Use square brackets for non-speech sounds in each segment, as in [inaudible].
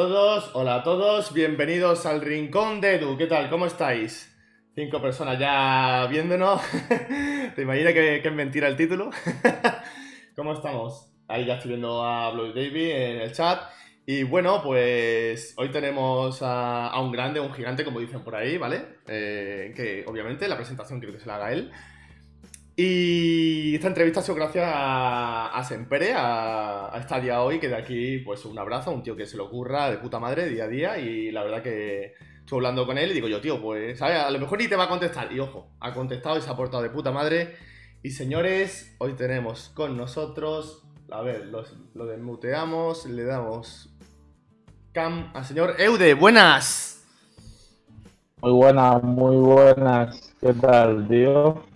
todos, hola a todos, bienvenidos al Rincón de Edu. ¿Qué tal? ¿Cómo estáis? Cinco personas ya viéndonos. [laughs] ¿Te imaginas que, es mentira el título? [laughs] ¿Cómo estamos? Ahí ya estoy viendo a Blue Davy en el chat. Y bueno, pues hoy tenemos a, un grande, un gigante, como dicen por ahí, ¿vale? Eh, que obviamente la presentación quiero que se la haga él. Y esta entrevista ha sido gracias a, a Sempere, a, a Stadia hoy, que de aquí, pues un abrazo, un tío que se lo ocurra de puta madre día a día. Y la verdad que estuve hablando con él y digo yo, tío, pues, ¿sabes? A lo mejor ni te va a contestar. Y ojo, ha contestado y se ha portado de puta madre. Y señores, hoy tenemos con nosotros, a ver, lo desmuteamos, le damos cam al señor Eude. Buenas. Muy buenas, muy buenas. ¿Qué tal, tío?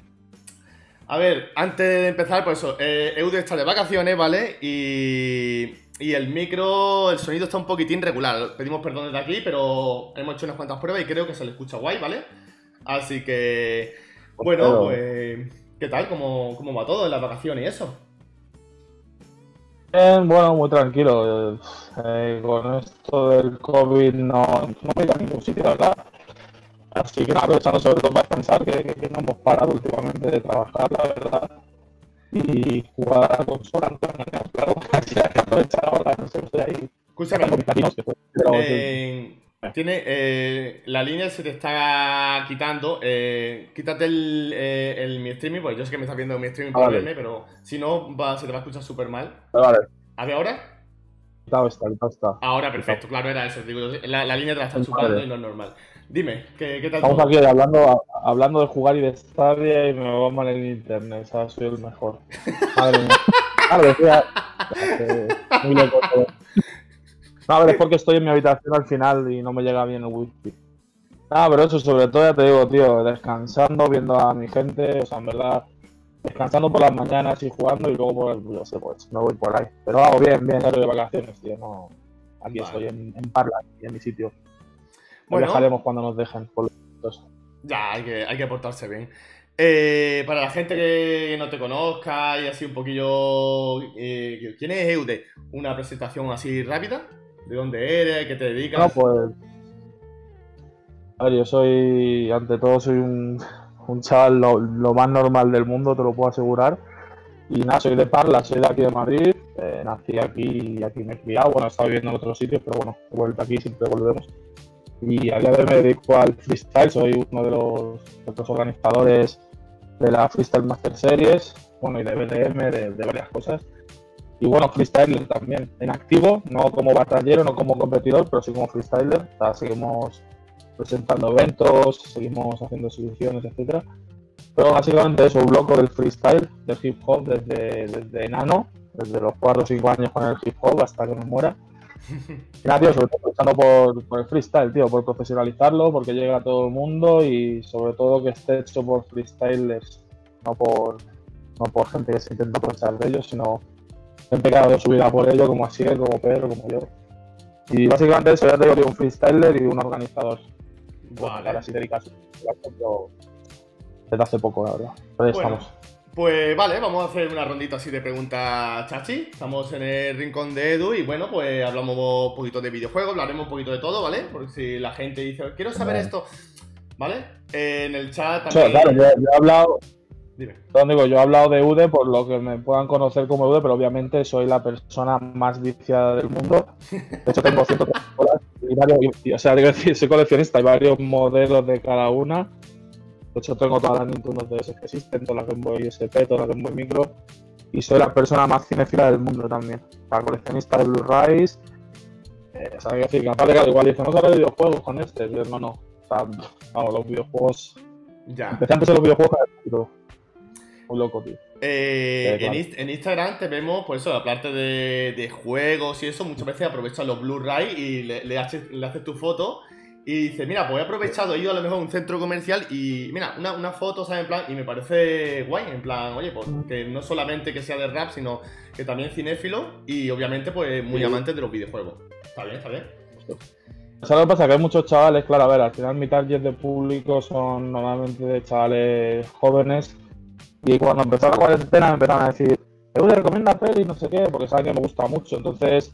A ver, antes de empezar, pues eso, eh, Eude está de vacaciones, ¿vale? Y, y el micro, el sonido está un poquitín regular. Pedimos perdón desde aquí, pero hemos hecho unas cuantas pruebas y creo que se le escucha guay, ¿vale? Así que, bueno, pues, ¿qué tal? ¿Cómo, cómo va todo en las vacaciones y eso? Bien, bueno, muy tranquilo. Eh, con esto del COVID no, no me he ido a ningún sitio, ¿verdad? Así que aprovechando sobre todo para pensar que, que, no hemos parado últimamente de trabajar, la verdad. Y jugar a la consola, [laughs] claro, así que aprovechar ahora, no sé, ahí. Escúchame, eh, tiene, eh, la línea se te está quitando. Eh, quítate el, eh, el, mi streaming, pues yo sé que me estás viendo mi streaming para verme, pero si no, va, se te va a escuchar súper mal. Vale. A ver, ahora. Está, está, está. Ahora, perfecto, claro, era eso. Digo, la, la línea te la está chupando y no es normal. Dime, ¿qué, qué tal? Estamos aquí hablando, hablando de jugar y de Stadia y me va mal en internet, ¿sabes? Soy el mejor. Madre mía. [laughs] Madre mía. Muy loco todo. No, a ver, es porque estoy en mi habitación al final y no me llega bien el wifi. Ah, pero eso sobre todo ya te digo, tío, descansando, viendo a mi gente, o sea, en verdad, descansando por las mañanas y jugando y luego, por, yo sé, pues me voy por ahí. Pero hago bien, bien, de vacaciones, tío, no. Aquí estoy en, en Parla, en mi sitio. Bueno, dejaremos cuando nos dejen. Por ya, hay que, hay que portarse bien. Eh, para la gente que no te conozca y así un poquillo. Eh, ¿Quién es Eude? Una presentación así rápida. ¿De dónde eres? ¿Qué te dedicas? No, pues. A ver, yo soy. Ante todo, soy un, un chaval lo, lo, más normal del mundo, te lo puedo asegurar. Y nada, soy de Parla, soy de aquí de Madrid. Eh, nací aquí y aquí me he criado. Bueno, he estado viviendo en otros sitios, pero bueno, he vuelto aquí, siempre volvemos y a día de hoy me dedico al freestyle, soy uno de los, organizadores de la Freestyle Master Series, bueno, y de BTM, de, varias cosas. Y bueno, freestyler también, en activo, no como batallero, no como competidor, pero sí como freestyler. seguimos presentando eventos, seguimos haciendo exhibiciones, etcétera. Pero básicamente es un bloco del freestyle, del hip hop, desde, desde enano, desde los 4 o 5 años con el hip hop hasta que me muera. Mira, tío, sobre todo pensando por, por, el freestyle, tío, por profesionalizarlo, porque llega a todo el mundo y sobre todo que esté hecho por freestylers, no por, no por gente que se intenta aprovechar de ellos, sino gente que ha dado su vida por ello, como así, como Pedro, como yo. Y básicamente eso, ya te digo, un freestyler y un organizador. Bueno, ahora sí dedicas desde hace poco, la verdad. Pero estamos. Pues vale, vamos a hacer una rondita así de preguntas chachi. Estamos en el rincón de Edu y bueno, pues hablamos un poquito de videojuegos, hablaremos un poquito de todo, ¿vale? Porque si la gente dice, quiero saber esto, ¿vale? en el chat también. claro, yo, he hablado. Dime. Digo, yo he hablado de UDE por lo que me puedan conocer como UDE, pero obviamente soy la persona más viciada del mundo. De hecho, tengo 100 y varios, o sea, soy coleccionista, hay varios modelos de cada una. De hecho, tengo todas las Nintendo DS que existen, todas las Game Boy SP, todas las Game Boy Micro. Y soy la persona más cinefila del mundo también. La coleccionista de Blu-rays. Eh, ¿Sabes qué decir? Aparte que igual dice, no sale videojuegos con este. Yo, no, no. O sea, vamos, los videojuegos. Ya. Empecé antes los videojuegos, pero. Muy loco, tío. Eh, en, en, Instagram te vemos, pues eso, aparte de, de, juegos y eso, muchas veces aprovechas los Blu-ray y le, le, haces, le haces tu foto y dice, mira, pues he aprovechado, he ido a lo mejor a un centro comercial y mira, una, una foto, ¿sabes? En plan, y me parece guay, en plan, oye, pues que no solamente que sea de rap, sino que también cinéfilo y obviamente pues muy amante de los videojuegos. Está bien, está bien. ¿Sabes lo que pasa? Que hay muchos chavales, claro, a ver, al final mi target de público son normalmente de chavales jóvenes y cuando empezó la cuarentena me empezaron a decir, te recomienda peli, no sé qué, porque saben que me gusta mucho, entonces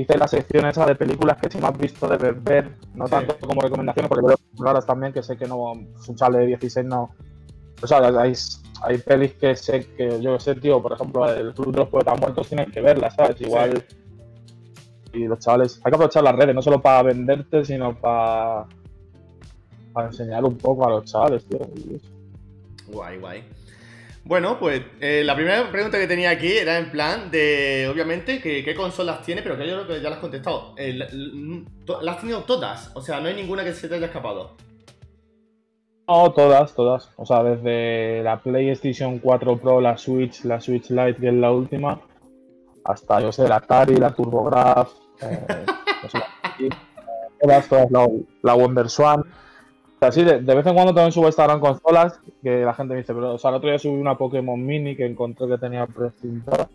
hice la sección esa de películas que si me has visto debes ver, no Sí. tanto como recomendaciones, porque veo raras también, que sé que no, un chale de 16 no... O sea, hay, hay pelis que sé que, yo sé, tío, por ejemplo, el Club de los Poetas Muertos tienes que verla, ¿sabes? Igual... Y los chavales, hay que aprovechar las redes, no solo para venderte, sino para, para enseñar un poco a los chavales, tío. Guay, guay. Bueno, pues eh, la primera pregunta que tenía aquí era en plan de, obviamente, que, qué consolas tiene, pero que yo creo que ya las has contestado. Eh, la- la- to- las has tenido todas, o sea, no hay ninguna que se te haya escapado. No, todas, todas. O sea, desde la PlayStation 4 Pro, la Switch, la Switch Lite, que es la última, hasta, yo sé, la Atari, la TurboGraf, eh, [laughs] no sé, y, eh, todas, todas, la, la. Sea, sí, de, de vez en cuando también subo Instagram consolas, que la gente me dice, pero, o sea, el otro día subí una Pokémon Mini que encontré que tenía precintada.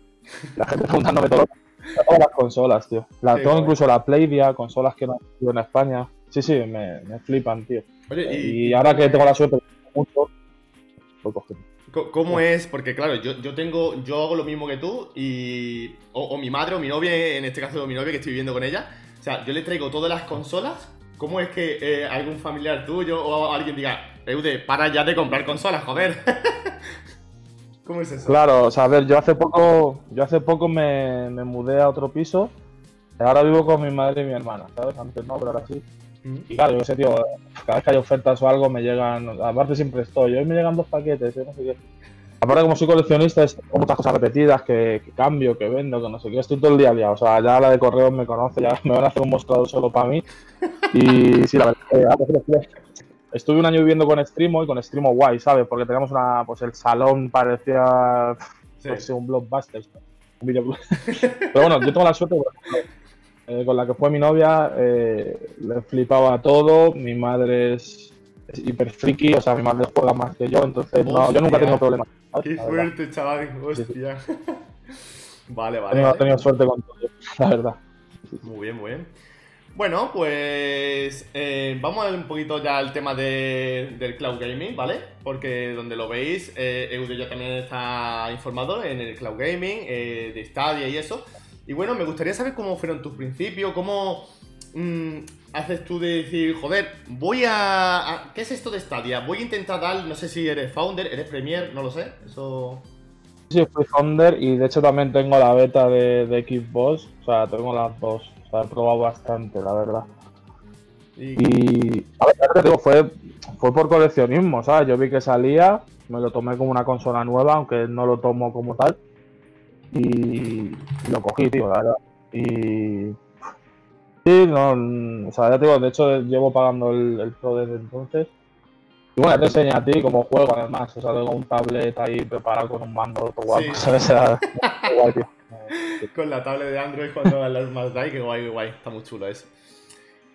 La gente preguntándome todo, todas las consolas, tío. La, guay. incluso la Playdia, consolas que no han en España. Sí, sí, me, me flipan, tío. Oye, Y, ahora que tengo la suerte de mucho, ¿Cómo es? Porque claro, yo, yo tengo, yo hago lo mismo que tú y o, o mi madre o mi novia, en este caso mi novia que estoy viviendo con ella, o sea, yo le traigo todas las consolas. ¿Cómo es que eh, algún familiar tuyo o alguien diga, Eude, para ya de comprar consolas, joder? [laughs] ¿Cómo es eso? Claro, o sea, a ver, yo hace poco, yo hace poco me, me mudé a otro piso. Ahora vivo con mi madre y mi hermana, ¿sabes? Antes no, pero ahora sí. Mm. Y claro, yo sé, tío, cada vez que hay ofertas o algo me llegan, aparte siempre estoy, hoy me llegan dos paquetes, yo no sé qué. Aparte como soy coleccionista, es- muchas cosas repetidas que, que cambio, que vendo, que no sé qué, estoy todo el día liado. O sea, ya la de correos me conoce, ya [laughs] me van a hacer un mostrador solo para mí. Y sí, la verdad, que a veces estuve- estuve un año viviendo con Streamo y con Streamo guay, ¿sabes? Porque teníamos una, pues el salón parecía Sí. pues, un blockbuster, un videoclub. [laughs] Pero bueno, yo tengo la suerte, por ejemplo, eh, con la que fue mi novia, eh, le flipaba todo, mi madre es hiper friki, o sea, mi madre juega más que yo, entonces no, yo nunca he tenido problemas. Qué fuerte, chaval, hostia. [laughs] vale, He vale. tenido, he tenido suerte con todo, la verdad. Muy bien, muy bien. Bueno, pues eh, vamos a ver un poquito ya al tema de- del cloud gaming, ¿vale? Porque donde lo veis, eh, Eude ya también está informado en el cloud gaming, eh, de Stadia y eso. Y bueno, me gustaría saber cómo fueron tus principios, cómo mm, haces tú de decir, joder, voy a, a- ¿Qué es esto de Stadia? Voy a intentar dar, no sé si eres founder, eres premier, no lo sé, eso... Sí, fui founder y de hecho también tengo la beta de, de Xbox, o sea, tengo las dos, o sea, he probado bastante, la verdad. Y, Y a ver, te digo, fue, fue por coleccionismo, ¿sabes? Yo vi que salía, me lo tomé como una consola nueva, aunque no lo tomo como tal. Y, y lo cogí, tío, la verdad. Y. Sí, no, mm, o sea, ya te digo, de hecho llevo pagando el, el Pro desde entonces. Y bueno, te enseño a ti como juego, además. O sea, tengo un tablet ahí preparado con un mando, todo guapo, Sí. ¿sabes? [laughs] Guay, tío. Con la tablet de Android jugando al Last Must Die, que guay, guay, está muy chulo eso.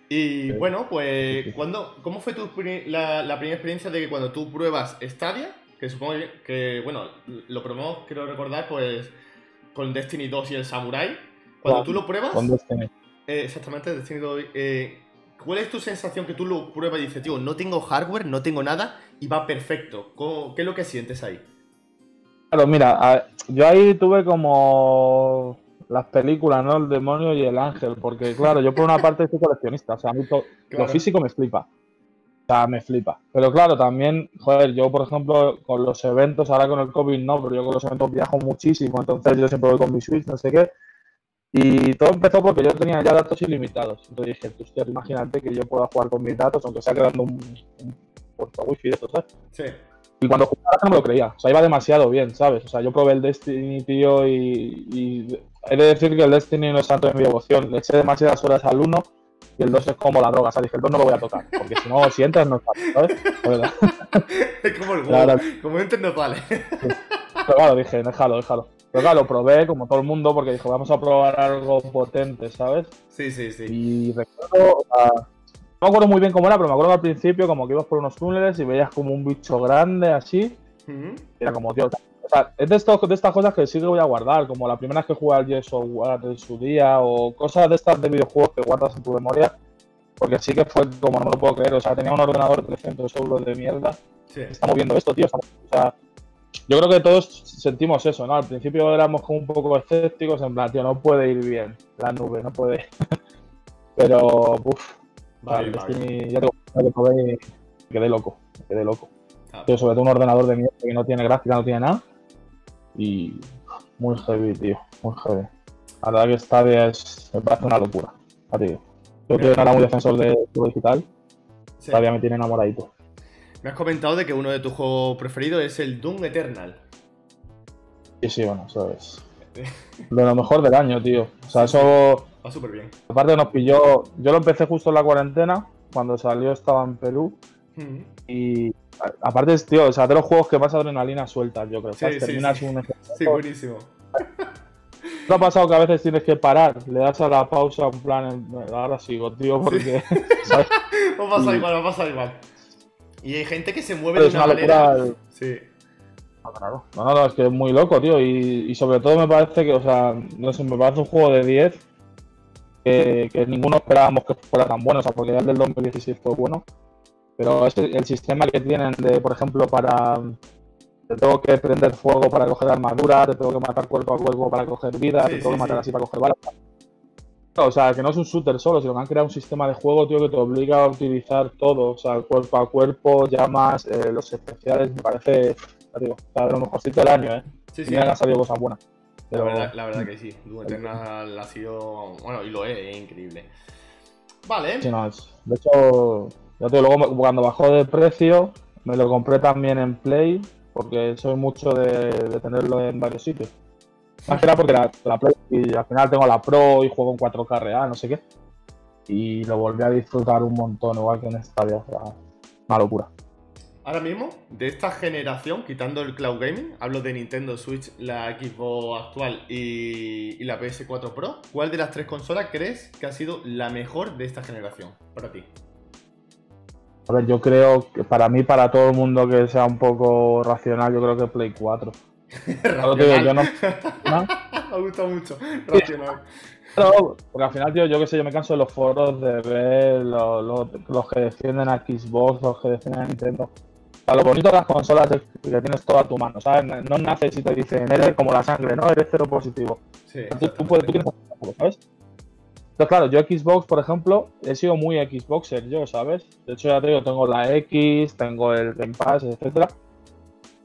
Y Sí. bueno, pues, sí. ¿cuándo, ¿cómo fue tu pri- la, la primera experiencia de que cuando tú pruebas Stadia, que supongo que, bueno, lo probamos, quiero recordar, pues, con Destiny 2 y el Samurai, cuando Claro, tú lo pruebas, Con Destiny. Eh, exactamente, Destiny 2, eh, ¿cuál es tu sensación que tú lo pruebas y dices, tío, no tengo hardware, no tengo nada y va perfecto? ¿Cómo- ¿Qué es lo que sientes ahí? Claro, mira, a- yo ahí tuve como las películas, ¿no? El demonio y el ángel, porque claro, yo por una parte soy coleccionista, o sea, a mí to- Claro. lo físico me flipa. O sea, me flipa. Pero claro, también, joder, yo por ejemplo con los eventos, ahora con el COVID no, pero yo con los eventos viajo muchísimo, entonces yo siempre voy con mi Switch, no sé qué. Y todo empezó porque yo tenía ya datos ilimitados. Entonces dije, hostia, imagínate que yo pueda jugar con mis datos, aunque sea quedando un, un puerto wifi de esto, ¿sabes? Sí, Y cuando jugaba no me lo creía. O sea, iba demasiado bien, ¿sabes? O sea, yo probé el Destiny, tío, y, y he de decir que el Destiny no es tanto de mi devoción. Le eché demasiadas horas al 1 y el 2 es como la droga. O sea, dije, el 2 no lo voy a tocar. Porque si no, si entras, no sales, ¿sabes? Pues, [laughs] es como el verdad. como entres no vale. pero claro, dije, déjalo, déjalo. Pero claro, lo probé como todo el mundo porque dije, vamos a probar algo potente, ¿sabes? sí, sí, sí. Y recuerdo, o sea, no me acuerdo muy bien cómo era, pero me acuerdo que al principio como que ibas por unos túneles y veías como un bicho grande así. Era como, tío, o sea, es de, estos, de estas cosas que sí que voy a guardar, como la primera vez que jugué al Gears of War en su día, o cosas de estas de videojuegos que guardas en tu memoria, porque sí que fue como, no lo puedo creer, o sea, tenía un ordenador de 300 euros de mierda, Sí. estamos viendo esto, tío, estamos- o sea, yo creo que todos sentimos eso, ¿no? Al principio éramos como un poco escépticos, en plan, tío, no puede ir bien la nube, no puede. [laughs] Pero, uff, vale, vale. ya tengo que me quedé loco, me quedé loco. Ah. sobre todo un ordenador de mierda que no tiene gráfica, no tiene nada. Y muy heavy, tío, muy heavy. La verdad que Stadia es, me parece una locura. Yo que era muy defensor de juego digital, Stadia me tiene enamoradito. Me has comentado de que uno de tus juegos preferidos es el Doom Eternal. Sí, sí, bueno, eso es. [laughs] lo mejor del año, tío. O sea, eso. Va súper bien. Aparte, nos pilló. Yo lo empecé justo en la cuarentena. Cuando salió estaba en Perú. Y aparte, tío, o sea, de los juegos que más adrenalina sueltas, yo creo. Sí, sí, terminas un [laughs] Sí, buenísimo. ¿Te ha pasado que a veces tienes que parar? Le das a la pausa, en plan, ahora sigo, tío, porque. [laughs] ¿sabes? va a pasar igual, va a pasar igual. Y hay gente que se mueve de una, manera. Sí. No, claro. No, no, es que es muy loco, tío. Y, sobre todo me parece que, o sea, no sé, me parece un juego de 10 que, ninguno esperábamos que fuera tan bueno. O sea, porque ya el del 2016 fue bueno. Pero es el sistema que tienen de, por ejemplo, para. Te tengo que prender fuego para coger armadura, te tengo que matar cuerpo a cuerpo para coger vida, te tengo que matar así para coger balas o sea, que no es un shooter solo, sino que han creado un sistema de juego, tío, que te obliga a utilizar todo. O sea, cuerpo a cuerpo, llamas, eh, los especiales, me parece, digo, o lo mejorcito del año, ¿eh? Sí, sí. Y han salido cosas buenas. La, verdad, que sí. [laughs] Doom Eternal ha sido. Bueno, y lo es, es increíble. Vale. Sí, no, es... De hecho, ya te luego cuando bajó de precio, me lo compré también en Play, porque soy mucho de tenerlo en varios sitios. Más que nada porque la, la Play, y al final tengo la Pro y juego en 4K real, no sé qué. Y lo volví a disfrutar un montón, igual que en Stadia. O una locura. Ahora mismo, de esta generación, quitando el cloud gaming, hablo de Nintendo Switch, la Xbox actual y, y, la PS4 Pro, ¿cuál de las tres consolas crees que ha sido la mejor de esta generación para ti? A ver, yo creo que para mí, para todo el mundo que sea un poco racional, yo creo que Play 4. [laughs] yo no, [laughs] me gusta mucho. Racional. porque al final, tío, yo qué sé, yo me canso de los foros de ver los, los, que defienden a Xbox, los que defienden a Nintendo. O lo bonito de las consolas es que tienes todo a tu mano, ¿sabes? No naces y te dicen, eres como la sangre, ¿no? Eres cero positivo. Sí, tú, puedes, tú tienes ¿sabes? Entonces, claro, yo Xbox, por ejemplo, he sido muy Xboxer, yo, ¿sabes? De hecho, ya te digo, tengo la X, tengo el Game Pass, etcétera.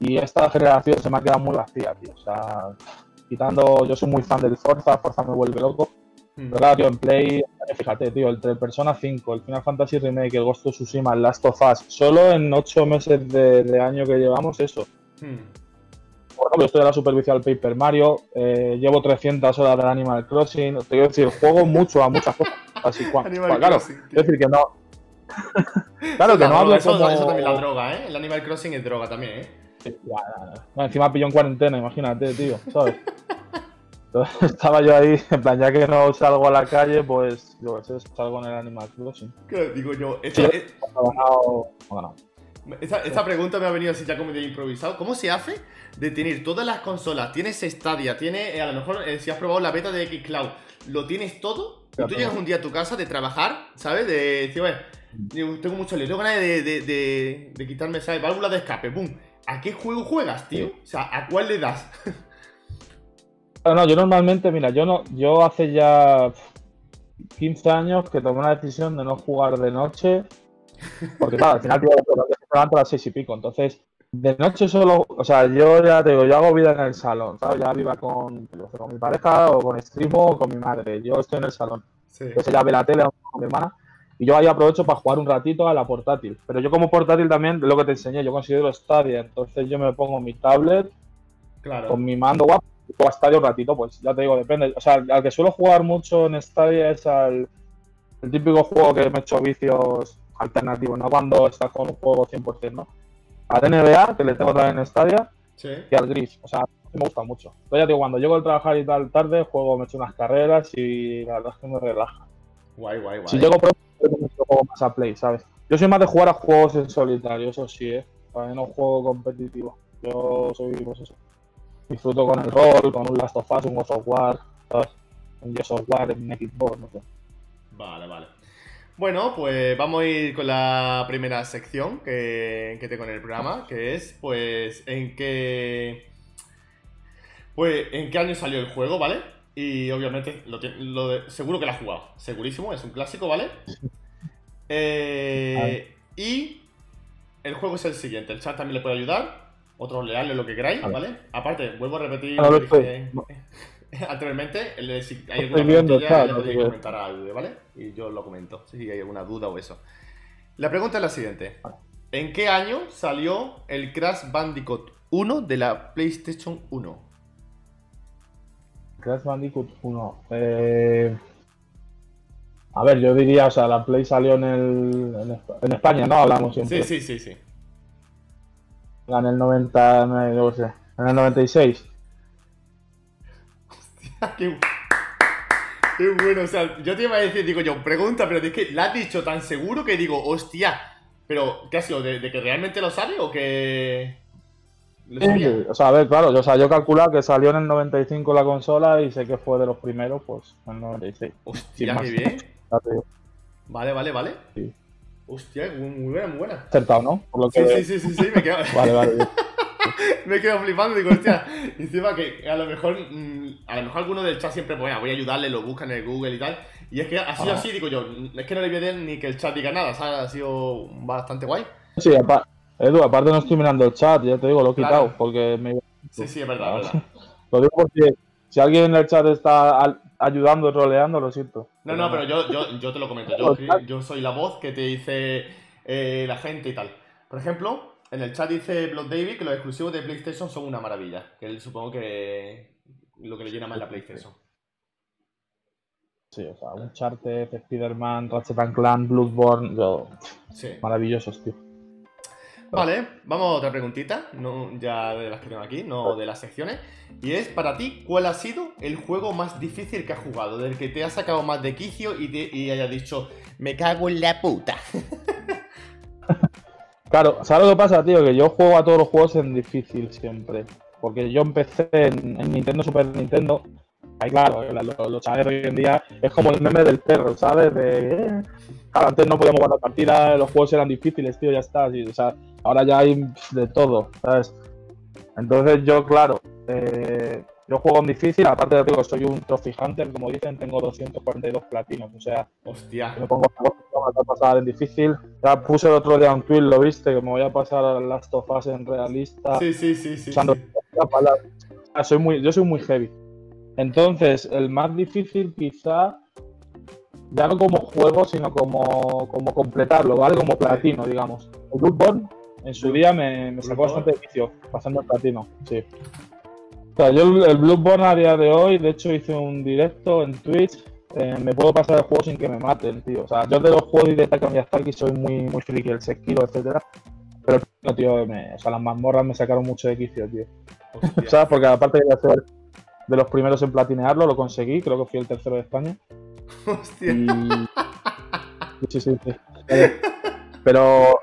Y esta generación se me ha quedado muy vacía, tío. O sea, quitando. Yo soy muy fan del Forza, Forza me vuelve loco. Mm. Pero claro, tío, en Play, fíjate, tío, el Persona 5, el Final Fantasy Remake, el Ghost of Tsushima, el Last of Us, solo en 8 meses de, año que llevamos eso. Mm. Por ejemplo, estoy a la supervisión del Paper Mario, eh, llevo 300 horas del Animal Crossing, te quiero decir, juego mucho a muchas cosas. Así, cual, claro, quiero decir que no. claro que no hablo eso, como... eso también la droga, ¿eh? El Animal Crossing es droga también, ¿eh? Encima pilló en cuarentena, imagínate, tío, ¿sabes? [laughs] estaba yo ahí, en plan, ya que no salgo a la calle, pues yo sé, salgo en el Animal Crossing. ¿Qué digo yo? Esta, esta, pregunta me ha venido así ya como de improvisado. ¿Cómo se hace de tener todas las consolas? Tienes Stadia, tienes, eh, a lo mejor eh, si has probado la beta de Xcloud, lo tienes todo. Y tú llegas un día a tu casa de trabajar, ¿sabes? De decir, tengo mucho lío, tengo ganas de, de, de, de quitarme, ¿sabes? Válvula de escape, ¡pum! ¿A qué juego juegas, tío? O sea, ¿a cuál le das? [laughs] no, yo normalmente, mira, yo no, yo hace ya 15 años que tomé una decisión de no jugar de noche. Porque claro, al final tío, levanto a las 6 y pico. Entonces, de noche solo, o sea, yo ya te digo, yo hago vida en el salón, ¿sabes? Ya viva con, con mi pareja o con streamo o con mi madre. Yo estoy en el salón. Sí. Entonces ya ve la tele con mi hermana. Y yo ahí aprovecho para jugar un ratito a la portátil. Pero yo como portátil también, lo que te enseñé, yo considero Stadia. Entonces yo me pongo mi tablet con mi mando guapo y a Stadia un ratito. Pues ya te digo, depende. O sea, al que suelo jugar mucho en Stadia es al el típico juego que me he hecho vicios alternativos, no cuando estás con un juego 100%, ¿no? Al NBA, que le tengo también en Stadia, y al Gris. O sea, me gusta mucho. Entonces ya te digo, cuando llego al trabajar y tal tarde, juego, me echo unas carreras y la verdad es que me relaja. Guay, guay, guay. Si llego pronto, juego más a play, ¿sabes? Yo soy más de jugar a juegos en solitario, eso sí, ¿eh? Para no juego competitivo. Yo soy, pues eso. Disfruto con el rol, con un Last of Us, un God of War, ¿sabes? Un Gears of War, un Xbox, no sé. Vale, vale. Bueno, pues vamos a ir con la primera sección que, que tengo en el programa, que es, pues, en qué... Pues, en qué año salió el juego, ¿vale? Y obviamente, lo, lo de- seguro que lo has jugado, segurísimo, es un clásico, ¿vale? [laughs] Eh, y el juego es el siguiente, el chat también le puede ayudar, otros leerle lo que queráis, A ver. ¿vale? Aparte, vuelvo a repetir que estoy- dije [laughs] anteriormente, el de si hay alguna chat, ya podéis comentar algo, ¿vale? Y yo lo comento, si hay alguna duda o eso. La pregunta es la siguiente. ¿En qué año salió el Crash Bandicoot 1 de la PlayStation 1? Crash Bandicoot 1. Eh... A ver, yo diría, o sea, la Play salió en el. En, Espa- en España, ¿no? Hablamos siempre. Sí, sí, sí, sí. En el 90, no, sé. En el 96. qué, qué bueno, o sea, yo te iba a decir, digo yo, pregunta, pero es que la has dicho tan seguro que digo, hostia, pero ¿qué ha sido? ¿De, de que realmente lo sabe o que O sea, a ver, claro, yo, o sea, yo calculaba que salió en el 95 la consola y sé que fue de los primeros, pues, en el 96. Hostia, qué bien. Vale, vale, vale. Sí. Hostia, muy, buena, muy buena. Acertado, ¿no? Por lo Sí, que sí, sí, sí, sí, me quedo, [laughs] Vale, vale. [laughs] me quedo flipando, digo, hostia, encima que a lo mejor, mm, a lo mejor alguno del chat siempre, pues, voy a ayudarle, lo busca en el Google y tal, y es que ha sido Ah. así, digo yo, es que no le voy a dar ni que el chat diga nada, ¿sabes? Ha sido bastante guay. Sí, apa- Edu, aparte no estoy mirando el chat, ya te digo, lo he Claro. quitado, porque me Sí, sí, es verdad, es verdad. [laughs] Lo digo porque si alguien en el chat está ayudando, troleando, lo siento. No, no, pero yo, yo, yo te lo comento. Yo, [laughs] yo soy la voz que te dice eh, la gente y tal. Por ejemplo, en el chat dice Blood David que los exclusivos de PlayStation son una maravilla. Que él supongo que lo que le llena más la PlayStation. Sí, o sea, Uncharted, Spider-Man, Ratchet and Clank, Bloodborne, yo, Sí. maravillosos, tío. Vale, vamos a otra preguntita. No, ya de las que tengo aquí, no de las secciones. Y es para ti, ¿cuál ha sido el juego más difícil que has jugado? Del que te ha sacado más de quicio y, te, y hayas dicho, me cago en la puta. [laughs] Claro, ¿sabes lo que pasa, tío? Que yo juego a todos los juegos en difícil siempre. Porque yo empecé en, en Nintendo, Super Nintendo. Ahí, claro, los, de hoy en día es como el meme del perro, ¿sabes? De, eh, claro, antes no podíamos guardar partidas, los juegos eran difíciles, tío, ya está. o sea, ahora ya hay de todo, ¿sabes? Entonces yo, claro, eh, yo juego en difícil, aparte de que soy un trophy hunter, como dicen, tengo 242 platinos, o sea, Hostia. me pongo a pasar en difícil. Ya puse el otro día un tweet, lo viste, que me voy a pasar a Last of Us en realista. Sí, sí, sí, sí. usando sí. la. Ah, soy muy, yo soy muy heavy. Entonces, el más difícil quizá, ya no como juego, sino como, como completarlo, ¿vale? Como platino, digamos. El Bloodborne, en su día me, me sacó bastante vicio, pasando el platino, sí. O sea, yo el, el Bloodborne a día de hoy, de hecho hice un directo en Twitch, eh, me puedo pasar el juego sin que me maten, tío. O sea, yo de los juegos de Taka Miyazaki soy muy, muy friki, el Sekiro, etcétera. Pero, no, tío, me- o sea, las mazmorras me sacaron mucho de quicio, tío. ¿Sabes? Porque aparte de ser de los primeros en platinearlo, lo conseguí, creo que fui el tercero de España. Hostia. Y. [laughs] Sí, sí, sí. Pero.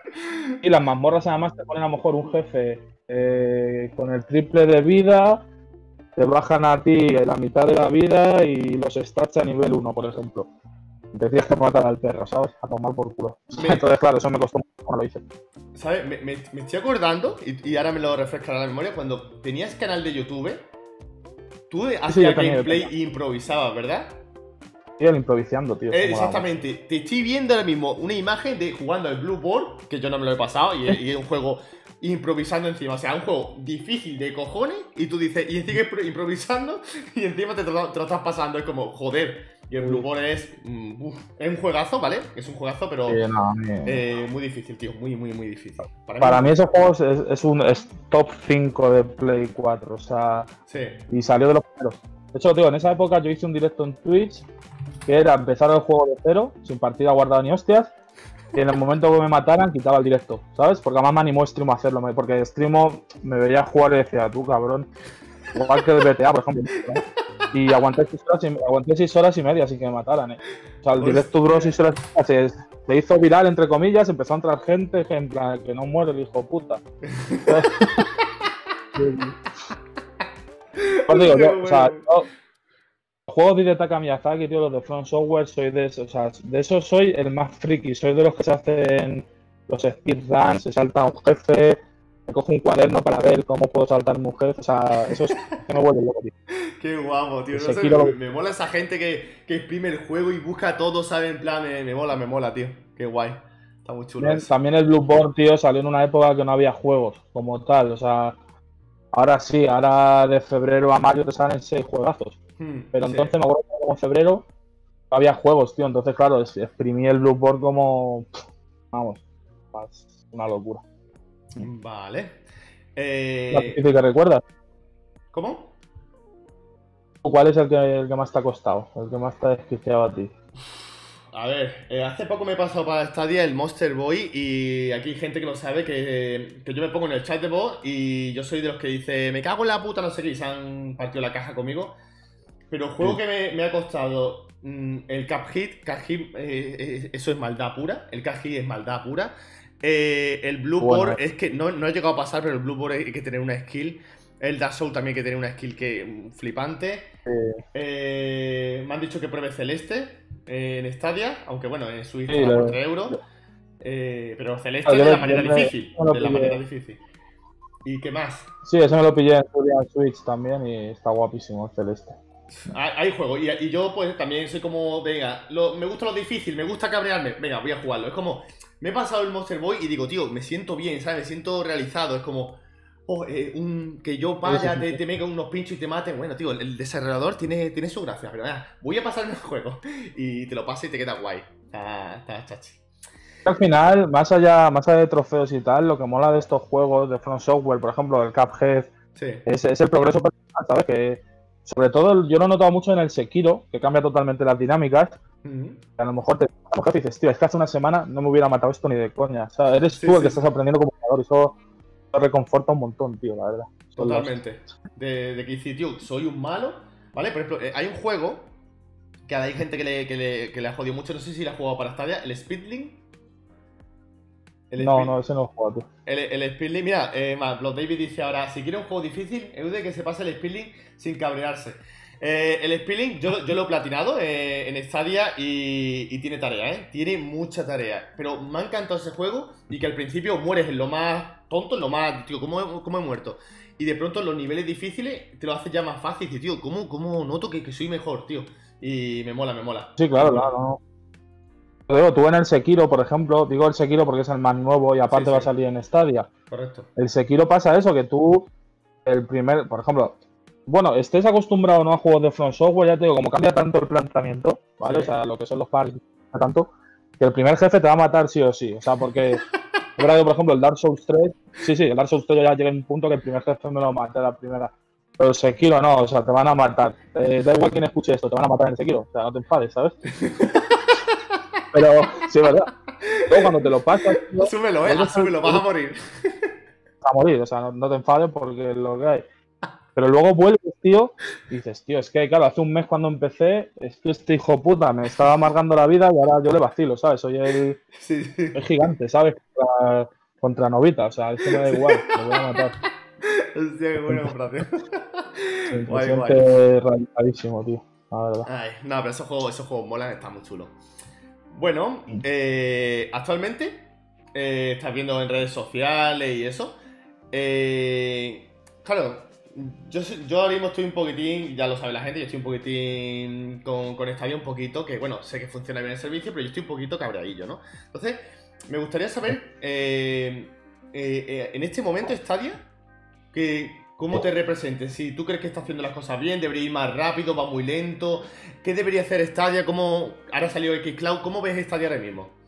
Y las mazmorras además te ponen a lo mejor un jefe eh, con el triple de vida, te bajan a ti la mitad de la vida y los stats a nivel 1, por ejemplo. Tienes que matar al perro, ¿sabes? A tomar por culo. Me- [laughs] Entonces, claro, eso me costó mucho lo hice. ¿Sabes? Me, me- me estoy acordando, y, y ahora me lo refrescará la memoria, cuando tenías canal de YouTube, tú hacías gameplay e improvisabas, ¿verdad? El improvisando, tío. Eh, exactamente. Te estoy viendo ahora mismo una imagen de jugando al Blue Ball, que yo no me lo he pasado, y, es- y es un juego improvisando encima. O sea, un juego difícil de cojones, y tú dices, y sigues pro- improvisando, y encima te, lo- te lo estás pasando. Es como, joder. Y el Blue Ball es. mm, uf, es un juegazo, ¿vale? Es un juegazo, pero Sí, no, a mí- eh, muy difícil, tío. Muy, muy, muy difícil. Para mí ese juego es, es un es top 5 de Play 4, o sea, Sí. y salió de los primeros. De hecho, tío, en esa época yo hice un directo en Twitch que era empezar el juego de cero, sin partida guardada ni hostias, y en el momento que me mataran quitaba el directo, ¿sabes? Porque además me animó Streamo a hacerlo, porque Streamo me veía jugar y decía, tú cabrón, igual que el BTA, por ejemplo. ¿no? Y aguanté 6 horas, y, aguanté seis horas y media sin que me mataran, ¿eh? O sea, el directo duró 6 horas y media, se, se hizo viral, entre comillas, empezó a entrar gente, en plan, que no muere el hijo puta. [laughs] Pues digo, yo, o sea, yo, juegos de Hidetaka Miyazaki, tío, los de Front Software, soy de esos, o sea, de esos soy el más friki, soy de los que se hacen los speedruns, se salta un jefe, me cojo un cuaderno para ver cómo puedo saltar un jefe, o sea, eso es que me vuelve loco, tío. [laughs] Qué guapo, tío. No sé, me, me mola esa gente que, que exprime el juego y busca todo, ¿sabes? En plan, me, me mola, me mola, tío. Qué guay. Está muy chulo. También, también el Bloodborne, tío, salió en una época que no había juegos como tal, o sea, ahora sí, ahora de febrero a mayo te salen seis juegazos. Hmm, Pero sí. entonces me acuerdo que en febrero no había juegos, tío. Entonces, claro, exprimí el Bloodborne como. Vamos, una locura. Vale. Eh, que recuerdas. ¿Cómo? ¿Cuál es el que, el que más te ha costado? El que más te ha desquiciado a ti. [laughs] A ver, eh, hace poco me he pasado para Stadia el Monster Boy y aquí hay gente que lo sabe que, que yo me pongo en el chat de voz y yo soy de los que dice me cago en la puta, no sé qué, y se han partido la caja conmigo. Pero el juego Sí. que me, me ha costado mm, el Cap Hit, Cap Hit, eh, eh, eso es maldad pura, el Cap Hit es maldad pura. Eh, el Blue Bueno. Board es que no, no he llegado a pasar, pero el Blue Board hay que tener una skill. El Dark Soul también hay que tener una skill que mm, flipante. Me han dicho que pruebe Celeste en Stadia, aunque bueno, en Switch Sí, por lo- 3 euros. Eh, pero Celeste Ah, de la manera difícil. De la manera difícil. ¿Y qué más? Sí, ese me lo pillé en Switch también y está guapísimo el celeste. Hay, hay juego. Y, y yo, pues, también soy como, venga, lo- me gusta lo difícil, me gusta cabrearme. Venga, voy a jugarlo. Es como, me he pasado el Monster Boy y digo, tío, me siento bien, ¿sabes? Me siento realizado. Es como, oh, eh, un, que yo vaya, te, te mega unos pinchos y te maten. Bueno, tío, el, el desarrollador tiene, tiene su gracia. Pero venga, voy a pasarme el [laughs] juego. Y te lo pasa y te queda guay. Está, está chachi. Al final, más allá, más allá de trofeos y tal, lo que mola de estos juegos de Front Software, por ejemplo, el Cuphead, Sí. es, es el progreso personal, ¿sabes? Que sobre todo yo lo he notado mucho en el Sekiro, que cambia totalmente las dinámicas. Ujú. que a lo mejor te a lo mejor dices, tío, es que hace una semana no me hubiera matado esto ni de coña. O sea, eres Sí, tú el sí, que estás aprendiendo como jugador y eso reconforta un montón, tío, la verdad. Totalmente. De, de que dices, tío, soy un malo. ¿Vale? Por ejemplo, eh, hay un juego que hay gente que le, que le, que le ha jodido mucho. No sé si le ha jugado para Stadia. El Speedlink. El No, no, ese no lo tío. El, el Speedlink, mira, eh, más, Blood David dice ahora, si quiere un juego difícil, es de que se pase el Speedlink sin cabrearse. Eh, el Speedlink yo, yo lo he platinado eh, en Stadia y, y tiene tarea, ¿eh? Tiene mucha tarea. Pero me ha encantado ese juego y que al principio mueres en lo más tonto, en lo más, tío, ¿cómo he, cómo he muerto? Y de pronto en los niveles difíciles te lo hace ya más fácil. Y tío, ¿cómo, cómo noto que, que soy mejor, tío? Y me mola, me mola. Sí, claro, claro, digo, tú en el Sekiro, por ejemplo, digo el Sekiro porque es el más nuevo y aparte Sí, va a salir en Stadia. Correcto. El Sekiro pasa eso, que tú, el primer, por ejemplo, bueno, estés acostumbrado o no a juegos de Front Software, ya te digo, como cambia tanto el planteamiento, ¿vale? Sí. O sea, lo que son los parries, tanto, que el primer jefe te va a matar sí o sí. O sea, porque, [laughs] por ejemplo, el Dark Souls 3, sí, sí, el Dark Souls 3 ya llega a un punto que el primer jefe me lo mata la primera. Pero el Sekiro no, o sea, te van a matar. Eh, da igual quién escuche esto, te van a matar en el Sekiro. O sea, no te enfades, ¿sabes? [laughs] Pero, sí, es verdad. Luego cuando te lo pasas, tío, Asúmelo, eh, asúmelo, vas a morir. a morir, o sea, no, no te enfades porque es lo que hay. Pero luego vuelves, tío, y dices, tío, es que claro, hace un mes cuando empecé, es que este hijo puta me estaba amargando la vida y ahora yo le vacilo, ¿sabes? Soy el, [laughs] Sí, sí. el gigante, ¿sabes? Contra, contra Novita, o sea, es que me da igual, lo voy a matar. Hostia, qué buena comparación. [laughs] [laughs] Guay, guay. tío, la verdad. Ay, no, pero esos juegos, esos juegos molan, están muy chulos. Bueno, eh, actualmente eh, estás viendo en redes sociales y eso. Eh, claro, yo, yo ahora mismo estoy un poquitín, ya lo sabe la gente, yo estoy un poquitín con, con Stadia un poquito, que bueno, sé que funciona bien el servicio, pero yo estoy un poquito cabreadillo, ¿no? Entonces, me gustaría saber, eh, eh, eh, en este momento Stadia, que, ¿cómo te representes? Si tú crees que está haciendo las cosas bien, debería ir más rápido, va muy lento, ¿qué debería hacer Stadia? ¿Cómo, ahora salió Xcloud, ¿cómo ves Stadia ahora mismo?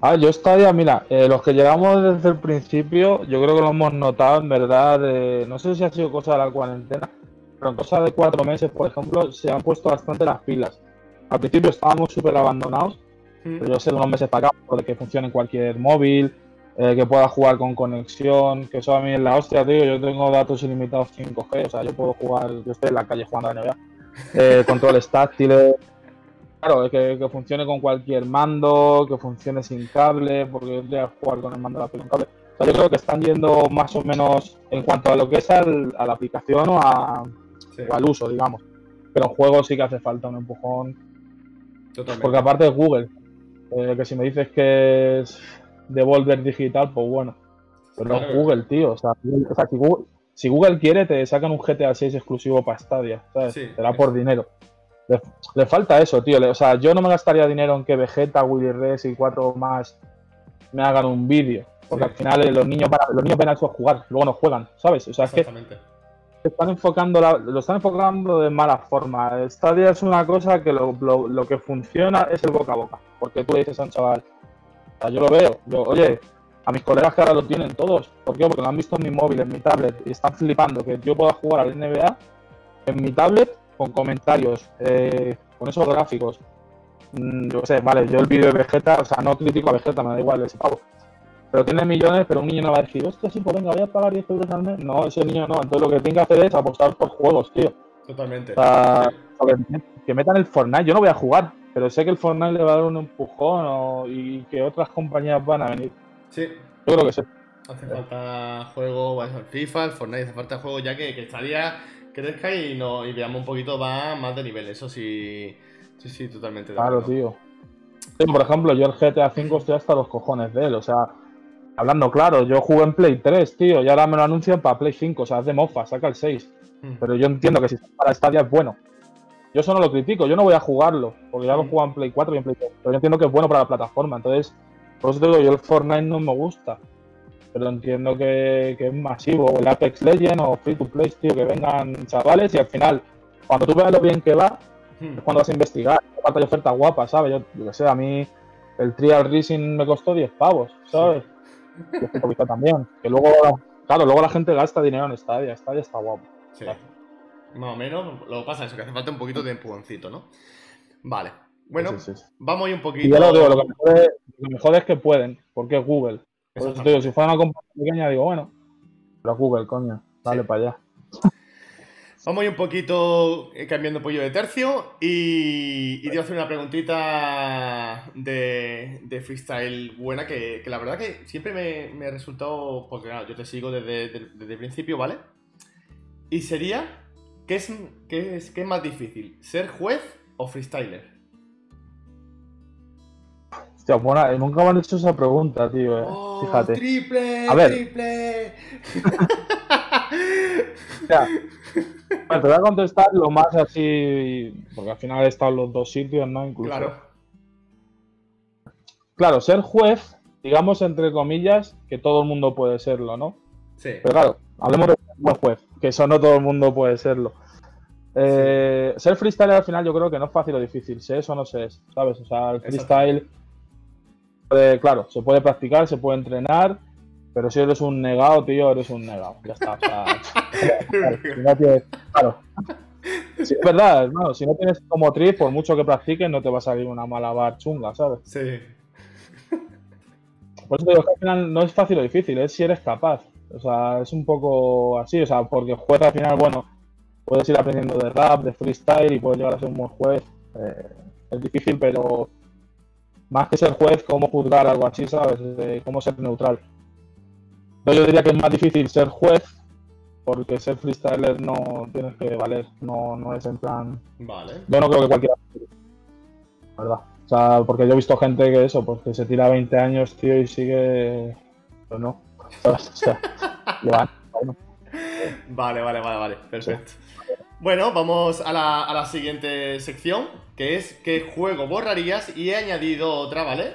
Ah, yo Stadia, mira, eh, los que llegamos desde el principio, yo creo que lo hemos notado en verdad, de- no sé si ha sido cosa de la cuarentena, pero en cosa de cuatro meses, por ejemplo, se han puesto bastante las pilas. Al principio estábamos súper abandonados, Mm, pero yo sé de unos meses para acá, de que funcione en cualquier móvil, eh, que pueda jugar con conexión, que eso a mí es la hostia, tío, yo tengo datos ilimitados 5G, o sea, yo puedo jugar, yo estoy en la calle jugando a la NBA, eh, controles [laughs] táctiles, Claro, que, que funcione con cualquier mando, que funcione sin cable, porque yo voy a jugar con el mando de la con cable. O sea, yo creo que están yendo más o menos en cuanto a lo que es al- a la aplicación o, a- sí. o al uso, digamos. pero en juegos sí que hace falta un empujón. Totalmente. Porque aparte de Google, eh, que si me dices que es Devolver Digital, pues bueno. Pero es Claro. Google, tío. O sea, o sea, si, Google, si Google quiere, te sacan un GTA 6 exclusivo para Stadia, ¿sabes? Sí. Da por dinero. Le, le falta eso, tío. Le- o sea, yo no me gastaría dinero en que Vegeta, Willy Rex y cuatro más me hagan un vídeo. Porque Sí. al final eh, los niños van los niños ven a eso a jugar, luego no juegan, ¿sabes? O sea, es que están enfocando la- lo están enfocando de mala forma. Stadia es una cosa que lo, lo- lo que funciona es el boca a boca. Porque tú le dices a un chaval, o sea, yo lo veo, yo, oye, a mis colegas que ahora lo tienen todos. ¿Por qué? Porque lo han visto en mi móvil, en mi tablet, y están flipando que yo pueda jugar al NBA en mi tablet con comentarios, eh, con esos gráficos. Mm, yo sé, vale, yo el vídeo de Vegeta, o sea, no critico a Vegeta, me da igual ese pavo. Pero tiene millones, pero un niño no va a decir, hostia, sí, pues venga, voy a pagar 10 euros al mes. No, ese niño no. Entonces lo que tiene que hacer es apostar por juegos, tío. Totalmente. O sea, que, metan el Fortnite. Yo no voy a jugar, pero sé que el Fortnite le va a dar un empujón o- y que otras compañías van a venir. Sí. Yo creo que sí. Hace falta juego, bueno, el FIFA, el Fortnite, hace falta juego ya que, que estaría crezca y, no, y veamos un poquito más, más de nivel. Eso sí, sí, sí, totalmente. de Claro, tío. Sí, por ejemplo, yo el GTA V estoy hasta los cojones de él. O sea, hablando claro, yo jugué en Play 3, tío, y ahora me lo anuncian para Play 5. O sea, es de mofa, saca el 6. Mm. Pero yo entiendo que si está para Stadia es bueno. Yo eso no lo critico, yo no voy a jugarlo, porque ya lo Mm. juego en Play 4 y en Play 3. Pero yo entiendo que es bueno para la plataforma. Entonces, por eso te digo, yo el Fortnite no me gusta. Pero entiendo que, que es masivo. O el Apex Legends o Free to Play, tío, que vengan chavales y al final, cuando tú veas lo bien que va, Mm. es cuando vas a investigar. Aparte hay ofertas guapas, ¿sabes? Yo, yo que sé, a mí el Trial Racing me costó 10 pavos, ¿sabes? Y to Play también. Que luego, claro, luego la gente gasta dinero en Stadia. Stadia está guapo. Sí. Más o menos, lo que pasa es que hace falta un poquito de empujoncito, ¿no? Vale. Bueno, Sí, sí, sí. vamos ahí un poquito. Y ya lo digo, lo que, me jode, lo que me jode es que pueden, porque es Google. Por eso te digo, si fuera una compañía pequeña, digo, bueno, pero Google, coño, dale Sí. para allá. [laughs] Vamos a ir un poquito eh, cambiando pollo de tercio y, y te voy a hacer una preguntita de, de freestyle buena que, que la verdad que siempre me, me ha resultado, porque claro, yo te sigo desde, desde- desde el principio, ¿vale? Y sería, ¿qué es, qué, es, ¿qué es más difícil? ¿Ser juez o freestyler? Hostia, buena, eh, nunca me han hecho esa pregunta, tío, eh. ¡Oh, fíjate. triple! A ver. ¡Triple! [laughs] O sea, bueno, te voy a contestar lo más así, porque al final he estado en los dos sitios, ¿no? Incluso. Claro. Claro, ser juez, digamos, entre comillas, que todo el mundo puede serlo, ¿no? Sí. Pero claro, hablemos de buen juez, que eso no todo el mundo puede serlo. Eh, Ser freestyler al final yo creo que no es fácil o difícil, sé eso o no sé eso, ¿sabes? O sea, el freestyle, puede- claro, se puede practicar, se puede entrenar, pero si eres un negado, tío, eres un negado. Ya está, o sea, claro, [laughs] si no tienes- claro. Sí, es verdad, hermano, si no tienes como triz, por mucho que practiques, no te va a salir una malabar chunga, ¿sabes? Sí. Por eso te digo que al final no es fácil o difícil, es si eres capaz. O sea, es un poco así, o sea, porque juez al final, bueno, puedes ir aprendiendo de rap, de freestyle y puedes llegar a ser un buen juez. Eh, es difícil, pero más que ser juez, cómo juzgar algo así, ¿sabes? Cómo ser neutral. Pero yo diría que es más difícil ser juez, porque ser freestyler no tienes que valer, no, no es en plan Vale. yo no creo que cualquiera. ¿Verdad? O sea, porque yo he visto gente que eso, pues que se tira 20 años, tío, y sigue. Pues no. ¿Sabes? [laughs] O sea, llevan- bueno, Vale, vale, vale, vale. Perfecto. Bueno, vamos a la, a la siguiente sección, que es ¿qué juego borrarías? Y he añadido otra, ¿vale?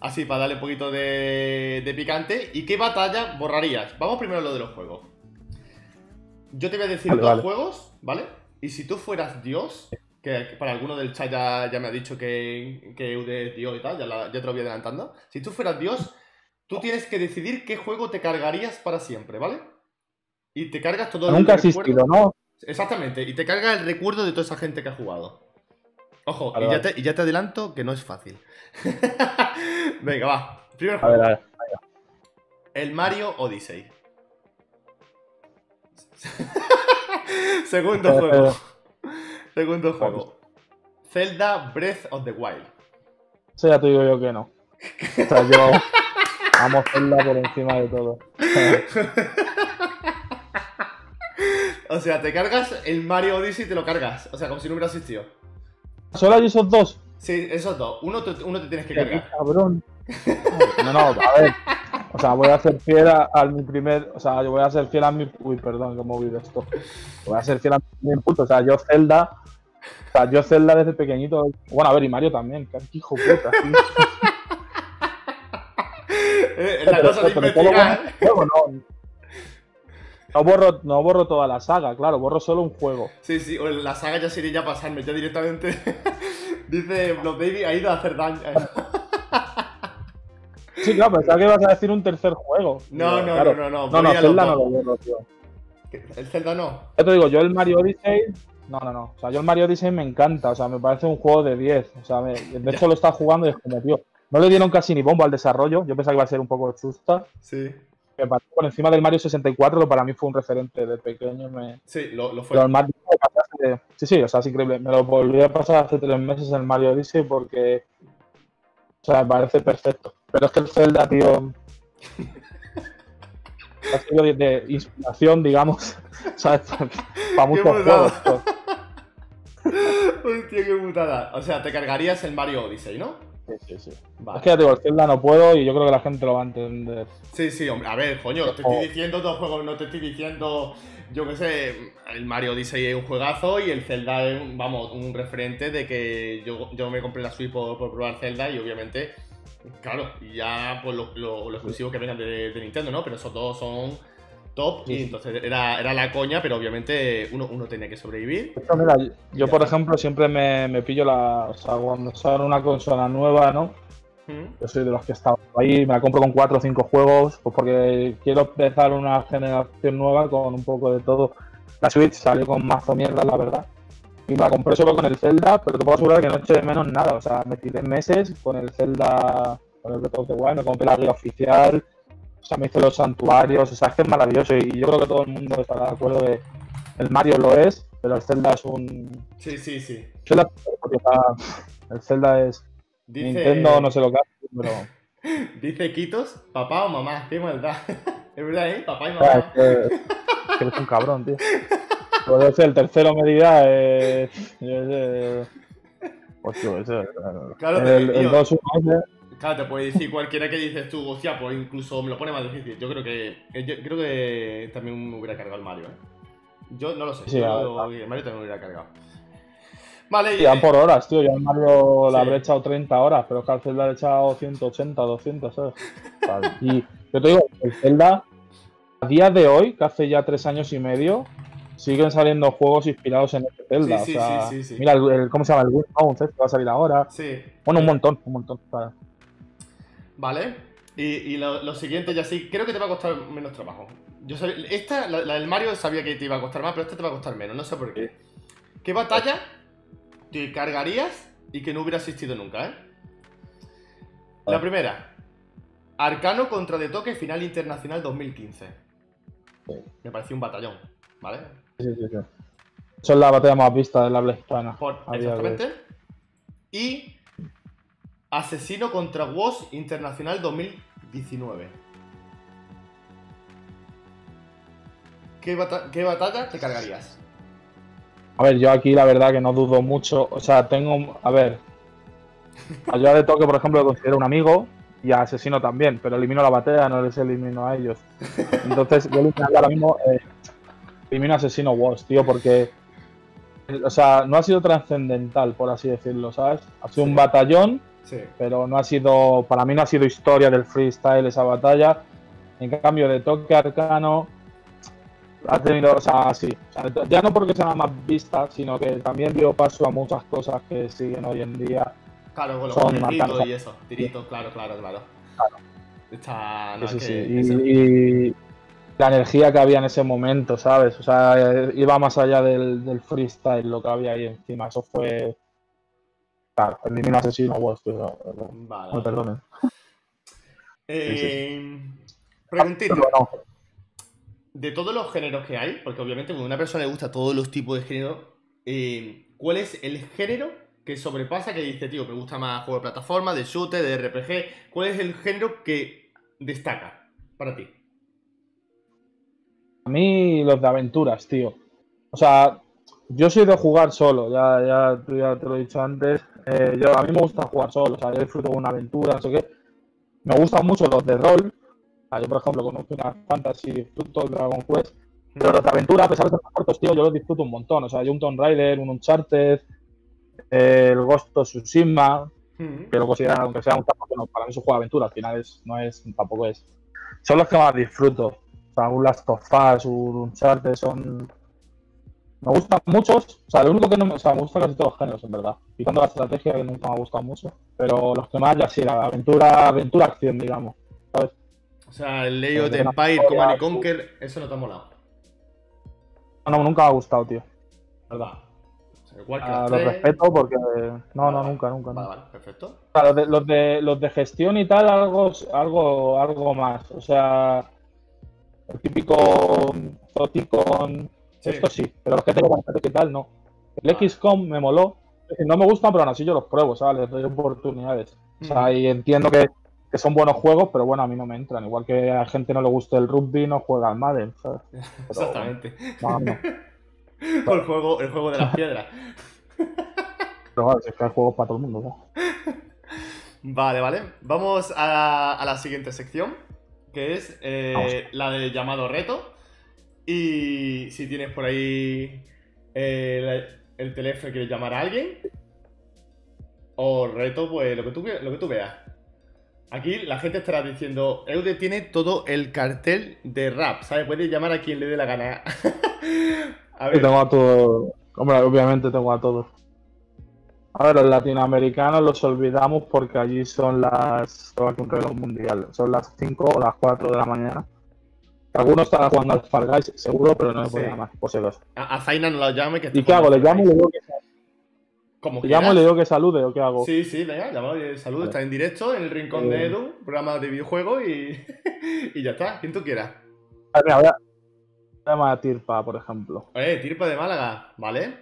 Así, para darle un poquito de, de picante. ¿Y qué batalla borrarías? Vamos primero a lo de los juegos. Yo te voy a decir Vale, dos vale. juegos, ¿vale? Y si tú fueras Dios, que para alguno del chat ya, ya me ha dicho que, que Eude es Dios y tal, ya, la- ya te lo voy adelantando. Si tú fueras Dios, tú tienes que decidir qué juego te cargarías para siempre, ¿vale? Y te cargas todo nunca ha el recuerdo- existido, ¿no? Exactamente, y te carga el recuerdo de toda esa gente que ha jugado. Ojo, Vale, y, ya te, y ya te adelanto que no es fácil. [laughs] Venga, va. Primer A juego. ver, a ver. El Mario Odyssey. [laughs] Segundo juego. Segundo juego. Zelda Breath of the Wild. Eso ya te digo yo que no. O sea, yo. Vamos a hacerla por encima de todo. [laughs] O sea, te cargas el Mario Odyssey y te lo cargas. O sea, como si no hubiera existido. ¿Solo hay esos dos? Sí, esos dos. Uno te, uno te tienes que cargar. cabrón. No, no, a ver. O sea, voy a ser fiel a, a mi primer. O sea, yo voy a ser fiel a mi. Uy, perdón, que he movido esto. Voy a ser fiel a mi primer impulso. O sea, yo Zelda. O sea, yo Zelda desde pequeñito. Bueno, a ver, y Mario también. Qué hijo puta, tío. [laughs] Eh, la cosa de investigar. bueno, no. No borro, no borro toda la saga, claro, borro solo un juego. Sí, sí, o la saga ya sería ya pasarme, ya directamente. [laughs] Dice Blood Baby ha ido a hacer daño. [laughs] Sí, claro, pensaba que ibas a decir un tercer juego. No, no, Claro. no, no, no. No, no, Zelda no lo borro, tío. El Zelda no. Ya te digo, yo el Mario Odyssey. No, no, no. O sea, yo el Mario Odyssey me encanta. O sea, me parece un juego de 10. O sea, me- de hecho lo está jugando y es como, tío. No le dieron casi ni bombo al desarrollo. Yo pensaba que iba a ser un poco chusta. Sí. Me parece por encima del Mario 64, que para mí fue un referente de pequeño. Me... Sí, lo, lo fue. Pero el Mario Sí, sí, o sea, es increíble. Me lo volví a pasar hace tres meses el Mario Odyssey porque. O sea, me parece perfecto. Pero es que el Zelda, tío. [laughs] ha sido de, de inspiración, digamos. [laughs] ¿Sabes? Para muchos juegos. tío. [laughs] Hostia, qué putada. O sea, te cargarías el Mario Odyssey, ¿no? Sí, sí, sí. Vale. Es que ya te digo, el Zelda no puedo y yo creo que la gente lo va a entender. Sí, sí, hombre. A ver, coño, te estoy diciendo dos juegos, no te estoy diciendo. Yo qué sé, el Mario Odyssey es un juegazo y el Zelda es, un, vamos, un referente de que yo, yo me compré la Switch por, por probar Zelda y obviamente, claro, y ya pues lo, lo, lo exclusivo que vengan de, de Nintendo, ¿no? Pero esos dos son top Sí, y entonces era, era la coña, pero obviamente uno, uno tenía que sobrevivir. Hecho, mira, yo- por ejemplo siempre me, me pillo la. O sea, cuando sale una consola nueva, ¿no? ¿Mm? Yo soy de los que están ahí, me la compro con 4 o 5 juegos, pues porque quiero empezar una generación nueva con un poco de todo. La Switch salió con mazo mierda, la verdad. Y me la compré solo con el Zelda, pero te puedo asegurar que no eché de menos nada. O sea, me tiré meses con el Zelda, con el Breath of the Wild, me compré la guía oficial, o sea, me hice los santuarios, o sea, es que es maravilloso. Y yo creo que todo el mundo estará de acuerdo de el Mario lo es, pero el Zelda es un. Sí, sí, sí. Zelda, el Zelda es. Dice, Nintendo no se lo hace, pero. [laughs] dice Kitos, papá o mamá, qué maldad. [laughs] es verdad, ¿eh? Papá y sea, mamá. es que, es que eres un cabrón, tío. Puede ser el tercero me dirá, eh, yo sé, pues yo qué sé, Claro, el, el 2 1 ese, Claro, te puede decir cualquiera que dices tú, hostia, pues incluso me lo pone más difícil. Yo creo que eh, yo creo que también me hubiera cargado el Mario, ¿eh? Yo no lo sé, Sí, el Mario también me hubiera cargado. Vale, y, y van por horas, tío. Yo al Mario le Sí. habré echado 30 horas, pero es que al Zelda le he echado 180, 200, ¿sabes? Vale. [laughs] Y yo te digo, el Zelda, a día de hoy, que hace ya tres años y medio, siguen saliendo juegos inspirados en este Zelda. Sí, sí, o sea, sí, sí, sí. mira, el, el- ¿cómo se llama? El Wind Bounce, que va a salir ahora. sí. Bueno, un montón, un montón. Vale. Y, y lo, lo siguiente ya sí, creo que te va a costar menos trabajo. Yo sabía- esta, la, la del Mario sabía que te iba a costar más, pero esta te va a costar menos, no sé por qué. ¿Qué batalla te cargarías y que no hubiera existido nunca, eh? La Ah. primera. Arcano contra De Toque Final Internacional 2015. Sí. Me pareció un batallón, ¿vale? Sí, sí, sí. Eso es la batalla más vista de la habla hispana. Por- exactamente. Y Asesino contra WOS Internacional 2019. ¿Qué, bata- qué batalla te cargarías? A ver, yo aquí la verdad que no dudo mucho. O sea, tengo. A ver. A yo de toque, por ejemplo, lo considero un amigo y a Asesino también, pero elimino la batalla, no les elimino a ellos. Entonces, yo ahora mismo. eh, elimino a Asesino Wars, tío, porque. O sea, no ha sido trascendental, por así decirlo, ¿sabes? Ha sido Sí. un batallón, Sí. pero no ha sido. Para mí no ha sido historia del freestyle esa batalla. En cambio, de toque arcano. Ha tenido, o sea, sí. O sea, ya no porque sea más vista, sino que también dio paso a muchas cosas que siguen hoy en día. Claro, con los Son tiritos marcados. y eso. Tiritos, claro, claro, claro. Está. no, Sí, que- Y, y la energía que había en ese momento, ¿sabes? O sea, iba más allá del, del freestyle, lo que había ahí encima. Eso fue. Claro, elimino asesino, pero. Vale. No me perdonen. Eh, Preguntita. Pero no, De todos los géneros que hay, porque obviamente cuando a una persona le gusta todos los tipos de género, eh, ¿cuál es el género que sobrepasa, que dice, tío, me gusta más juego de plataforma, de shooter, de RPG? ¿Cuál es el género que destaca para ti? A mí los de aventuras, tío. O sea, yo soy de jugar solo, ya, ya te lo he dicho antes. Eh, yo, a mí me gusta jugar solo, o sea, yo disfruto una aventura, no sé qué. Me gustan mucho los de rol. O sea, yo, por ejemplo, conozco una fantasy, disfruto el Dragon Quest. Pero los de aventura, a pesar de ser cortos, tío, yo los disfruto un montón. O sea, yo un Tomb Raider, un Uncharted, eh, el Ghost of Tsushima, Mm. que lo consideran, aunque sea un tampoco, no, para mí es un juego de aventura, al final es, no es, tampoco es. Son los que más disfruto. O sea, un Last of Us, un Uncharted, son. Me gustan muchos. O sea, lo único que no me. O sea, me gustan casi todos los géneros, en verdad. Quitando la estrategia, que nunca me ha gustado mucho. Pero los que más, ya sí, la aventura, aventura acción, digamos. ¿Sabes? O sea, el Leo de Pero de Empire, Command y Conquer, eso no te ha molado. No, nunca me ha gustado, tío. ¿Verdad? Igual que Ah, los respeto porque. No, no, Vale, nunca, nunca. Vale, vale, perfecto. O sea, los de, los de los de gestión y tal, algo, algo, algo más. O sea, el típico Zoticon, Sí. esto sí, pero los que tengo bastante que tal, no. El XCOM me moló. Decir, No me gustan, pero aún así yo los pruebo, ¿sabes? Les doy oportunidades. O sea, Mm. y entiendo que, que son buenos juegos, pero bueno, a mí no me entran. Igual que a gente no le gusta el rugby, no juega al Madden, ¿sabes? [laughs] Pero, Exactamente. no, no. [laughs] O el juego, el juego de las piedras. [laughs] Pero vale, es que hay juegos para todo el mundo, ¿no? Vale, vale. Vamos a, a la siguiente sección, que es eh, la de llamado reto. Y si tienes por ahí eh, el teléfono y quieres llamar a alguien, o reto, pues lo que tú, lo que tú veas. Aquí la gente estará diciendo, Eude tiene todo el cartel de rap, ¿sabes? Puede llamar a quien le dé la gana. [laughs] a tengo a todos. Hombre, obviamente tengo a todos. A ver, los latinoamericanos los olvidamos porque allí son las. Aquí un reloj mundial. Son las 5 o las 4 de la mañana. Algunos estarán jugando al Far Guys, seguro, pero no me puedo Sí. llamar, por si acaso. a, Zaina no la llame. Que ¿Y qué hago? ¿Le llamo y le digo que, Como le llamo y le digo que salude o qué hago? Sí, sí, venga, llámalo y salud, Vale. está en directo en el rincón de Eh. Edu, programa de videojuegos y, [laughs] y ya está, quien tú quieras. A ver, mira, voy a, Tirpa, por ejemplo. Eh, Tirpa de Málaga, ¿vale?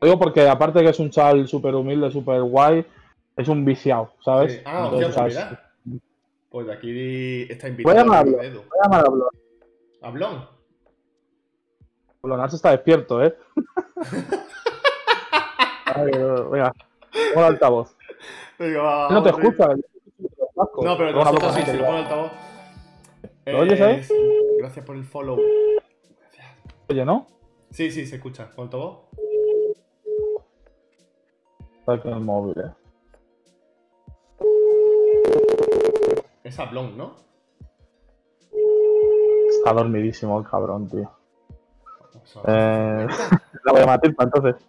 Lo digo porque, aparte de que es un chaval súper humilde, súper guay, es un viciado, ¿sabes? Sí. Ah, Entonces, hostia, pues aquí está Voy a invitado llamarlo. Edu. Voy a llamar a Blon. Hablón. Blonar está despierto, ¿eh? [laughs] Ay, venga, pon altavoz. Venga, va, no te escucha. No, pero nosotros sí, si lo pongo en altavoz. ¿Lo oyes, eh? Gracias por el follow. Oye, ¿no? Sí, sí, se escucha. ¿Con altavoz? Está con el móvil, ¿eh? Es Hablón, ¿no? Está dormidísimo el cabrón, tío. Eh, [laughs] la voy a matar, entonces. [laughs]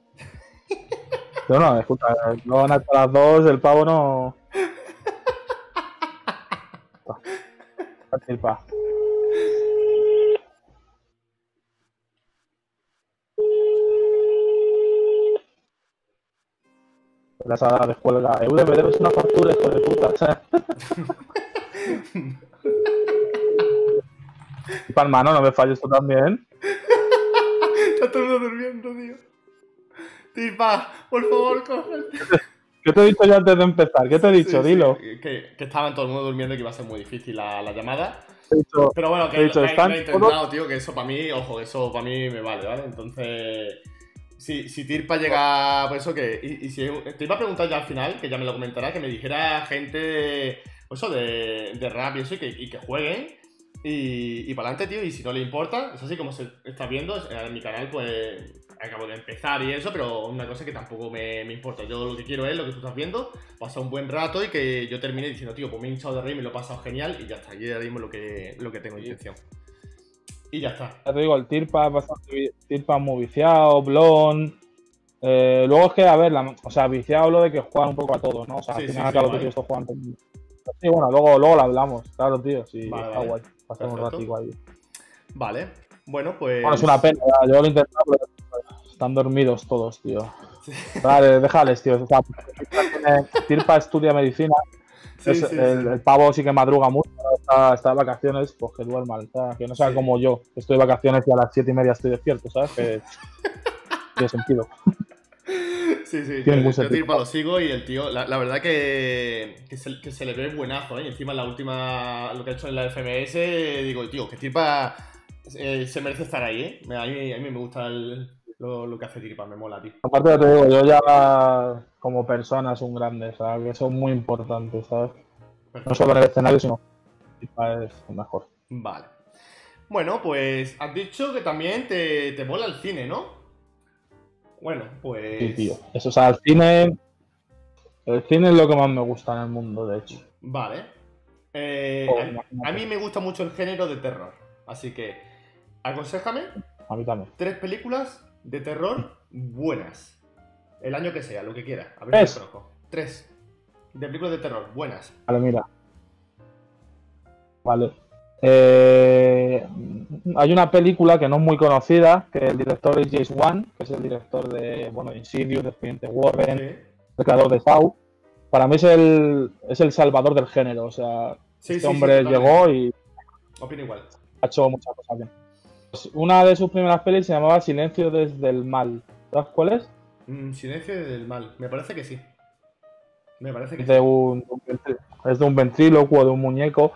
No, no, escucha, no van hasta las dos, el pavo no. [laughs] Tilpa. La sala de escuela. Eh, me debes una factura, hijo de puta. [laughs] ¿sabes? Palma, no, me falles tú también. Está todo el mundo durmiendo, tío. Tirpa, por favor, coge. ¿Qué te he dicho yo antes de empezar? ¿Qué te he dicho? Sí, sí, Dilo. Que, que estaban todo el mundo durmiendo y que iba a ser muy difícil la, la llamada. Dicho, Pero bueno, que dicho, lo, he- ¿están lo he intentado, tío, que eso para mí, ojo, eso para mí me vale, ¿vale? Entonces, si, si Tirpa llega, por eso que, y, y si, te iba a preguntar ya al final, que ya me lo comentará, que me dijera gente, pues eso, de, de rap y eso, y que, y que jueguen, y, y para adelante, tío, y si no le importa, es así como se está viendo, en mi canal, pues, acabo de empezar y eso, pero una cosa que tampoco me, me importa, yo lo que quiero es lo que tú estás viendo, pasar un buen rato y que yo termine diciendo, tío, pues me he hinchado de reír, me lo he pasado genial, y ya está, y ahora mismo lo que, lo que tengo intención. Y ya está. ya te digo, el Tirpa es bastante Tirpa es muy viciado, Blon. Eh, luego es que, a ver, la- o sea, viciado lo de que juegan un poco a todos, ¿no? O sea, Sí, al sí, final, sí, claro, guay. que estos juegan. Sí, bueno, luego, luego lo hablamos, claro, tío, sí, Vale, está guay. Pasamos un ratico ahí. Vale. Bueno, pues. Bueno, es una pena, ya, yo lo he intentado, pero están dormidos todos, tío. Sí. Vale, déjales, tío. O sea, Tirpa estudia medicina, Sí, es- sí, el, pavo sí que madruga mucho, está, está de vacaciones, pues que duerman, o sea, que no sea como yo, estoy de vacaciones y a las siete y media estoy despierto, ¿sabes? Que [laughs] tiene sentido. Sí, sí, Tiene yo, yo Tirpa lo sigo y el tío, la, la verdad que, que, se, que se le ve buenazo, ¿eh? Y encima en la última, lo que ha hecho en la FMS, digo, tío, que Tirpa eh, se merece estar ahí, ¿eh? A mí, a mí me gusta el- lo, lo que hace Tiripa, me mola, tío. Aparte ya te digo, yo ya como persona es un grande, o sea, que son muy importantes, ¿sabes? No solo en el escenario, sino que es mejor. Vale. Bueno, pues has dicho que también te, te mola el cine, ¿no? Bueno, pues. Sí, tío. Eso, o sea, el cine. El cine es lo que más me gusta en el mundo, de hecho. Vale. Eh, Oh, a- a, mí me gusta mucho el género de terror. Así que, aconsejame A mí también. tres películas de terror buenas. El año que sea, lo que quiera. A ver ¿Tres? si. Tres. De películas de terror buenas. Vale, mira. Vale. Eh, hay una película que no es muy conocida, que el director es James Wan, que es el director de, bueno, Insidious, de Expediente Warren, Sí, el creador de Saw. Para mí es el, es el salvador del género, o sea, sí, este sí, hombre llegó y Opino igual. ha hecho muchas cosas bien. Pues una de sus primeras pelis se llamaba Silencio desde el mal. ¿Sabes cuál es? Mm, silencio del mal. Me parece que sí. Me parece que sí. de un, es de un ventrílocuo, de un muñeco.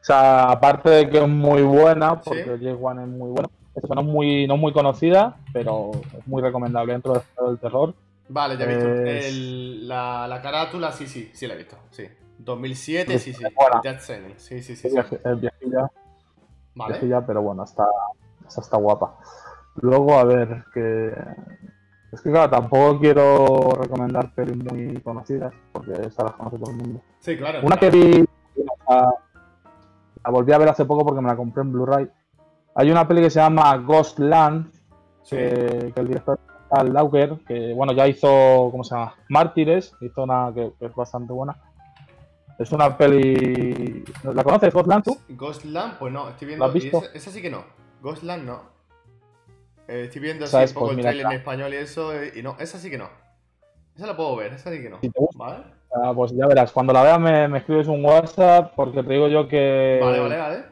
O sea, aparte de que es muy buena, porque Sí. James Wan es muy bueno. Esta no es muy, no es muy conocida, pero es muy recomendable dentro del terror. Vale, ya he visto. Es- El- la, la carátula, sí, sí, sí la he visto. Sí. 2007, sí, sí. Dead Sí, sí, sí. Es sí. viejilla, Vale. viejilla, pero bueno, está, esta está guapa. Luego, a ver, que. Es que claro, tampoco quiero recomendar pelis muy conocidas, porque estas las conoce todo el mundo. Sí, claro. Una que vi, la volví a ver hace poco porque me la compré en Blu-ray. Hay una peli que se llama Ghostland, Sí. que, que el director Al Lauker, que bueno, ya hizo, ¿cómo se llama? Mártires, hizo una que, que es bastante buena. Es una peli... ¿La conoces, Ghostland, tú? Ghostland, pues no, estoy viendo. ¿La has visto? Esa, esa sí que no. Ghostland no. Eh, estoy viendo así un poco Pues el trailer en español y eso, eh, y no, esa sí que no. Esa la puedo ver, esa sí que no. Si te gusta. ¿Vale? Ah, pues ya verás, cuando la veas me, me escribes un WhatsApp porque te digo yo que... Vale, vale, vale.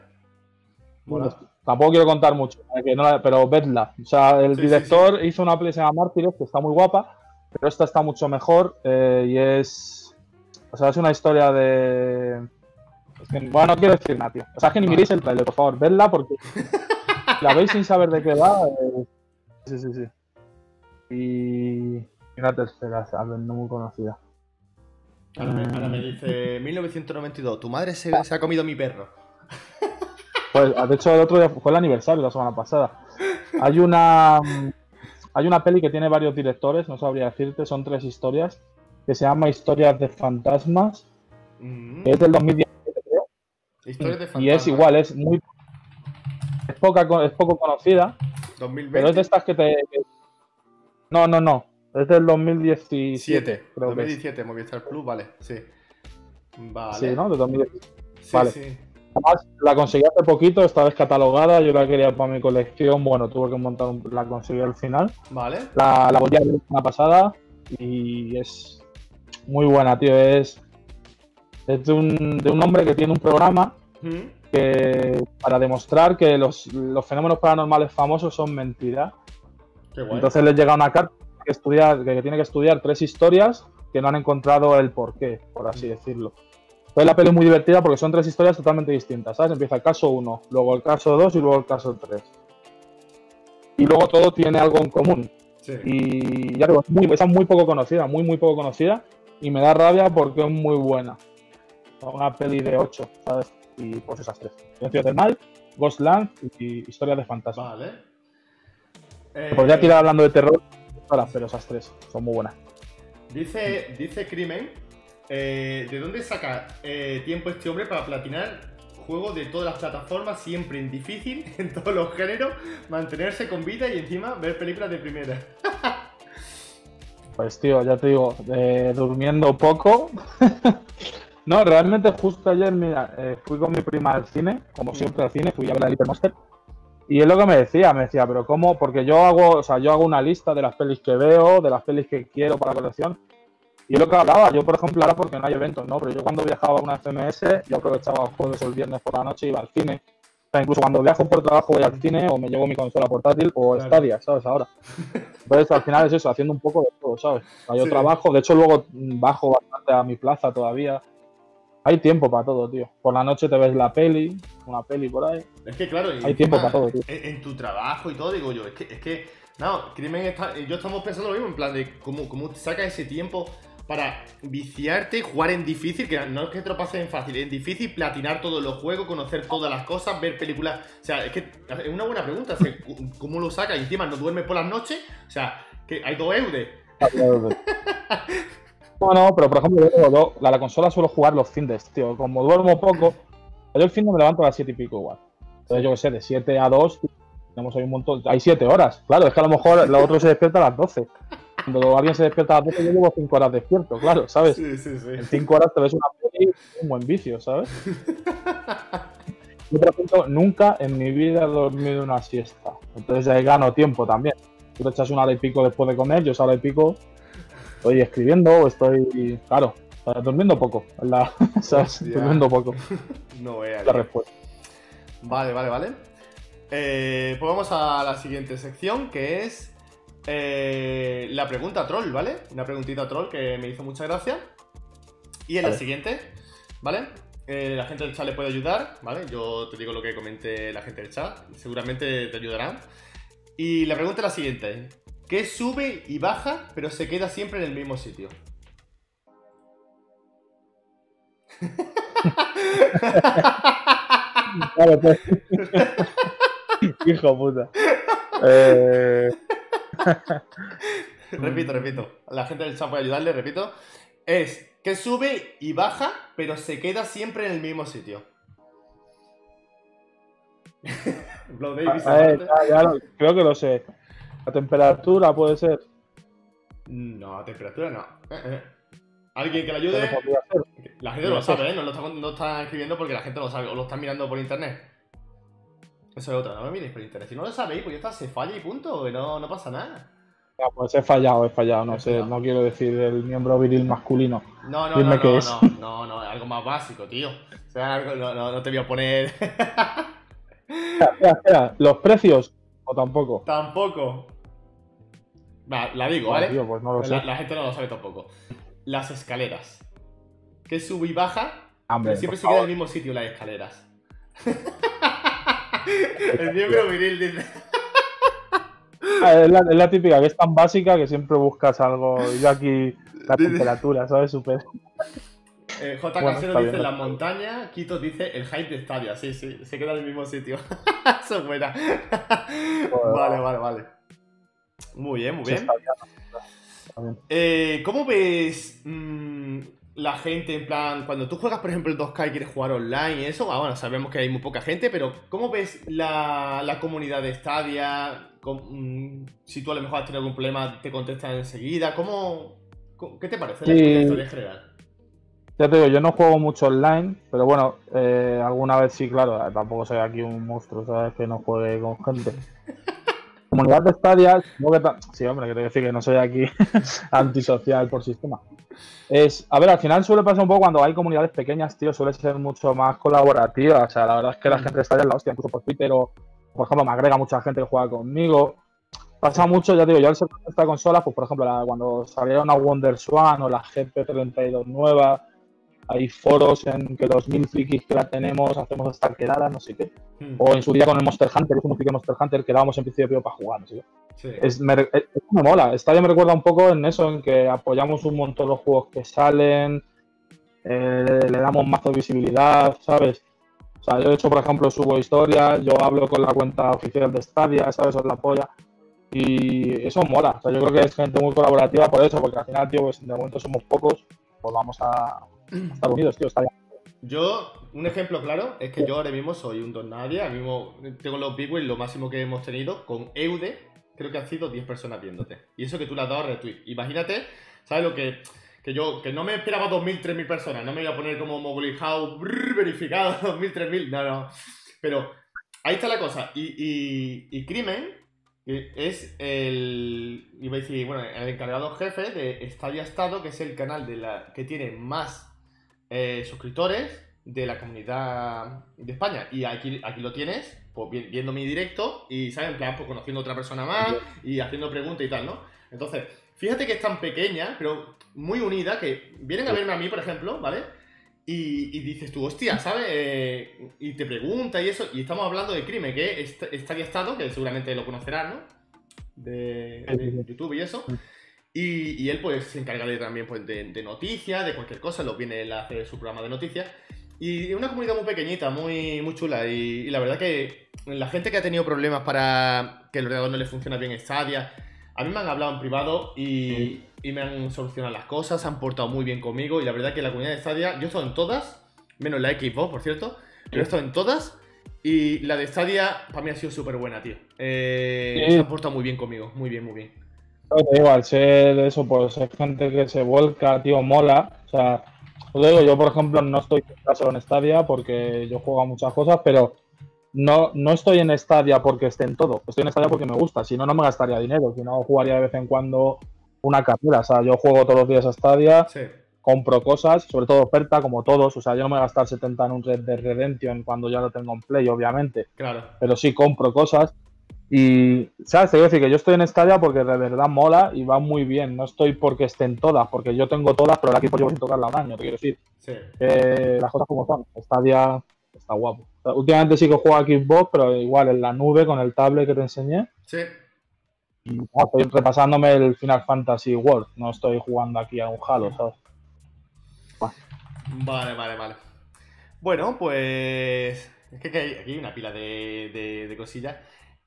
Mola. Tampoco quiero contar mucho, para que no la- pero vedla. O sea, el Sí, sí, director hizo una que se llama Mártires, que está muy guapa, pero esta está mucho mejor eh, y es. O sea, es una historia de. es que- bueno, no quiero decir nada, tío. O sea, es que ni miréis el trailer, por favor, vedla porque la veis sin saber de qué va. eh, Sí, sí, sí. Y. Y una tercera, no muy conocida. Ahora me, ahora me dice 1992, tu madre se, se ha comido mi perro. [laughs] Pues, de hecho, el otro día fue el aniversario, la semana pasada. Hay una. Hay una peli que tiene varios directores, no sabría decirte, son tres historias, que se llama Historias de Fantasmas, Mm, que es del 2017, creo. Historias de fantasma. Y es igual, es muy. Es, poca, es poco conocida, 2020. pero es de estas que te. que- No, no, no. Es del 2017, 7. creo que es. 2017, Movistar Plus, vale, sí. Vale. Sí, ¿no? De 2017. Sí, Vale. sí. Además, la conseguí hace poquito, está descatalogada, yo la quería para mi colección, bueno, tuve que montar, un- la conseguí al final. Vale. La, la volví a ver la semana pasada y es muy buena, tío. Es, es de, un, de un hombre que tiene un programa Mm, que, para demostrar que los, los fenómenos paranormales famosos son mentiras. Entonces le llega una carta que, estudiar, que tiene que estudiar tres historias que no han encontrado el porqué, por así decirlo. Entonces la peli es muy divertida porque son tres historias totalmente distintas, ¿sabes? Empieza el caso 1, luego el caso 2 y luego el caso 3. Y luego todo tiene algo en común. Sí. Y ya digo, es muy, es muy poco conocida, muy, muy poco conocida. Y me da rabia porque es muy buena. Una peli de 8, ¿sabes? Y pues esas tres. Silencio del Mal, Ghostland y Historia de Fantasma. Vale. Eh, Podría tirar hablando de terror horas, pero esas tres son muy buenas. Dice, dice Crimen, eh, ¿de dónde saca eh, tiempo este hombre para platinar juegos de todas las plataformas, siempre en difícil, [laughs] en todos los géneros, mantenerse con vida y encima ver películas de primera? [laughs] Pues tío, ya te digo, eh, durmiendo poco. [laughs] no, realmente justo ayer, mira, eh, fui con mi prima al cine, como siempre al cine, fui a ver la Little Monster. Y es lo que me decía, me decía, pero ¿cómo? Porque yo hago, o sea, yo hago una lista de las pelis que veo, de las pelis que quiero para la colección. Y es lo que hablaba, yo por ejemplo ahora porque no hay eventos, ¿no? Pero yo cuando viajaba a una FMS, yo aprovechaba el jueves o el viernes por la noche y iba al cine. O sea, incluso cuando viajo por trabajo voy al cine o me llevo mi consola portátil o Claro. Stadia, ¿sabes? Ahora. Entonces al final es eso, haciendo un poco de todo, ¿sabes? O sea, yo Sí. trabajo, de hecho luego bajo bastante a mi plaza todavía. Hay tiempo para todo, tío. Por la noche te ves la peli, una peli por ahí. Es que claro, hay tiempo para todo, tío. En, tu trabajo y todo, digo yo, es que, es que, no, crimen está, yo estamos pensando lo mismo, en plan de cómo, cómo sacas ese tiempo para viciarte, jugar en difícil, que no es que te lo pases en fácil, en difícil, platinar todos los juegos, conocer todas las cosas, ver películas. O sea, es que es una buena pregunta. [laughs] ¿Cómo lo sacas? Y encima no duermes por las noches. O sea, que hay dos [laughs] eudes. Bueno, pero por ejemplo, yo, la, la, consola suelo jugar los fines, tío. Como duermo poco, yo el fin me levanto a las 7 y pico igual. Entonces, yo qué sé, de 7 a 2, tenemos ahí un montón. Hay 7 horas. Claro, es que a lo mejor el otro se despierta a las 12. Cuando alguien se despierta a las 12, yo llevo 5 horas despierto, claro, ¿sabes? Sí, sí, sí. En 5 horas te ves una peli un buen vicio, ¿sabes? Yo, por ejemplo, nunca en mi vida he dormido una siesta. Entonces ahí gano tiempo también. Tú te echas una hora y pico después de comer, yo esa hora y pico estoy escribiendo o estoy. Claro, durmiendo poco. La, [laughs] ¿sabes? Durmiendo poco. [laughs] No veas. La respuesta. Vale, vale, vale. Eh, pues vamos a la siguiente sección que es eh, la pregunta troll, ¿vale? Una preguntita troll que me hizo mucha gracia. Y en la siguiente, ¿vale? Eh, la gente del chat le puede ayudar, ¿vale? Yo te digo lo que comente la gente del chat, seguramente te ayudarán. Y la pregunta es la siguiente: ¿Qué sube y baja, pero se queda siempre en el mismo sitio? Claro, pues. Hijo puta. Eh... repito, repito. La gente del chat puede ayudarle, repito. Es que sube y baja, pero se queda siempre en el mismo sitio. [laughs] Blow Davis. Creo que lo sé. La temperatura puede ser. No, la temperatura no. Eh, eh. ¿Alguien que le ayude? La gente no lo sabe, ¿eh? No lo, está, no está escribiendo porque la gente lo sabe o lo está mirando por internet. Eso es otra, no me miréis por internet. Si no lo sabéis, pues ya está, se falla y punto, no, no pasa nada. No, pues he fallado, he fallado, no sé, no quiero decir el miembro viril masculino. No, no, no, no, no, no, no, algo más básico, tío. O sea, algo, no, no, te voy a poner. [laughs] espera, espera, ¿los precios o tampoco? Tampoco. La digo, ¿vale? Tío, pues no lo la, sé. la, gente no lo sabe tampoco. Las escaleras. Que sube y baja, Hombre, siempre se queda en el mismo sitio las escaleras. [laughs] el miembro viril dice. Ah, es, la, es, la, típica, que es tan básica que siempre buscas algo. Yo aquí, la temperatura, ¿sabes? Super. Eh, J. Bueno, Casero dice la montaña, Quito dice el hype de Stadia. Sí, sí, se queda en el mismo sitio. [laughs] Eso es buena. vale, vale, vale. Muy bien, muy bien. Eh, ¿Cómo ves mmm, la gente en plan, cuando tú juegas, por ejemplo, el 2K y quieres jugar online y eso? Ah, bueno, sabemos que hay muy poca gente, pero ¿cómo ves la, la comunidad de Stadia? Con, si tú a lo mejor has tenido algún problema, te contestan enseguida. ¿Cómo, ¿Qué te parece sí. la Stadia en general? Ya te digo, yo no juego mucho online, pero bueno, eh, alguna vez sí, claro, tampoco soy aquí un monstruo, ¿sabes? Que no juegue con gente. [laughs] Comunidad de Stadia, sí, hombre, quiero decir que no soy aquí [laughs] antisocial por sistema. Es, a ver, al final suele pasar un poco cuando hay comunidades pequeñas, tío, suele ser mucho más colaborativa. O sea, la verdad es que la gente de Stadia es la hostia, incluso por Twitter o, por ejemplo, me agrega mucha gente que juega conmigo. Pasa mucho, ya digo, yo al ser esta consola, pues por ejemplo, la, cuando salieron a WonderSwan o la GP32 nueva, hay foros en que los mil frikis que la tenemos hacemos hasta quedadas, no sé qué. Hmm. O en su día con el Monster Hunter, hicimos un friki Monster Hunter, quedábamos en principio para jugar, no sé qué. Sí. Es, me, es, me mola. Stadia me recuerda un poco en eso, en que apoyamos un montón los juegos que salen, eh, le damos más visibilidad, ¿sabes? O sea, yo de hecho, por ejemplo, subo historias, yo hablo con la cuenta oficial de Stadia, ¿sabes? Os la apoya. Y eso mola. O sea, yo creo que es gente muy colaborativa por eso, porque al final, tío, pues de momento somos pocos, pues vamos a, Estados Unidos, tío, está bien. Yo, un ejemplo claro, es que yo ahora mismo soy un don nadie, ahora mismo tengo los wins, lo máximo que hemos tenido, con Eude, creo que han sido 10 personas viéndote. Y eso que tú le has dado retweet. Imagínate, ¿sabes lo que...? Que yo, que no me esperaba 2.000, 3.000 personas, no me iba a poner como brrr, verificado, [laughs] 2.000, 3.000, no, no. Pero ahí está la cosa. Y, y, y Crimen es el, iba a decir, bueno, el encargado jefe de Estadia Estado, que es el canal de la, que tiene más eh, suscriptores de la comunidad de España. Y aquí, aquí lo tienes, pues viendo mi directo y, ¿sabes? En plan, pues conociendo a otra persona más y haciendo preguntas y tal, ¿no? Entonces, fíjate que es tan pequeña, pero muy unida, que vienen a verme a mí, por ejemplo, ¿vale? Y, dices tú, hostia, ¿sabes? Eh, y te pregunta y eso. Y estamos hablando de Crime, que es Stadia Estado, que seguramente lo conocerás, ¿no? De, YouTube y eso. Y, él pues se encarga de, también pues, de, noticias, de cualquier cosa, lo viene él a hacer su programa de noticias. Y una comunidad muy pequeñita, muy, muy chula. Y, la verdad que la gente que ha tenido problemas para que el ordenador no le funcione bien Stadia, a mí me han hablado en privado y, y me han solucionado las cosas, se han portado muy bien conmigo y la verdad que la comunidad de Stadia, yo he estado en todas, menos la Xbox, por cierto, pero he estado en todas y la de Stadia para mí ha sido súper buena, tío. Eh, se han portado muy bien conmigo, muy bien, muy bien. Te digo, al ser eso, pues es gente que se vuelca, tío, mola. O sea, os digo, yo por ejemplo no estoy solo en Stadia porque yo juego a muchas cosas, pero no, no estoy en Stadia porque esté en todo. Estoy en Stadia porque me gusta. Si no, no me gastaría dinero. Si no, jugaría de vez en cuando una carrera. O sea, yo juego todos los días a Stadia, compro cosas, sobre todo oferta, como todos. O sea, yo no me voy a gastar 70 en un Red de Redemption cuando ya lo tengo en Play, obviamente. Claro. Pero sí compro cosas. Y, ¿sabes? Te decir que yo estoy en Stadia porque de verdad mola y va muy bien. No estoy porque estén todas, porque yo tengo todas, pero la equipo llevo sin tocarla un año, te quiero decir. Sí. las cosas como son. Stadia está guapo. últimamente sí que juego a Xbox, pero igual en la nube con el tablet que te enseñé. Sí estoy repasándome el Final Fantasy World, no estoy jugando aquí a un Halo, ¿sabes? Vale, vale, vale. Bueno, pues. Es que aquí hay una pila de, cosillas.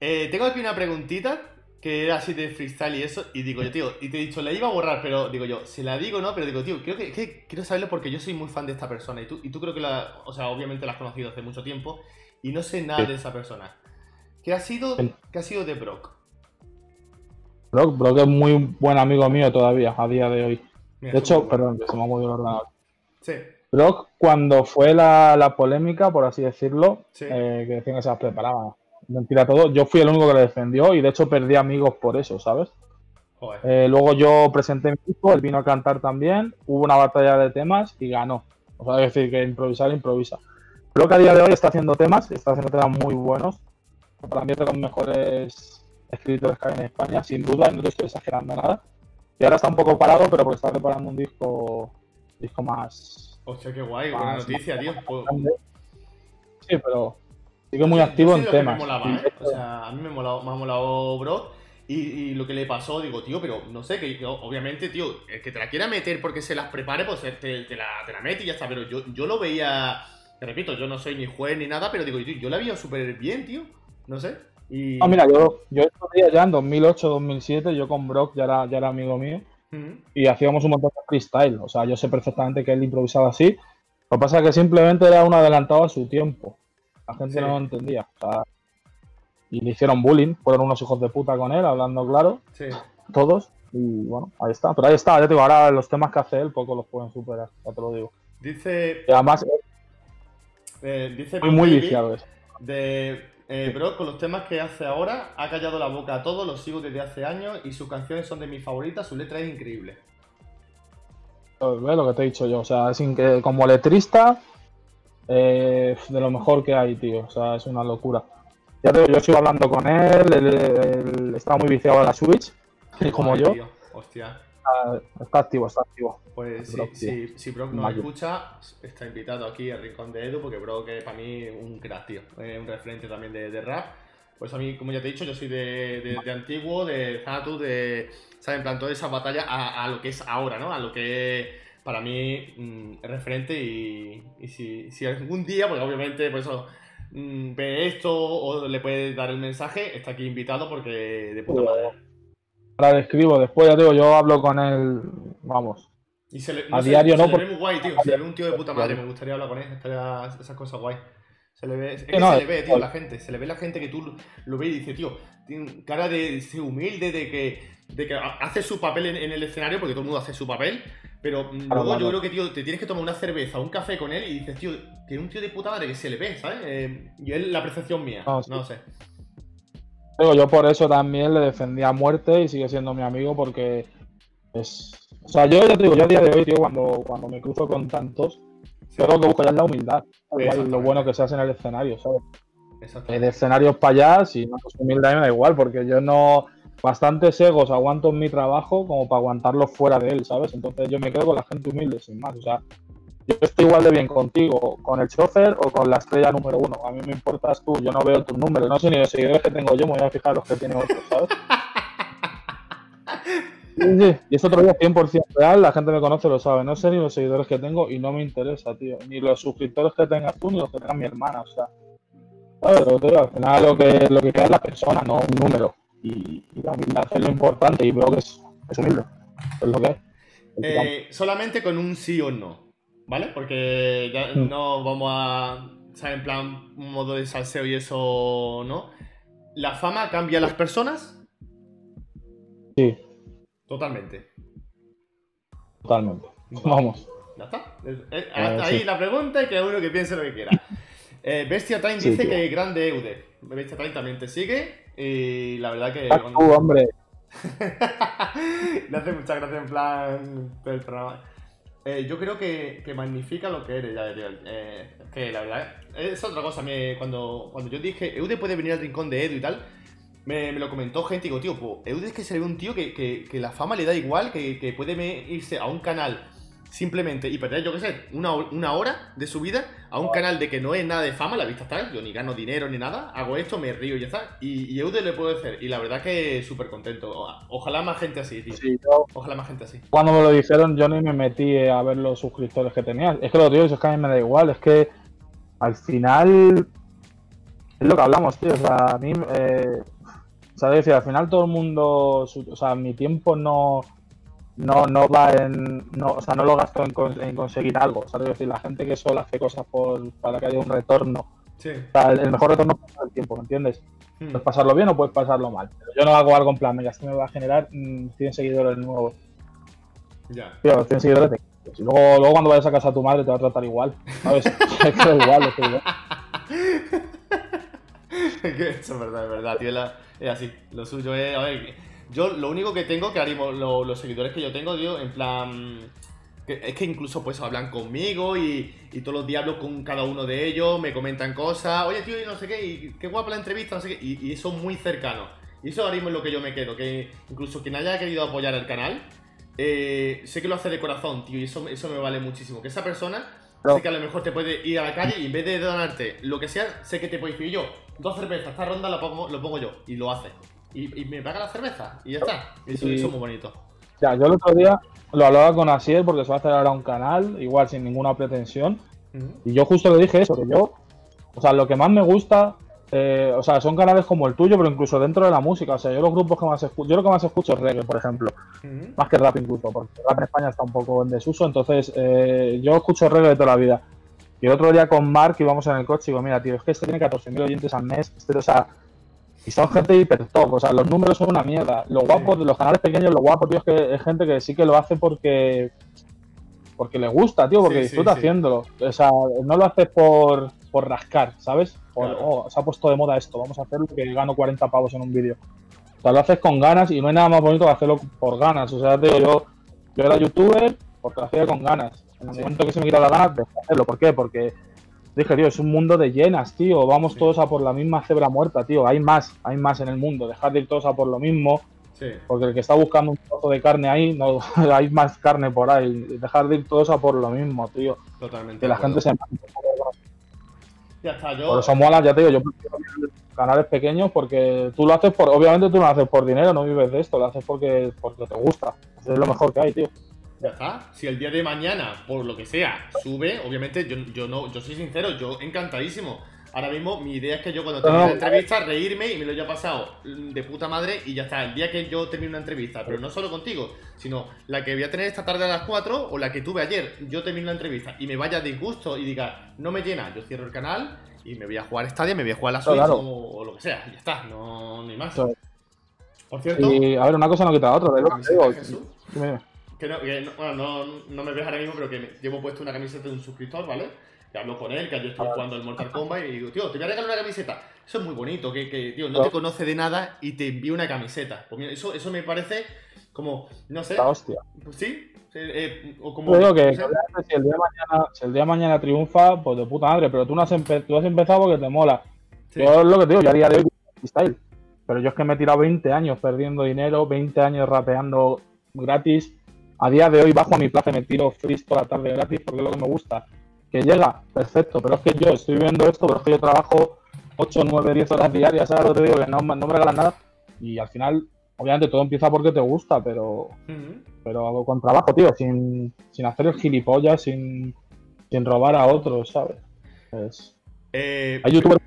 Eh, tengo aquí una preguntita que era así de freestyle y eso. Y digo yo, tío, y te he dicho, la iba a borrar, pero digo yo, se la digo, ¿no? Pero digo, tío, creo que, quiero saberlo porque yo soy muy fan de esta persona. Y tú, y tú creo que la. O sea, obviamente la has conocido hace mucho tiempo. Y no sé nada de esa persona. ¿Qué ha sido, ¿qué ha sido de Brock? Brock, Brock es muy buen amigo mío todavía, a día de hoy. de hecho, perdón, que se me ha movido el ordenador. Sí. Brock, cuando fue la, polémica, por así decirlo, eh, que decían que se las preparaba. Mentira todo, yo fui el único que le defendió y de hecho perdí amigos por eso, ¿sabes? Eh, luego yo presenté mi disco, él vino a cantar también, hubo una batalla de temas y ganó. O sea, es decir, que improvisar, improvisa. Brock a día de hoy está haciendo temas, está haciendo temas muy buenos. Para mí es de los mejores escritores que hay en España, sin duda, no te estoy exagerando nada. Y ahora está un poco parado, pero porque está preparando un disco, disco más. Hostia, qué guay, buena noticia, tío. Sí, pero sigue muy activo en temas. ¿eh? O sea, a mí me, ha molado, bro. Y, lo que le pasó, digo, tío, pero no sé, que obviamente, tío, el que te la quiera meter porque se las prepare, pues te, la, te la mete y ya está. Pero yo, yo lo veía, te repito, yo no soy ni juez ni nada, pero digo, yo, yo la veía súper bien, tío. No sé. No, mira, yo, yo ya en 2008, 2007, yo con Brock ya era, ya era amigo mío y hacíamos un montón de freestyle. O sea, yo sé perfectamente que él improvisaba así. Lo que pasa es que simplemente era un adelantado a su tiempo. La gente no lo entendía. O sea, y le hicieron bullying, fueron unos hijos de puta con él, hablando claro. Sí. Todos. Y bueno, ahí está. Pero ahí está, ya te digo, ahora los temas que hace él poco los pueden superar, ya te lo digo. Dice. Y además. Eh, dice muy, muy viciado eso. De eh, bro, con los temas que hace ahora, ha callado la boca a todos, los sigo desde hace años y sus canciones son de mis favoritas, su letra es increíble. Pues, lo que te he dicho yo, o sea, sin que, como letrista, eh, de lo mejor que hay, tío, o sea, es una locura. Ya te yo sigo hablando con él, él, está muy viciado a la Switch, [laughs] como yo. hostia. Está, activo, está activo. Pues sí, si Brock no escucha, está invitado aquí al Rincón de Edu, porque Brock es para mí un crack, tío. un referente también de, rap. Pues a mí, como ya te he dicho, yo soy de, antiguo, de Zatu, de. ¿Sabes? En plan, toda esa batalla a, lo que es ahora, ¿no? A lo que es para mí mm, referente y, si, algún día, pues obviamente, por eso mm, ve esto o le puede dar el mensaje, está aquí invitado porque de puta madre. Ahora le escribo, después ya digo, yo hablo con él, vamos. Y se le, a diario no. Se le ve muy guay, tío. Se le ve un tío de puta madre, me gustaría hablar con él, esas cosas guay. Se le ve, es que se le ve, tío, la gente. Se le ve la gente que tú lo ves y dices, tío, tiene cara de ser humilde, de que, de que hace su papel en, el escenario, porque todo el mundo hace su papel. Pero luego yo creo que, tío, te tienes que tomar una cerveza, un café con él y dices, tío, es un tío de puta madre que se le ve, ¿sabes? Eh, y es la percepción mía, no, no sé yo por eso también le defendí a muerte y sigue siendo mi amigo porque es... O sea, yo ya te digo, yo a día de hoy, tío, cuando, cuando me cruzo con tantos, yo lo que busco ya es la humildad. Lo bueno que se hace en el escenario, ¿sabes? El escenario es para allá, si no es humildad me da igual, porque yo no... Bastantes egos aguanto en mi trabajo como para aguantarlos fuera de él, ¿sabes? Entonces yo me quedo con la gente humilde, sin más. O sea, yo estoy igual de bien contigo, con el chofer o con la estrella número uno. A mí me importas tú, yo no veo tus números, no sé ni los seguidores que tengo yo, me voy a fijar los que tiene otros, ¿sabes? [laughs] Sí, sí. Y es otro día 100% real, la gente me conoce, lo sabe. No sé ni los seguidores que tengo y no me interesa, tío. Ni los suscriptores que tengas tú, ni los que tenga mi hermana, o sea. Tío, al final lo que, lo que queda es la persona, no un número. Y, y es lo importante y veo que es, es humilde. Es lo que es. Eh, solamente con un sí o no, ¿vale? Porque ya Mm. no vamos a. ¿Sabes? En plan, un modo de salseo y eso, ¿no? ¿La fama cambia a las personas? Sí, Totalmente. totalmente. Vamos. Ya está. Es- es- Eh, hasta ahí sí. la pregunta y que uno que piense lo que quiera. Eh, Bestia Time Sí, dice tío. que grande Eude. Bestia Time también te sigue y la verdad que. Ah, tú, hombre. [laughs] Le hace muchas gracias en plan del programa. Eh, yo creo que, que magnifica lo que eres, ya, tío. Eh, es que la verdad es otra cosa. me- cuando, cuando yo dije Eude puede venir al rincón de Edu y tal, me, me lo comentó gente y digo, tío, pues Eude es que se ve un tío que, que- que la fama le da igual, que, que puede irse a un canal simplemente y perder, yo qué sé, una, una hora de su vida a un canal de que no es nada de fama, la vista está, yo ni gano dinero ni nada, hago esto, me río y ya está. Y, y Eude le puedo hacer, y la verdad que súper contento. Ojalá más gente así, tío. Sí, yo, Ojalá más gente así. cuando me lo dijeron, yo ni me metí a ver los suscriptores que tenía. Es que lo digo, es que a mí me da igual. Es que al final es lo que hablamos, tío. O sea, a mí, eh, o sea, decir, al final todo el mundo, o sea, mi tiempo no, no, no va en, no, o sea, no lo gasto en, con- en conseguir algo. O sea, es decir, la gente que solo hace cosas por, para que haya un retorno. Sí. O sea, el, el mejor retorno es el tiempo, ¿me entiendes? Hmm. Puedes pasarlo bien o puedes pasarlo mal. Pero yo no hago algo en plan, mira, esto me va a generar mm, 100 seguidores nuevos. Ya. Tío, 100 seguidores pues, y luego, luego cuando vayas a casa a tu madre te va a tratar igual. ¿Sabes? [laughs] es que igual, es que igual. [laughs] Eso es verdad, es verdad, tío. Es así. Lo suyo es. A ver, yo lo único que tengo que haremos lo- los seguidores que yo tengo, tío, en plan. que- es que incluso pues hablan conmigo y, y todos los días hablo con cada uno de ellos, me comentan cosas, oye tío, y no sé qué, y qué guapa la entrevista, no sé qué, y, y son muy cercanos. Y eso ahora mismo es lo que yo me quedo, que incluso quien haya querido apoyar el canal, eh, sé que lo hace de corazón, tío, y eso, eso me vale muchísimo. Que esa persona Pero- sé que a lo mejor te puede ir a la calle y en vez de donarte lo que sea, sé que te puede decir yo, dos cervezas, esta ronda la pongo, lo pongo yo, y lo hace. Y, y me paga la cerveza, y ya está. Eso, eso es muy bonito. Ya, yo el otro día lo hablaba con Asier porque se va a hacer ahora un canal, igual sin ninguna pretensión. Y yo justo le dije eso, que yo, o sea, lo que más me gusta, eh, o sea, son canales como el tuyo, pero incluso dentro de la música. O sea, yo los grupos que más escucho, yo lo que más escucho es reggae, por ejemplo. Ujú. Más que rap incluso, porque rap en España está un poco en desuso. Entonces, eh, yo escucho reggae de toda la vida. Y el otro día con Mark íbamos en el coche y digo, mira, tío, es que este tiene 14.000 oyentes al mes. Este, o sea, y son gente hiper top. O sea, los números son una mierda. Lo guapo de los canales pequeños, lo guapo, tío, es que es gente que sí que lo hace porque porque le gusta, tío, porque Sí, disfruta sí. haciéndolo. O sea, no lo haces por, por rascar, ¿sabes? Por, Claro. oh, se ha puesto de moda esto, vamos a hacerlo que gano 40 pavos en un vídeo. O sea, lo haces con ganas y no hay nada más bonito que hacerlo por ganas. O sea, tío, yo, yo era youtuber porque lo hacía con ganas. En el momento que se me quita la gana, dejé de hacerlo. ¿Por qué? Porque dije, tío, es un mundo de llenas, tío. Vamos Sí. todos a por la misma cebra muerta, tío. Hay más, hay más en el mundo. Dejar de ir todos a por lo mismo. Sí. Porque el que está buscando un trozo de carne ahí, no [laughs] hay más carne por ahí. Dejar de ir todos a por lo mismo, tío. Totalmente. Que la acuerdo. gente se mate. Ya está, yo. Por eso mola, ya te digo, yo prefiero canales pequeños porque tú lo haces por, obviamente tú no lo haces por dinero, no vives de esto, lo haces porque, porque te gusta. Eso es lo mejor que hay, tío. Ya está. Si el día de mañana, por lo que sea, sube, obviamente yo, yo no, yo soy sincero, yo encantadísimo. Ahora mismo mi idea es que yo cuando termine la entrevista reírme y me lo haya pasado de puta madre y ya está. El día que yo termine una entrevista, pero no solo contigo, sino la que voy a tener esta tarde a las 4 o la que tuve ayer, yo termino la entrevista y me vaya a disgusto y diga, no me llena, yo cierro el canal y me voy a jugar Stadia, me voy a jugar a la Switch Claro. o, o lo que sea, y ya está, no ni más. Por cierto, Y a ver, una cosa no quita la otra, ¿ves lo que no, que no- bueno, no, no me ves ahora mismo, pero que me- llevo puesto una camiseta de un suscriptor, ¿vale? Que hablo con él, que ayer estoy Ah. jugando el Mortal Kombat y digo, tío, te voy a regalar una camiseta. Eso es muy bonito, que, que tío, no Ah. te conoce de nada y te envía una camiseta. Pues mira, eso, eso me parece como, no sé, La hostia. pues sí, eh, eh, o como... Digo que, que si el día de mañana, si el día de mañana triunfa, pues de puta madre, pero tú no has, empe- tú has empezado porque te mola. Sí. Yo es lo que te digo, yo a día de hoy freestyle. Pero yo es que me he tirado 20 años perdiendo dinero, 20 años rapeando gratis, a día de hoy bajo a mi plaza y me tiro freeze toda la tarde gratis porque es lo que me gusta. Que llega, perfecto, pero es que yo estoy viendo esto, pero es que yo trabajo 8, 9, 10 horas diarias, ¿sabes lo que te digo? Que no, no me regalan nada y al final, obviamente todo empieza porque te gusta, pero, pero con trabajo, tío, sin, sin hacer el gilipollas, sin, sin robar a otros, ¿sabes? Eh, hay youtubers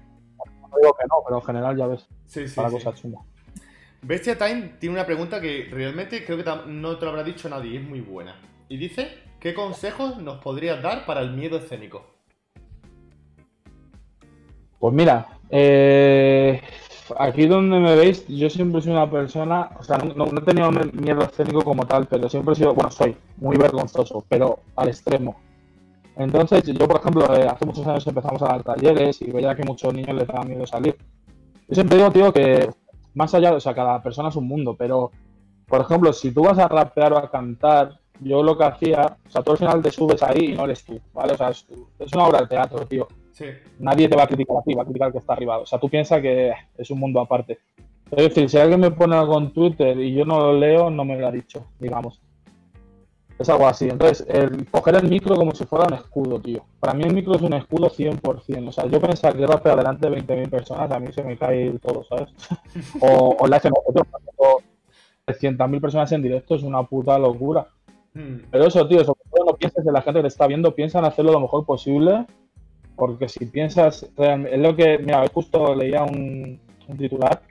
no digo que no, pero en general ya ves sí, sí, para sí. cosas chungas. Bestia Time tiene una pregunta que realmente creo que no te lo habrá dicho nadie, es muy buena. Y dice, ¿qué consejos nos podrías dar para el miedo escénico? Pues mira, eh, aquí donde me veis, yo siempre soy una persona, o sea, no, no he tenido miedo escénico como tal, pero siempre he sido, bueno, soy muy vergonzoso, pero al extremo. Entonces, yo, por ejemplo, eh, hace muchos años empezamos a dar talleres y veía que muchos niños les daba miedo salir. Yo siempre digo, tío, que más allá, o sea, cada persona es un mundo, pero, por ejemplo, si tú vas a rapear o a cantar, yo lo que hacía, o sea, tú al final te subes ahí y no eres tú, ¿vale? O sea, es, es una obra de teatro, tío Sí. nadie te va a criticar a ti, va a criticar al que está arriba. O sea, tú piensas que es un mundo aparte. Es decir, si alguien me pone algo en Twitter y yo no lo leo, no me lo ha dicho, digamos. Es algo así. Entonces, el coger el micro como si fuera un escudo, tío. Para mí el micro es un escudo 100%. O sea, yo pensaba que rapea delante de 20.000 personas, a mí se me cae todo, ¿sabes? [laughs] o, o la hacen cuando 300.000 personas en directo es una puta locura. Hmm. Pero eso, tío, sobre todo no pienses en la gente que te está viendo, piensa en hacerlo lo mejor posible, porque si piensas, realmente, es lo que, mira, justo leía un, un titular,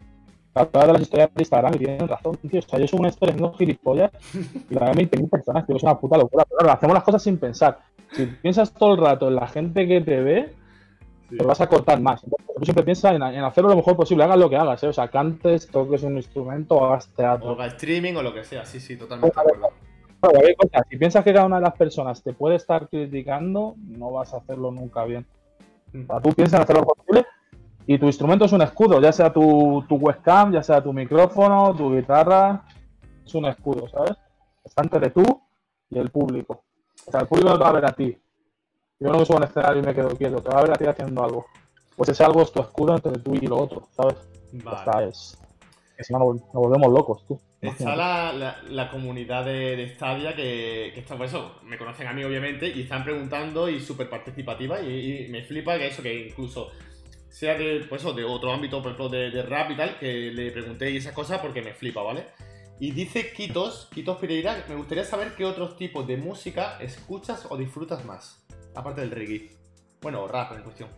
hablaba de las historias de Instagram y tienen razón, tío, o sea, yo subo una historia no gilipollas [laughs] y la ven 20.000 personas, tío, es una puta locura, pero claro, hacemos las cosas sin pensar. Si piensas todo el rato en la gente que te ve, Sí. te vas a cortar más. Tú siempre piensa en, en hacerlo lo mejor posible, hagas lo que hagas, ¿eh? o sea, cantes, toques un instrumento o hagas O teatro. haga streaming o lo que sea, sí, sí, totalmente de acuerdo. Claro. Si piensas que cada una de las personas te puede estar criticando, no vas a hacerlo nunca bien. O sea, tú piensas en hacer lo posible y tu instrumento es un escudo, ya sea tu, tu webcam, ya sea tu micrófono, tu guitarra, es un escudo, ¿sabes? Está entre tú y el público. O sea, el público no te va a ver a ti. Yo no me subo al escenario y me quedo quieto, te va a ver a ti haciendo algo. Pues ese algo es tu escudo entre tú y lo otro, ¿sabes? Vale. está, es. Que si no, nos, nos volvemos locos, tú. Está la, la- la comunidad de, de Stadia que, que está, por eso, me conocen a mí obviamente y están preguntando y súper participativa y, y me flipa que eso, que incluso sea pues de otro ámbito, por ejemplo, de, rap y tal, que le pregunté y esas cosas porque me flipa, ¿vale? Y dice Kitos, Kitos Pereira, me gustaría saber qué otros tipos de música escuchas o disfrutas más, aparte del reggae. Bueno, rap en cuestión.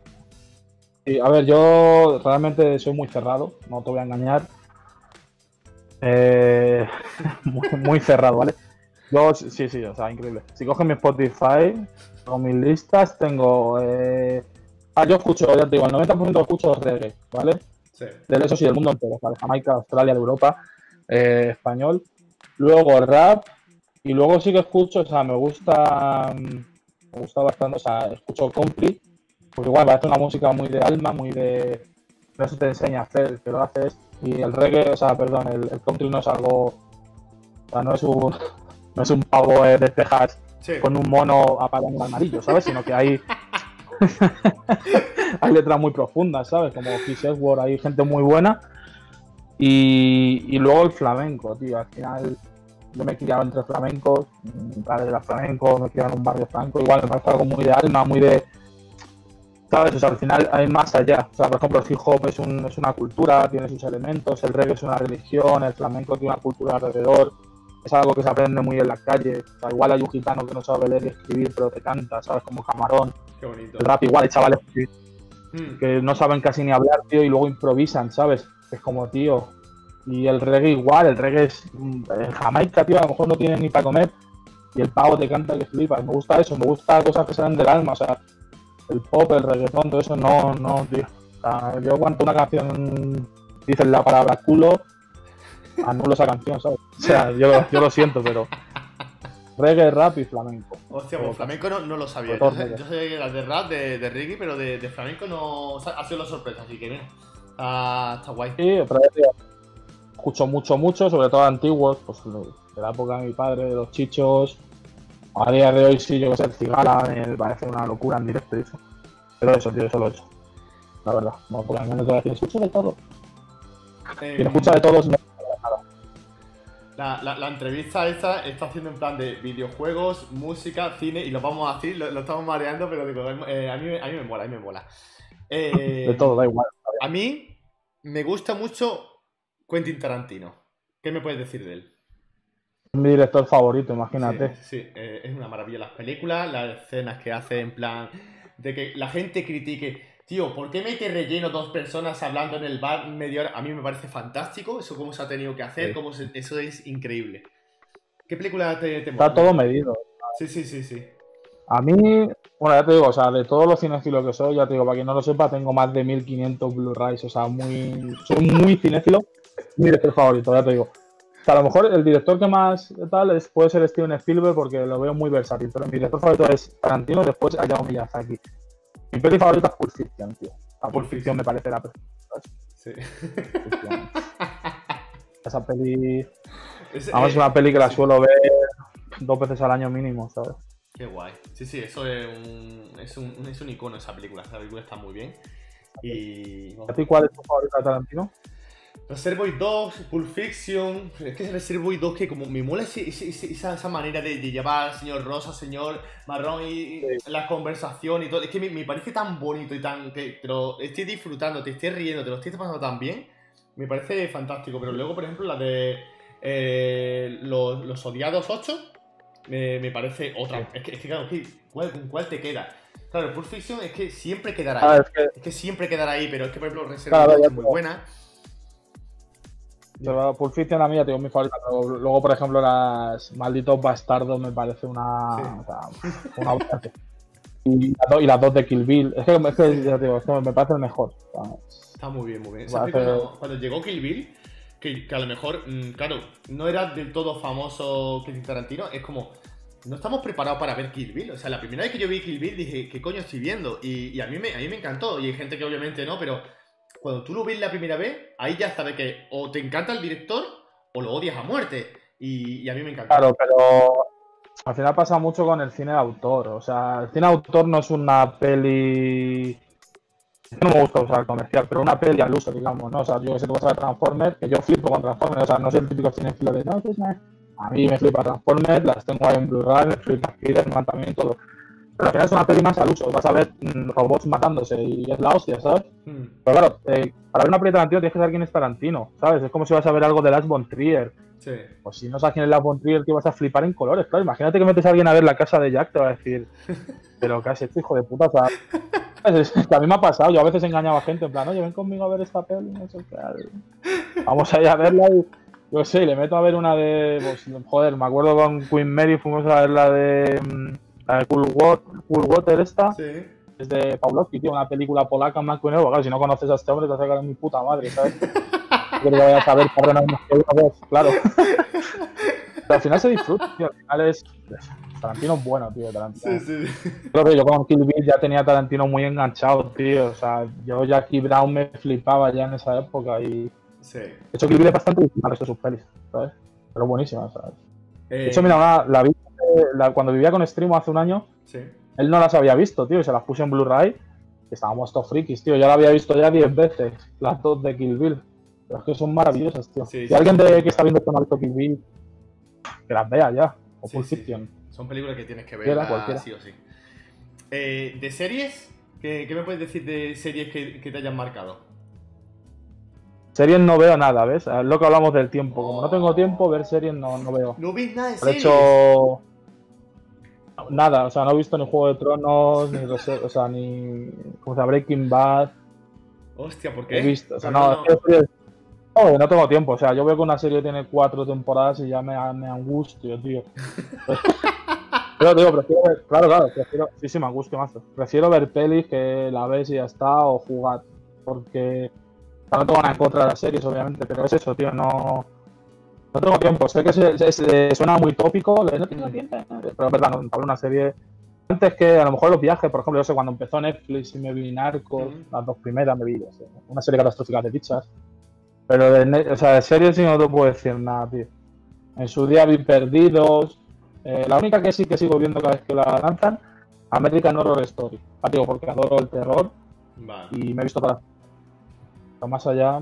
Sí, a ver, yo realmente soy muy cerrado, no te voy a engañar. Eh, [laughs] muy, muy cerrado, ¿vale? Yo, sí, sí, o sea, increíble. Si coges mi Spotify, con mis listas, tengo. Eh... Ah, yo escucho, ya te digo, el 90% escucho reggae, ¿vale? Sí. De eso sí, del mundo entero, ¿vale? Jamaica, Australia, de Europa, eh, español. Luego rap, y luego sí que escucho, o sea, me gusta. Me gusta bastante, o sea, escucho country, porque igual parece una música muy de alma, muy de. No se te enseña a hacer, que lo haces. Y el reggae, o sea, perdón, el, el country no es algo. O sea, no es un. [laughs] No es un pavo eh, de Texas Sí. con un mono apagando un amarillo, ¿sabes? Sino que hay. [laughs] hay letras muy profundas, ¿sabes? Como Chris Edward, hay gente muy buena. Y, luego el flamenco, tío. Al final, yo me he criado entre flamencos, mi padre era flamenco, me he criado en un barrio flamenco. Igual me parece algo muy de alma, muy de. ¿Sabes? O sea, al final hay más allá. O sea, por ejemplo, el hip hop es, un- es una cultura, tiene sus elementos, el reggae es una religión, el flamenco tiene una cultura alrededor. Es algo que se aprende muy en la calle. O sea, igual hay un gitano que no sabe leer y escribir, pero te canta, ¿sabes? Como camarón. Qué bonito. El rap igual, hay chavales que, Mm. que no saben casi ni hablar, tío, y luego improvisan, ¿sabes? Es como, tío. Y el reggae igual, el reggae es. mm, En Jamaica, tío, a lo mejor no tienen ni para comer. Y el pavo te canta que flipas. Me gusta eso, me gusta cosas que salen del alma, o sea, el pop, el reggaetón, todo eso, no, no, tío. O sea, yo cuando una canción dicen la palabra culo, anulo esa canción, ¿sabes? O sea, yo, lo- yo lo siento, pero. Reggae, rap y flamenco. Hostia, pues flamenco no, no lo sabía. Yo, yo sabía que era de rap, de, de reggae, pero de, de flamenco no. o sea, ha sido la sorpresa, así que mira. Ah, está guay. Sí, pero escucho mucho, mucho, sobre todo antiguos, pues de la época de mi padre, de los chichos. A día de hoy sí, yo que sé, el cigala, me parece una locura en directo y eso. Pero eso, tío, eso lo he hecho. La verdad, no, porque a mí no te voy a decir, escucho de todo. Eh, Quien escucha de todos no La, la, la entrevista esta está haciendo en plan de videojuegos, música, cine, y lo vamos a decir, lo, lo estamos mareando, pero digo, eh, a, mí, a mí me mola, a mí me mola. Eh, [laughs] De todo, da igual. A mí me gusta mucho Quentin Tarantino. ¿Qué me puedes decir de él? Mi director favorito, imagínate. Sí, sí, eh, es una maravilla las películas, las escenas que hace en plan de que la gente critique. Tío, ¿por qué mete relleno dos personas hablando en el bar media hora? A mí me parece fantástico eso cómo se ha tenido que hacer, Sí. cómo se- eso es increíble. ¿Qué película te, te Está mola? todo medido. Sí, sí, sí, sí. A mí, bueno, ya te digo, o sea, de todos los cinéfilos que soy, ya te digo, para quien no lo sepa, tengo más de 1500 Blu-rays, o sea, muy, soy muy cinéfilo, mi director favorito, ya te digo. O sea, a lo mejor el director que más tal es, puede ser Steven Spielberg porque lo veo muy versátil, pero mi director favorito es Tarantino y después Hayao Miyazaki. Mi peli favorita es Pulp Fiction, tío. La Pulp Fiction me parece la perfecta. sí. Esa peli, Es, vamos, es eh, una peli que la sí. suelo ver dos veces al año mínimo, ¿sabes? Qué guay. Sí, sí, eso es un, es un, es un icono esa película. Esa película está muy bien. Y. ¿A ti cuál es tu favorita de Tarantino? Reservoir 2, Pulp Fiction. Es que Reservoir 2 que como me mola ese- ese- esa, esa manera de, de llevar al señor Rosa, señor Marrón y, y la conversación y todo. Es que me, me parece tan bonito y tan. que te lo estoy disfrutando, te estoy riendo, te lo estoy pasando tan bien. Me parece fantástico. Pero luego, por ejemplo, la de eh, los, los Odiados 8 me, me parece otra. Sí. Es, que, es que, claro, es que, ¿cuál, ¿con cuál te queda? Claro, Pulp Fiction es que siempre quedará Ah, ahí. es que Es que siempre quedará ahí, pero es que, por ejemplo, Reservoir Claro, 2 ya es muy te- buena. Pero Pulp Fiction a mí ya tengo mi favorita. luego, por ejemplo, las Malditos Bastardos me parece una. Sí. o sea, una obra. y, las dos, y las dos de Kill Bill. Es que, es que ya te digo, es que me parece el mejor. o sea, Está muy bien, muy bien. Cuando, cuando llegó Kill Bill, que, que a lo mejor, mm, claro, no era del todo famoso Quentin Tarantino, es como, no estamos preparados para ver Kill Bill. O sea, la primera vez que yo vi Kill Bill dije, ¿qué coño estoy viendo? Y, y a, mí me, a mí me encantó. Y hay gente que obviamente no, pero cuando tú lo ves la primera vez, ahí ya sabes que o te encanta el director o lo odias a muerte. Y, a mí me encantó. Claro, pero al final pasa mucho con el cine de autor. O sea, el cine de autor no es una peli. No me gusta usar comercial, pero una peli al uso, digamos, ¿no? O sea, yo sé, tú vas a ver Transformers, que yo flipo con Transformers, o sea, no soy el típico cinefilo de no, pues, eh". a mí me flipa Transformers, las tengo ahí en Blu-ray, me flipa Spider-Man también, todo. Pero al final es una peli más al uso, vas a ver mm, robots matándose y es la hostia, ¿sabes? Mm, Pero claro, eh, para ver una peli de Tarantino tienes que saber quién es Tarantino, ¿sabes? Es como si vas a ver algo de Lars von Trier. sí. Pues si no sabes quién es la von Trier, que vas a flipar en colores, claro. Imagínate que metes a alguien a ver la casa de Jack, te va a decir, [laughs] pero ¿qué has hecho, hijo de puta? O sea, es- es que a mí me ha pasado, yo a veces engañaba a gente, en plan, oye, ven conmigo a ver esta peli, no sé qué. Vamos a ir a verla y, yo sé, le meto a ver una de, pues, joder, me acuerdo con Queen Mary, fuimos a ver la de, mm, la de Cool, Water, cool Water esta, Sí. es de Pawlowski, tío, una película polaca blanco y negro, claro, si no conoces a este hombre te vas a sacar mi puta madre, ¿sabes? [laughs] Yo que voy a saber cabrón más que una vez, claro. [laughs] Pero al final se disfruta, tío, al final es... Tarantino es bueno, tío, Tarantino. Sí, sí. Creo que yo con Kill Bill ya tenía a Tarantino muy enganchado, tío, o sea, yo Jackie Brown me flipaba ya en esa época y... Sí. De hecho, Kill Bill es bastante distinto de sus pelis, ¿sabes? Pero buenísima, ¿sabes? Eh, De hecho, mira, una- la vi eh, la- cuando vivía con Streamo hace un año, Sí. él no las había visto, tío, y se las puse en Blu-ray. Estábamos todos frikis, tío. Yo la había visto ya 10 veces, las dos de Kill Bill. Pero es que son maravillosas, tío. Sí, si sí. alguien de, que está viendo esto no ha visto Kill Bill, que las vea ya. O Pulp Fiction. Son películas que tienes que ver sí o sí. Eh, ¿De series? ¿Qué, qué me puedes decir de series que, que te hayan marcado? Series no veo nada, ¿ves? Es lo que hablamos del tiempo. Como no tengo tiempo, ver series no, no veo. ¿No ves nada de De series? hecho, nada. O sea, no he visto ni Juego de Tronos, ni, o sea, ni como sea, Breaking Bad. Hostia, ¿por qué? He visto. O sea, no, no, no tengo tiempo. O sea, yo veo que una serie tiene cuatro temporadas y ya me, me angustio, tío. [laughs] Pero digo, prefiero ver, claro, claro, prefiero, sí, sí, me angustio más. Prefiero ver pelis que la ves y ya está, o jugar. Porque no tengo nada en contra de las series, obviamente, pero es eso, tío, no, no tengo tiempo. Sé que se, se- se- suena muy tópico, no tengo tiempo, pero es verdad, no, para una serie. Antes que a lo mejor los viajes, por ejemplo, yo sé, cuando empezó Netflix y me vi Narcos, Ujú. las dos primeras me vi, yo sé, una serie catastrófica de pizzas. Pero de, o sea, de series sí no te puedo decir nada, tío. En su día vi Perdidos. eh, la única que sí que sigo viendo cada vez que la lanzan, American Horror Story. Ah, digo, porque adoro el terror Vale. y me he visto para. Pero más allá.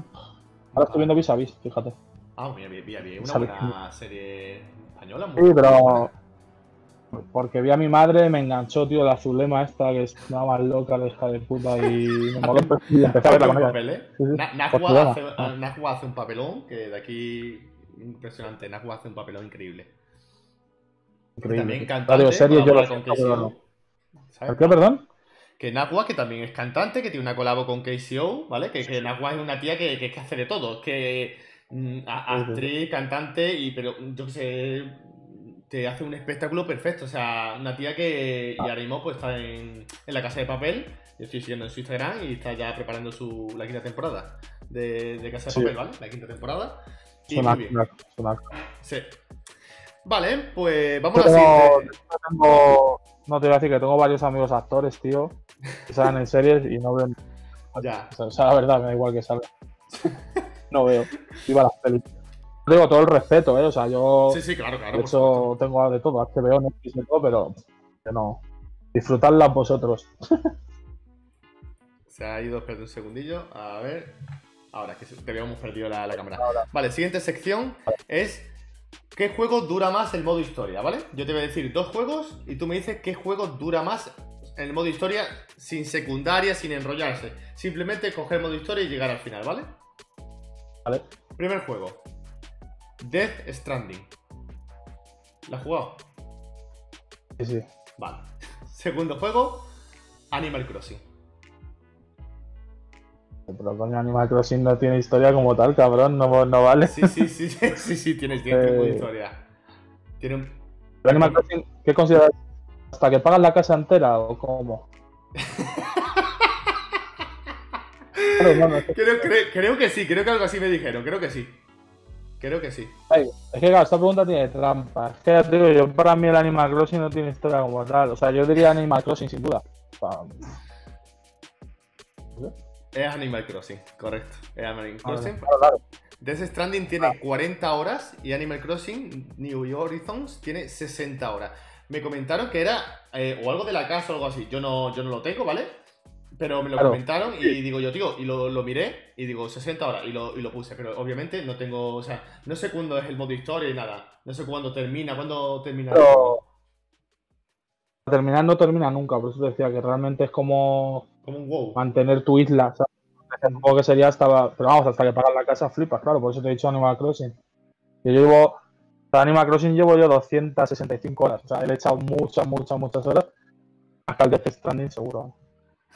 Ahora estoy viendo Vis a Vis, fíjate. Ah, mira, mira, mira, una ¿Sabes? buena serie española. muy Sí, pero. Porque vi a mi madre, me enganchó, tío, la Zulema esta, que es una más loca, la hija de puta, y me [laughs] moló y empecé a verla con ella. papel, ¿eh? Sí, Por hace, Ah. Hace un papelón que de aquí impresionante. Najwa hace un papelón increíble. Increíble. También cantante. series yo lo. ¿El qué, perdón? Que Najwa, que también es cantante, que tiene una colabo con KCO, ¿vale? Que, que es una tía que, que, que hace de todo. Que. Actriz, cantante, y pero yo que sé, te hace un espectáculo perfecto. O sea, una tía que y ahora mismo pues está en, en la casa de papel. Yo estoy siguiendo en su Instagram y está ya preparando su, la quinta temporada de, de Casa de Sí. Papel, ¿vale? La quinta temporada. Y Suena, muy bien. suena, suena. Sí. Vale, pues vamos a la tengo, no te voy a decir que tengo varios amigos actores, tío, que salen en series y no ven. [laughs] Ya. O sea, la verdad, me da igual que salgan. [laughs] No veo. Viva las pelis. Digo todo el respeto, ¿eh? O sea, yo. Sí, sí, claro, claro. de hecho, tengo de todo, HBO, Netflix y todo, pero que no. Disfrutadlas vosotros. [laughs] Se ha ido, espérate un segundillo. A ver. Ahora, que te habíamos perdido la, la cámara. Ahora. Vale, siguiente sección es. ¿Qué juego dura más el modo historia? ¿Vale? Yo te voy a decir dos juegos y tú me dices qué juego dura más en el modo historia sin secundaria, sin enrollarse. Simplemente coger modo historia y llegar al final, ¿vale? ¿Vale? Primer juego. Death Stranding. ¿La has jugado? Sí, sí. Vale. [laughs] Segundo juego. Animal Crossing. Pero coño, Animal Crossing no tiene historia como tal, cabrón, no, no vale. Sí, sí, sí, sí, [laughs] sí, sí, tienes, tienes Eh. historia. Tiene un... Pero Animal Crossing, ¿qué consideras? ¿Hasta que pagas la casa entera o cómo? [laughs] No, no, Creo, creo- creo que sí, creo que algo así me dijeron, creo que sí. Creo que sí. Ay, es que claro, esta pregunta tiene trampa. Es que ya te digo, yo para mí el Animal Crossing no tiene historia como tal. O sea, yo diría Animal Crossing sin duda. Sea, Es Animal Crossing, correcto. Es Animal Crossing. claro, claro. Death Stranding tiene 40 horas y Animal Crossing New Horizons tiene 60 horas. Me comentaron que era eh, o algo de la casa o algo así. Yo no, yo no lo tengo, ¿vale? Pero me lo Claro. comentaron y digo yo, tío, y lo, lo miré y digo 60 horas y lo, y lo puse. Pero obviamente no tengo, o sea, no sé cuándo es el modo historia y nada. No sé cuándo termina, cuándo termina. Pero terminar no termina nunca, por eso te decía que realmente es como Como un wow. mantener tu isla. ¿sabes? Supongo que sería hasta. Pero vamos, hasta que pagas la casa flipas, claro, por eso te he dicho Animal Crossing. Yo llevo. Para Animal Crossing llevo yo 265 horas. O sea, le he echado muchas, muchas, muchas horas. Hasta el Death Stranding, seguro.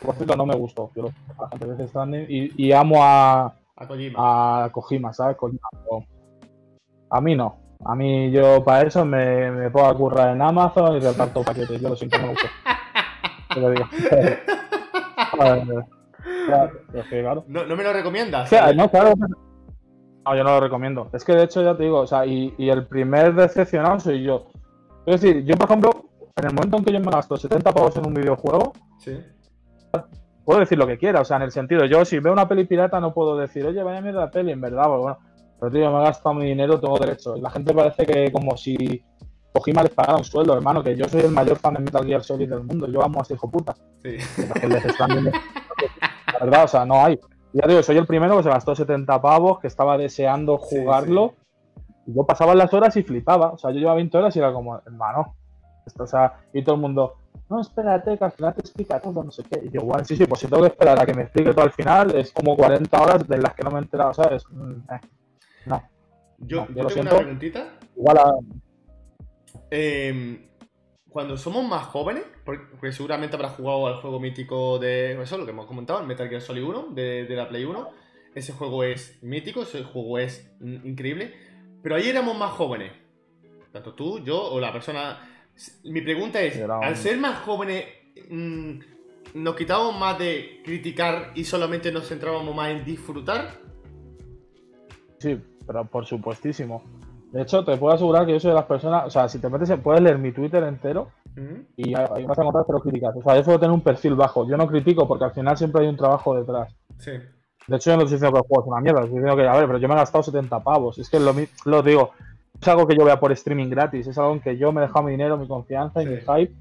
Por cierto, no me gustó. Yo lo bastante Death Stranding. Y, y amo a, A Kojima. a Kojima, ¿sabes? Kojima, pero a mí no. A mí yo para eso me, me puedo currar en Amazon y reparto paquetes. Yo lo siento, no me gusta. Te lo [laughs] digo. [laughs] Claro, es que, claro. No, ¿No me lo recomiendas? O sea, no, claro. No, yo no lo recomiendo. Es que de hecho ya te digo, o sea, y, y el primer decepcionado soy yo. Es decir, yo por ejemplo, en el momento en que yo me gasto 70 pavos en un videojuego, Sí. Puedo decir lo que quiera, o sea, en el sentido, yo si veo una peli pirata no puedo decir, oye, vaya mierda de peli, en verdad, bueno, pero tío, me he gastado mi dinero, tengo derecho. La gente parece que como si Kojima les pagara un sueldo, hermano, que yo soy el mayor fan de Metal Gear Solid del mundo, yo amo a ese hijo puta. Sí. La verdad, o sea, no hay. Ya digo, soy el primero que se gastó 70 pavos, que estaba deseando Sí, jugarlo. Y yo pasaba las horas y flipaba. O sea, yo llevaba 20 horas y era como, hermano. Esto, o sea, y todo el mundo, no, espérate, que al final te explica todo, no sé qué. Y yo, bueno, sí, sí, pues si tengo que esperar a que me explique todo al final, es como 40 horas de las que no me he enterado, ¿sabes? Mm, eh. No, Yo, No, yo yo lo tengo una preguntita. igual a. Eh, cuando somos más jóvenes, porque seguramente habrás jugado al juego mítico de eso, lo que hemos comentado, el Metal Gear Solid 1 de, de la Play 1. Ese juego es mítico, ese juego es mm, increíble. Pero ahí éramos más jóvenes. Tanto tú, yo o la persona. Mi pregunta es: al ser más jóvenes, mm, ¿nos quitábamos más de criticar y solamente nos centrábamos más en disfrutar? Sí, pero por supuestísimo. De hecho, te puedo asegurar que yo soy de las personas, o sea, si te metes, puedes leer mi Twitter entero y ahí vas a encontrar pero críticas. O sea, yo suelo tener un perfil bajo. Yo no critico porque al final siempre hay un trabajo detrás. Sí. De hecho, yo no estoy diciendo que el juego es una mierda, estoy diciendo que, a ver, pero yo me he gastado 70 pavos. Es que lo, lo digo, es algo que yo vea por streaming gratis, es algo en que yo me he dejado mi dinero, mi confianza y Sí. mi hype.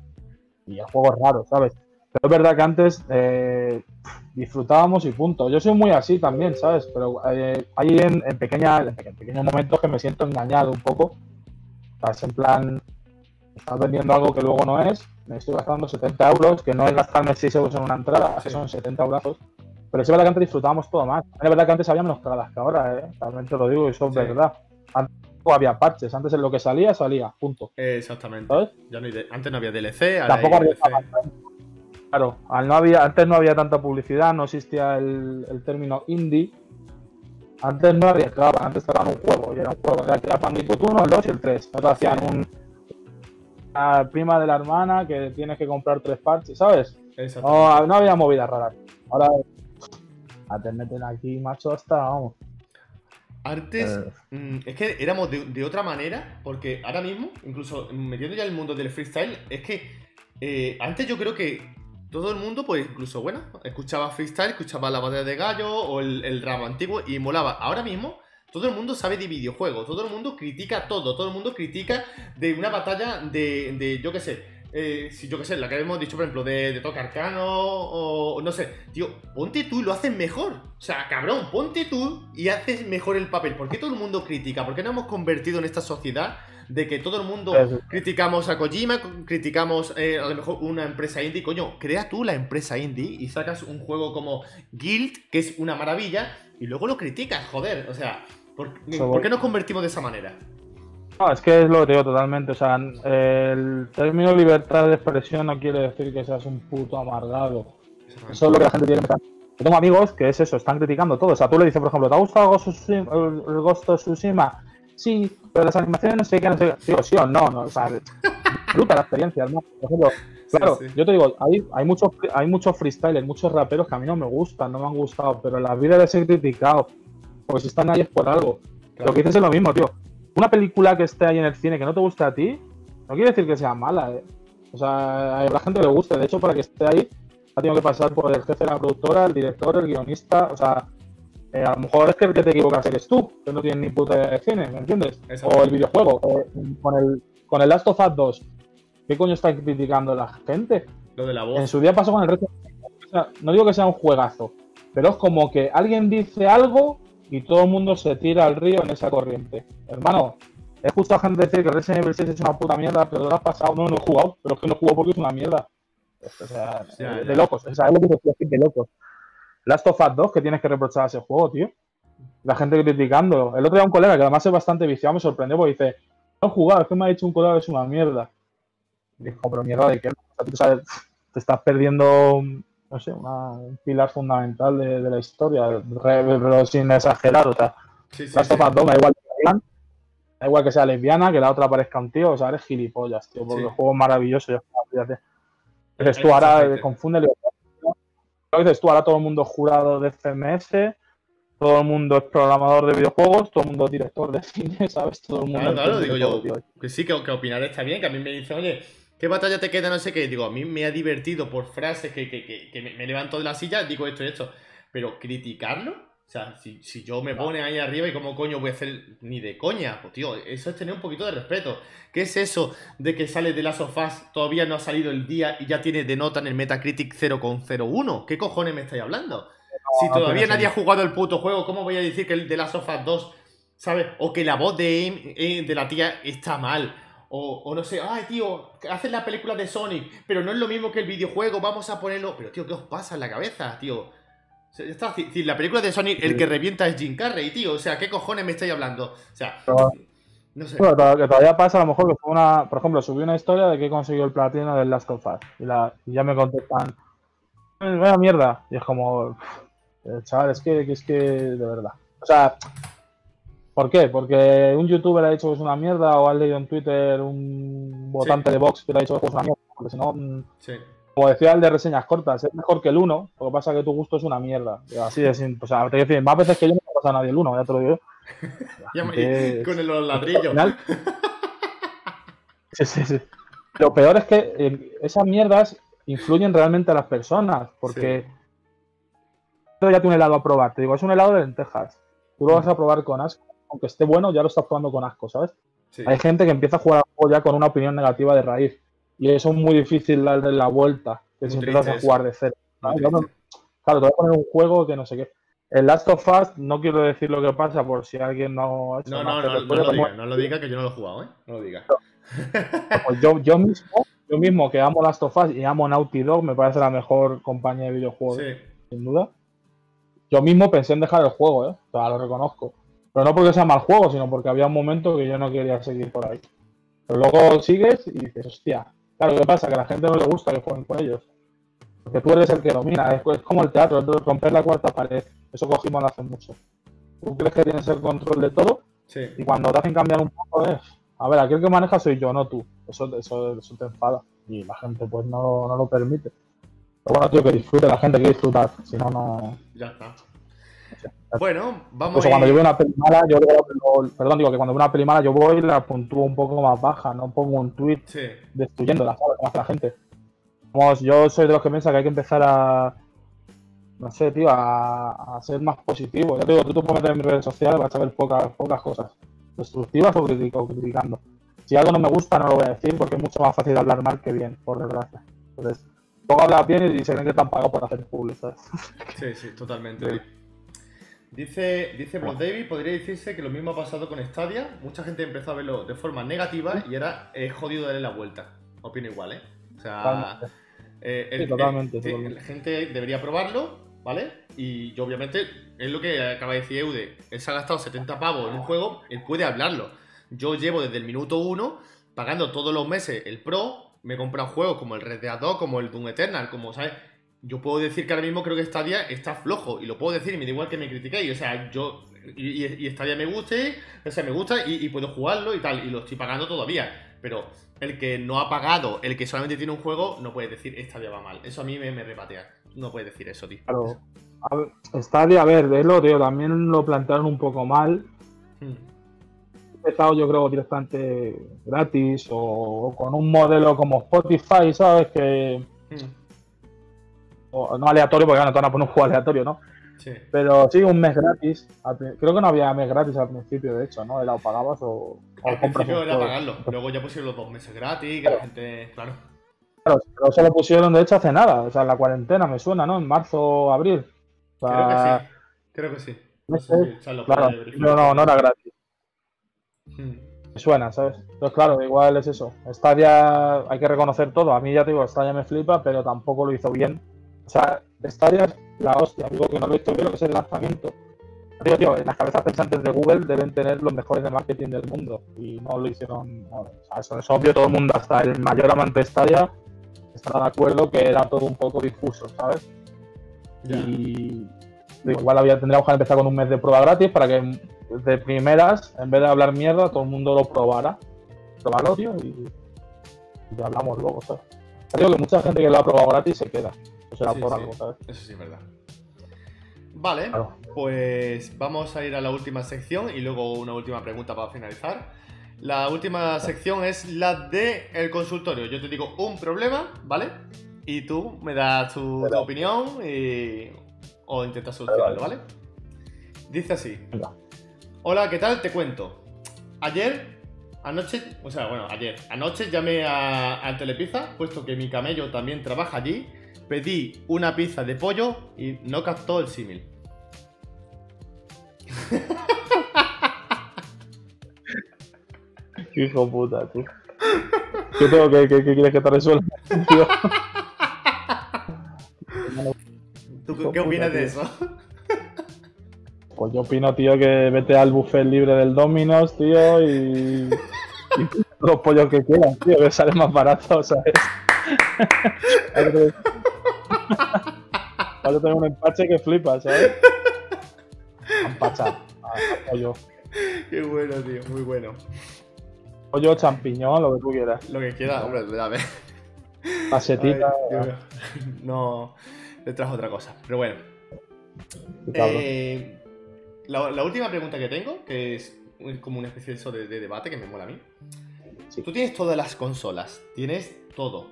Y el juego es raro, ¿sabes? Pero es verdad que antes eh, disfrutábamos y punto. Yo soy muy así también, ¿sabes? Pero eh, hay en, en, pequeña, en pequeños momentos que me siento engañado un poco. ¿Sabes? En plan, estás vendiendo algo que luego no es, me estoy gastando 70 euros, que no es gastarme 6 euros en una entrada, que son 70 euros. Pero es verdad que antes disfrutábamos todo más. Es verdad que antes había menos entradas que ahora, ¿eh? Realmente lo digo y eso es verdad. Antes había parches, antes en lo que salía, salía, punto. Exactamente. ¿Sabes? Ya no antes no había DLC, ahora Tampoco hay DLC. Claro, no había, antes no había tanta publicidad, no existía el, el término indie. Antes no arriesgaban, antes sacaban un juego, y era un juego, era, era Bandicoot 1, el 2 y el 3. Ahora hacían un, prima de la hermana que tienes que comprar tres parches, ¿sabes? No, no había movidas raras. Ahora a te meten aquí, macho, hasta vamos. Antes, eh. mm, es que éramos de, otra manera, porque ahora mismo, incluso metiendo ya el mundo del freestyle, es que eh, antes yo creo que todo el mundo, pues incluso, bueno, escuchaba freestyle, escuchaba la batalla de gallo o el, el rap antiguo y molaba. Ahora mismo todo el mundo sabe de videojuegos, todo el mundo critica todo, todo el mundo critica de una batalla de, de yo qué sé, eh, si yo qué sé, la que hemos dicho, por ejemplo, de, de Toque Arcano o no sé, tío, ponte tú y lo haces mejor. O sea, cabrón, ponte tú y haces mejor el papel. ¿Por qué todo el mundo critica? ¿Por qué no hemos convertido en esta sociedad de que todo el mundo criticamos a Kojima, criticamos eh, a lo mejor una empresa indie? Coño, crea tú la empresa indie y sacas un juego como Guild, que es una maravilla, y luego lo criticas, joder. O sea, ¿por, qué nos convertimos de esa manera? No, es que es lo que te digo totalmente. O sea, el término libertad de expresión no quiere decir que seas un puto amargado. Eso es lo que la gente tiene que pensar. Yo tengo amigos que es eso, están criticando todo. O sea, tú le dices, por ejemplo, ¿te ha gustado el Ghost of Tsushima? Sí, pero las animaciones no sé qué, no sé qué. Digo, sí o no, no. O sea, disfruta la experiencia. Por ejemplo, Claro, yo te digo, hay, hay, muchos, hay muchos freestylers, muchos raperos que a mí no me gustan, no me han gustado, pero en la vida les he criticado. Porque si están ahí es por algo. Lo que dices es lo mismo, tío. Una película que esté ahí en el cine que no te guste a ti, no quiere decir que sea mala, ¿eh? O sea, hay gente que le guste. De hecho, para que esté ahí, ha tenido que pasar por el jefe de la productora, el director, el guionista. O sea, eh, a lo mejor es que el que te equivocas eres tú, que no tienes ni puta de cine, ¿me entiendes? O el videojuego. Eh, con, el, con el Last of Us 2 ¿Qué coño está criticando la gente? Lo de la voz. En su día pasó con el resto. no digo que sea un juegazo, pero es como que alguien dice algo y todo el mundo se tira al río en esa corriente. Hermano, he escuchado a gente decir que Resident Evil 6 es una puta mierda, pero lo has pasado. No, no he jugado, pero es que no he jugado porque es una mierda. O sea, de, locos. O sea, es lo que decir de locos. Last of Us 2, que tienes que reprochar a ese juego, tío. La gente criticando. El otro día un colega que además es bastante viciado me sorprendió porque dice, no he jugado, es que me ha dicho un colega que es una mierda. Dijo, pero mierda, ¿de qué? te estás perdiendo, no sé, un pilar fundamental de, la historia, pero sin exagerar, o sea, sí, sí, da igual que da igual que sea lesbiana, que la otra parezca un tío, o sea, eres gilipollas, tío, porque el juego es maravilloso, Dices tú ahora confunde lo dices tú ahora todo el mundo es jurado de CMS, todo el mundo es programador de videojuegos, todo el mundo es director de cine, [laughs] ¿sabes? Todo el mundo. Claro, claro, digo yo. Que sí, que, que, opinar está bien, que a mí me dicen, oye, ¿Qué batalla te queda? No sé qué. Digo, a mí me ha divertido por frases que, que, que, me, levanto de la silla, digo esto y esto. Pero criticarlo, o sea, si, si, yo me pone ahí arriba y como coño voy a hacer ni de coña, pues tío, eso es tener un poquito de respeto. ¿Qué es eso de que sale de las sofás, todavía no ha salido el día y ya tiene de nota en el Metacritic 0,01? ¿Qué cojones me estáis hablando? si todavía nadie ha jugado el puto juego, ¿cómo voy a decir que el de las sofás 2, ¿sabes? O que la voz de, eh, de la tía está mal o, no sé, ay, tío, hacen la película de Sonic, pero no es lo mismo que el videojuego, vamos a ponerlo. Pero, tío, ¿qué os pasa en la cabeza, tío? Está, si, la película de Sonic, el que revienta es Jim Carrey, tío. O sea, ¿qué cojones me estáis hablando? O sea, no sé. Bueno, que todavía pasa, a lo mejor que fue una. Por ejemplo, subí una historia de que consiguió el platino del Last of Us. Y, la, y ya me contestan. Vaya mierda. Y es como. Chaval, es que, es que de verdad. O sea, ¿Por qué? Porque un youtuber ha dicho que es una mierda o ha leído en Twitter un votante de Vox que le ha dicho que es una mierda. Porque si no, mm, como decía el de reseñas cortas, es mejor que el 1, lo que pasa es que tu gusto es una mierda. Así de simple. O sea, te decir, más veces que yo no me pasa a nadie el 1, ya te lo digo. [laughs] [laughs] con el ladrillo. [laughs] sí, sí, sí. Lo peor es que eh, esas mierdas influyen realmente a las personas, porque sí. ya tiene un helado a probar. Te digo, es un helado de lentejas. Tú lo vas a probar con asco aunque esté bueno, ya lo estás jugando con asco, ¿sabes? Hay gente que empieza a jugar a juego ya con una opinión negativa de raíz. Y eso es muy difícil darle la vuelta. que Muy si empiezas a jugar de cero. Claro, te voy a poner un juego que no sé qué. El Last of Us, no quiero decir lo que pasa por si alguien no No, no, no, no lo diga, no lo diga que yo no lo he jugado, ¿eh? No lo diga. [laughs] Pues yo, yo mismo, yo mismo que amo Last of Us y amo Naughty Dog, me parece la mejor compañía de videojuegos, Sí. sin duda. Yo mismo pensé en dejar el juego, ¿eh? O sea, lo reconozco. Pero no porque sea mal juego, sino porque había un momento que yo no quería seguir por ahí. Pero luego sigues y dices, hostia, claro, ¿qué pasa? Que a la gente no le gusta que jueguen con ellos. Porque tú eres el que domina, es, es como el teatro, es romper la cuarta pared. Eso cogimos hace mucho. Tú crees que tienes el control de todo Sí. y cuando te hacen cambiar un poco es, a ver, aquí el que maneja soy yo, no tú. Eso, eso, eso te enfada y la gente pues no, no lo permite. Pero bueno, tío, que disfrute, la gente que disfrutar, si no, no... Ya está. Bueno, vamos Incluso a cuando yo veo una peli mala, yo luego- perdón, digo que cuando veo una peli mala yo voy y la puntúo un poco más baja, no pongo un tweet Sí. destruyéndola, ¿sabes? Como hace la gente. Vamos, yo soy de los que piensa que hay que empezar a, no sé, tío, a, a ser más positivo. Yo te digo, tú te puedes meter en redes sociales, vas a ver pocas, pocas cosas, destructivas o, criti- o criticando. Si algo no me gusta, no lo voy a decir porque es mucho más fácil hablar mal que bien, por desgracia. Entonces, luego hablas bien y se creen que te han pagado por hacer público, ¿sabes? Sí, sí, totalmente. [laughs] Dice, dice Blood David, podría decirse que lo mismo ha pasado con Stadia. Mucha gente empezó a verlo de forma negativa y ahora es jodido darle la vuelta. Opino igual, ¿eh? O sea, Totalmente. eh, Sí, totalmente, eh, totalmente. la gente debería probarlo, ¿vale? Y yo, obviamente, es lo que acaba de decir Eude. Él se ha gastado 70 pavos en un juego, él puede hablarlo. Yo llevo desde el minuto 1 pagando todos los meses el Pro, me he comprado juegos como el Red Dead 2, como el Doom Eternal, como, ¿sabes? Yo puedo decir que ahora mismo creo que Stadia está flojo, y lo puedo decir y me da igual que me critiquéis, o sea, yo... Y, y- Stadia me guste, o sea, me gusta y, y puedo jugarlo y tal, y lo estoy pagando todavía. Pero el que no ha pagado, el que solamente tiene un juego, no puede decir Stadia va mal. Eso a mí me, me repatea. No puedes decir eso, tío. Claro. A ver, Stadia, a ver, de lo, tío, también lo plantearon un poco mal. Hmm. empezado yo creo directamente gratis o, con un modelo como Spotify, ¿sabes? Que Hmm. O no aleatorio, porque claro, no te van a poner un juego aleatorio, ¿no? Sí. Pero sí, un mes gratis. Creo que no había mes gratis al principio, de hecho, ¿no? Era o pagabas o, o Al compras principio era pagarlo. Luego ya pusieron los dos meses gratis, que la gente. Claro. Claro, pero eso lo pusieron de hecho hace nada, o sea, en la cuarentena me suena, ¿no? En marzo, abril. O Creo que sea, sí. Creo que sí. sé claro, no, no, no era gratis. Hmm. Me suena, ¿sabes? Entonces, claro, igual es eso. Stadia, hay que reconocer todo. A mí ya te digo, Stadia me flipa, pero tampoco lo hizo bien. O sea, Stadia es la hostia. Digo que no lo he visto lo que es el lanzamiento. Digo, tío, en las cabezas pensantes de Google deben tener los mejores de marketing del mundo. Y no lo hicieron. no, o sea, eso es obvio, todo el mundo, hasta el mayor amante de Stadia, estará de acuerdo que era todo un poco difuso, ¿sabes? Y digo, igual había, tendríamos que empezar con un mes de prueba gratis para que de primeras, en vez de hablar mierda, todo el mundo lo probara. Probarlo, tío, y, y hablamos luego, ¿sabes? Digo que mucha gente que lo ha probado gratis se queda. O será Sí, por sí. algo, ¿sabes? Eso sí es verdad. Vale, Claro. pues vamos a ir a la última sección y luego una última pregunta para finalizar. La última sección es la de el consultorio. Yo te digo un problema, ¿vale? Y tú me das tu, opinión y... o intentas solucionarlo, ¿vale? Dice así. Hola, ¿qué tal? Te cuento. Ayer, anoche, o sea, bueno, ayer, anoche llamé a, al Telepizza, puesto que mi camello también trabaja allí. Pedí una pizza de pollo y no captó el símil. Hijo puta, tío. ¿Qué tengo que, que- que quieres que te resuelva? tío? ¿Tú qué- Hijo qué opinas puta, de tío. eso? Pues yo opino, tío, que vete al buffet libre del Domino's, tío, y. y los pollos que quieras, tío, que sale más barato, ¿sabes? [laughs] [laughs] Ahora tengo un empache que flipa, ¿sabes? [laughs] Empacha. a- Pollo. Qué bueno, tío, muy bueno. Pollo, champiñón, lo que tú quieras. Lo que quieras, hombre, [laughs] a Dios mío. no, le trajo otra cosa, pero bueno. Eh, la, la última pregunta que tengo, que es como una especie de, eso de, de debate que me mola a mí. Sí. Tú tienes todas las consolas, tienes todo.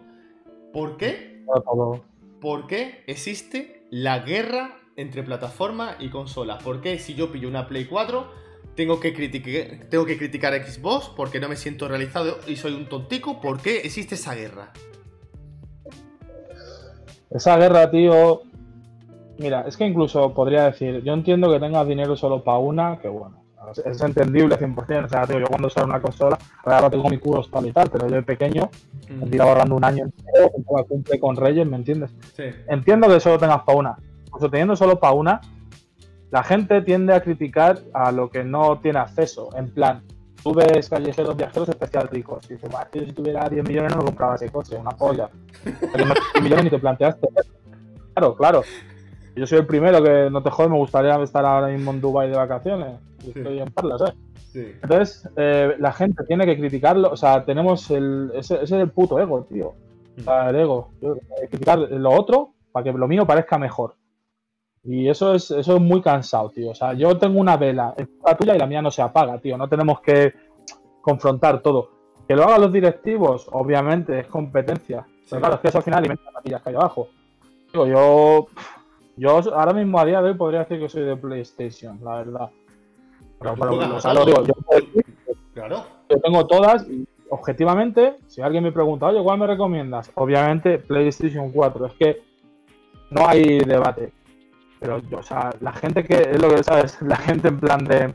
¿Por qué? Todo. ¿Por qué existe la guerra entre plataforma y consola? ¿Por qué si yo pillo una Play 4 tengo que, criticar, tengo que criticar a Xbox porque no me siento realizado y soy un tontico? ¿Por qué existe esa guerra? Esa guerra, tío. Mira, es que incluso podría decir, yo entiendo que tengas dinero solo para una, que bueno, es entendible 100%. O sea, tío, yo cuando sale una consola, ahora tengo mi cubo tal y tal, pero yo de pequeño me he ahorrando un año entero, cumple con Reyes, ¿me entiendes? Sí. Entiendo que solo tengas para una. Incluso teniendo solo para una, la gente tiende a criticar a lo que no tiene acceso. En plan, tú ves callejeros viajeros especial ricos. Y dices, si tuviera 10 millones no compraba ese coche, una polla. Pero no 10 millones ni te planteaste. Claro, claro. Yo soy el primero que no te jodes, me gustaría estar ahora mismo en Dubai de vacaciones. Y estoy en Parla, ¿sabes? Sí. Entonces, eh, la gente tiene que criticarlo. O sea, tenemos el. Ese, ese es el puto ego, tío. O sea, el ego. criticar lo otro para que lo mío parezca mejor. Y eso es, eso es muy cansado, tío. O sea, yo tengo una vela, es la tuya y la mía no se apaga, tío. No tenemos que confrontar todo. Que lo hagan los directivos, obviamente, es competencia. Pero claro, es que eso al final alimenta las que hay abajo. Digo, yo. Yo ahora mismo a día de hoy podría decir que soy de PlayStation, la verdad. Pero, yo, claro. yo tengo todas y objetivamente, si alguien me pregunta, oye, ¿cuál me recomiendas? Obviamente PlayStation 4. Es que no hay debate. Pero, o sea, la gente que es lo que sabes, [laughs] la gente en plan de.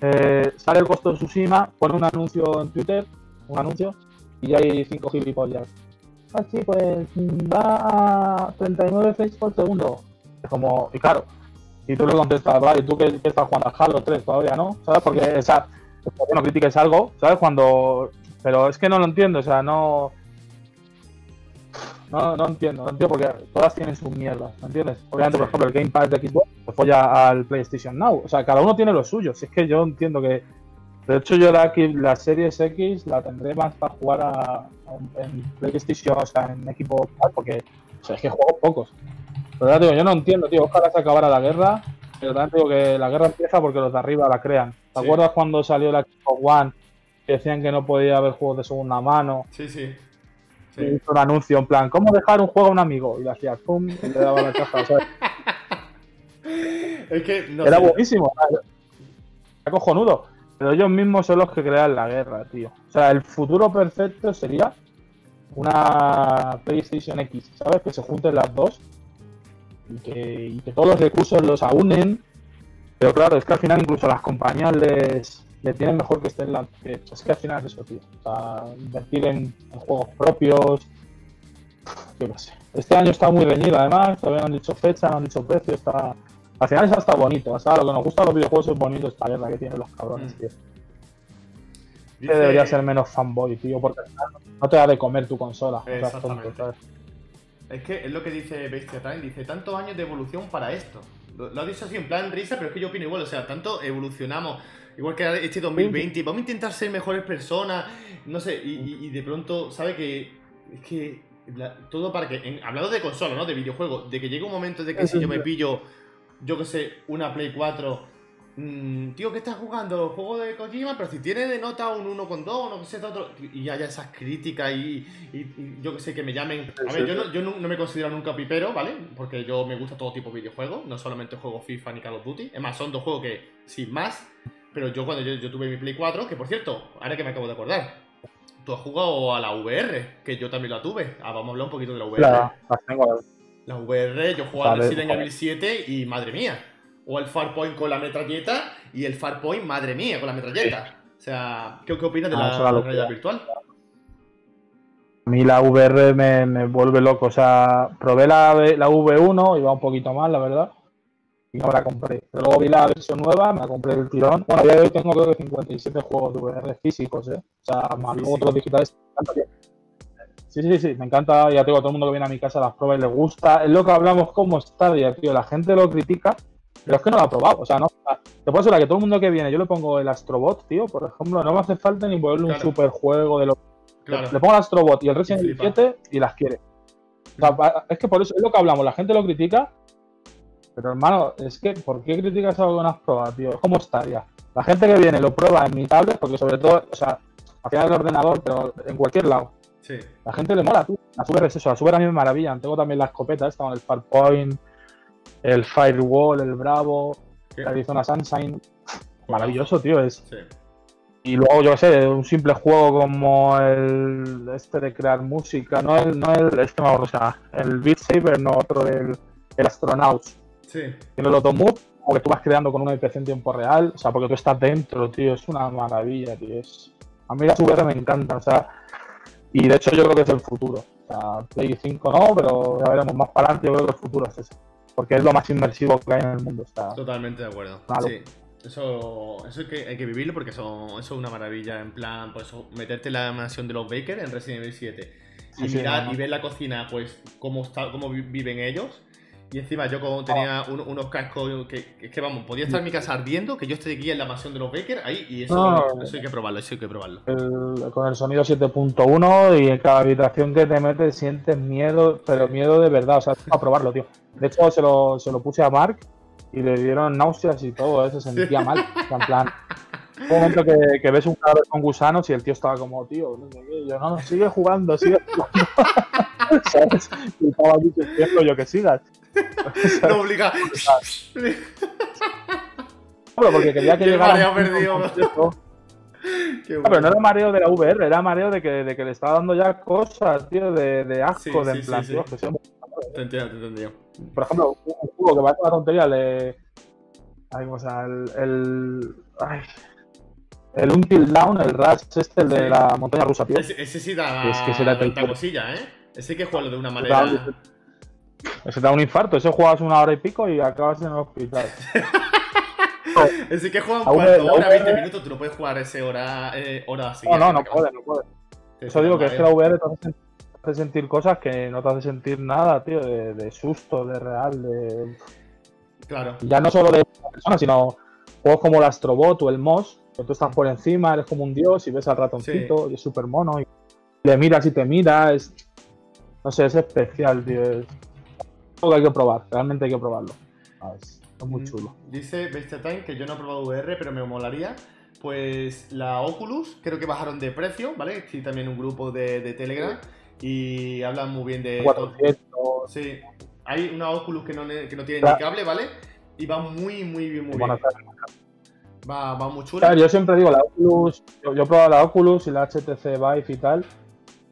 Eh, sale el costo de Tsushima, pone un anuncio en Twitter, un anuncio, y hay cinco gilipollas. Ah, sí, pues va a 39 frames por segundo. Es como, y claro, y tú le contestas, vale, ¿y tú qué, estás jugando a Halo 3 todavía, no? ¿Sabes? Porque, o sea, no critiques algo, ¿sabes? Cuando. Pero es que no lo entiendo, o sea, no no, no entiendo, no entiendo porque todas tienen sus mierdas, ¿me entiendes? Obviamente, por ejemplo, el Game Pass de Xbox se folla al PlayStation Now. O sea, cada uno tiene lo suyo. Si es que yo entiendo que. De hecho, yo la, la Series X la tendré más para jugar a, en PlayStation, o sea, en equipo porque o es que juego pocos. Pero ya digo, yo no entiendo, tío. Ojalá se acabara la guerra. Pero también digo que la guerra empieza porque los de arriba la crean. ¿Te acuerdas cuando salió la Xbox One? Que decían que no podía haber juegos de segunda mano. Sí, sí. Sí. Hizo un anuncio en plan, ¿cómo dejar un juego a un amigo? Y le hacía pum y le daba la caja. [laughs] es que no Era buenísimo. Era cojonudo. Pero ellos mismos son los que crean la guerra, tío. O sea, el futuro perfecto sería una PlayStation X, ¿sabes? Que se junten las dos y que, y que todos los recursos los aunen. Pero claro, es que al final incluso las compañías les, le tienen mejor que esté en la. Es que al final es eso, tío. O sea, invertir en, juegos propios. Yo qué sé. Este año está muy reñido, además. Todavía no han dicho fecha, no han dicho precio. Está. Al final es hasta bonito. O sea, lo que nos gusta de los videojuegos es bonito esta guerra que tienen los cabrones, mm. tío. debería ser menos fanboy, tío, porque no te da de comer tu consola. Exactamente. Es que es lo que dice Bestia Time, dice, tantos años de evolución para esto. Lo, lo, ha dicho así en plan risa, pero es que yo opino igual, o sea, tanto evolucionamos Igual que este 2020, vamos a intentar ser mejores personas, no sé, y, de pronto, ¿sabe que Es que todo para que, hablando de consola, ¿no? De videojuegos, de que llegue un momento de que si yo me pillo, yo que sé, una Play 4, mmm, tío, ¿qué estás jugando? Juego de Kojima, pero si tiene de nota un 1,2 o no que sé, otro, y haya esas críticas y, yo que sé, que me llamen. A ver, yo, no, yo no, me considero nunca pipero, ¿vale? Porque yo me gusta todo tipo de videojuegos, no solamente juego FIFA ni Call of Duty. Es más, son dos juegos que, sin más, pero yo cuando yo, tuve mi Play 4, que por cierto, ahora que me acabo de acordar, tú has jugado a la VR, que yo también la tuve. Ah, vamos a hablar un poquito de la VR. La, la VR, yo jugaba al Resident Evil 7 y madre mía. O el Farpoint con la metralleta y el Farpoint, madre mía, con la metralleta. O sea, ¿qué, qué opinas de ah, la, realidad virtual? A mí la VR me, vuelve loco. O sea, probé la, la V1 y va un poquito mal, la verdad y no la compré. luego vi la versión nueva, me la compré el tirón. Bueno, a día de hoy tengo creo que 57 juegos de VR físicos, ¿eh? O sea, más luego otros digitales. Sí, sí, sí, me encanta. Ya tengo a todo el mundo que viene a mi casa, las pruebas y le gusta. Es lo que hablamos como Stadia, tío. La gente lo critica, pero es que no lo ha probado. O sea, no. Te puedo asegurar que todo el mundo que viene, yo le pongo el Astrobot, tío, por ejemplo, no me hace falta ni ponerle un super juego de lo. Claro. Le pongo el Astrobot y el Resident Evil 7 y las quiere. es que por eso es lo que hablamos. La gente lo critica, pero hermano, es que, ¿por qué criticas algo que no has probado, tío? Es como estaría. La gente que viene lo prueba en mi tablet, porque sobre todo, o sea, al final del ordenador, pero en cualquier lado. Sí. La gente le mola, tú. La Super es eso, Super a mí me maravilla. Tengo también la escopeta esta con el Farpoint, el Firewall, el Bravo, el Arizona Sunshine. Maravilloso, tío, es. Sí. y luego, yo qué sé, un simple juego como el este de crear música, no el, no el, este o sea, el Beat Saber, no otro del el Astronauts. Sí. Tiene dos moves, como que tú vas creando con una IPC en tiempo real, o sea, porque tú estás dentro, tío, es una maravilla, tío. Es... A mí las VR me encantan, o sea, y de hecho yo creo que es el futuro. O sea, Play 5 no, pero ya veremos más para adelante, yo creo que el futuro es ese. Porque es lo más inmersivo que hay en el mundo. Está... Totalmente de acuerdo. Sí. Eso, eso hay, que, hay que vivirlo porque eso, eso es una maravilla. En plan, pues meterte en la mansión de los Baker en Resident Evil 7 y Sí, sí, mirar no, no. y ver la cocina, pues cómo está, cómo vi- viven ellos. Y encima yo como tenía un- unos cascos que, que, es que, vamos, podía estar en mi casa ardiendo, que yo estoy aquí en la mansión de los Baker, ahí, y eso, No. eso hay que probarlo, eso hay que probarlo. el- con el sonido 7.1 y en cada habitación que te metes sientes miedo, pero miedo de verdad, o sea, para probarlo, tío. De hecho, se lo, se lo puse a Mark y le dieron náuseas y todo, ¿eh? se sentía mal. En plan, un momento que, que ves un cadáver con gusanos y el tío estaba como, tío, no sé qué, yo, no, no, sigue jugando, sigue jugando. [laughs] ¿Sabes? Y estaba sufriendo yo que sigas. [laughs] No obliga. [laughs] Porque quería que llegara. perdido. No, [laughs] pero no era mareo de la VR, era mareo de que, de que le estaba dando ya cosas, tío, de, de asco, Sí, de sí, en plan, sí, tío, que Te entiendo, te entiendo. Por ejemplo, un juego que parece una tontería, le. Ay, o sea, el. el ay, el Until Down, el Rush, este, el de la montaña rusa, tío. Ese, ese sí da, Es que será cosilla, ¿eh? Ese hay que jugarlo de una manera. Ese te da un infarto, ese juegas una hora y pico y acabas en el hospital. [laughs] Ese que juega La V- cuatro la horas, VR 20 minutos, tú no puedes jugar ese hora, eh, hora No, no, no puedes, no puedes. Eso digo que es que la. VR te hace, te hace sentir cosas que no te hace sentir nada, tío, de, de susto, de real, de. Claro. Ya no solo de personas, sino juegos como el Astrobot o el Moss, que tú estás por encima, eres como un dios y ves al ratoncito y es súper mono y le miras y te mira, es... No sé, es especial, tío. Es que hay que probar, realmente hay que probarlo. Ah, Es, muy Mm, chulo. Dice Bestia Time que yo no he probado VR, pero me molaría. Pues la Oculus, creo que bajaron de precio, ¿vale? Estoy también en un grupo de, de Telegram y hablan muy bien de. 400, Sí. Hay una Oculus que no, ne- que no tiene Claro. ni cable, ¿vale? Y va muy, muy bien, muy bueno, bien. Va, va muy chula. Claro, yo siempre digo la Oculus, yo, yo he probado la Oculus y la HTC Vive y tal,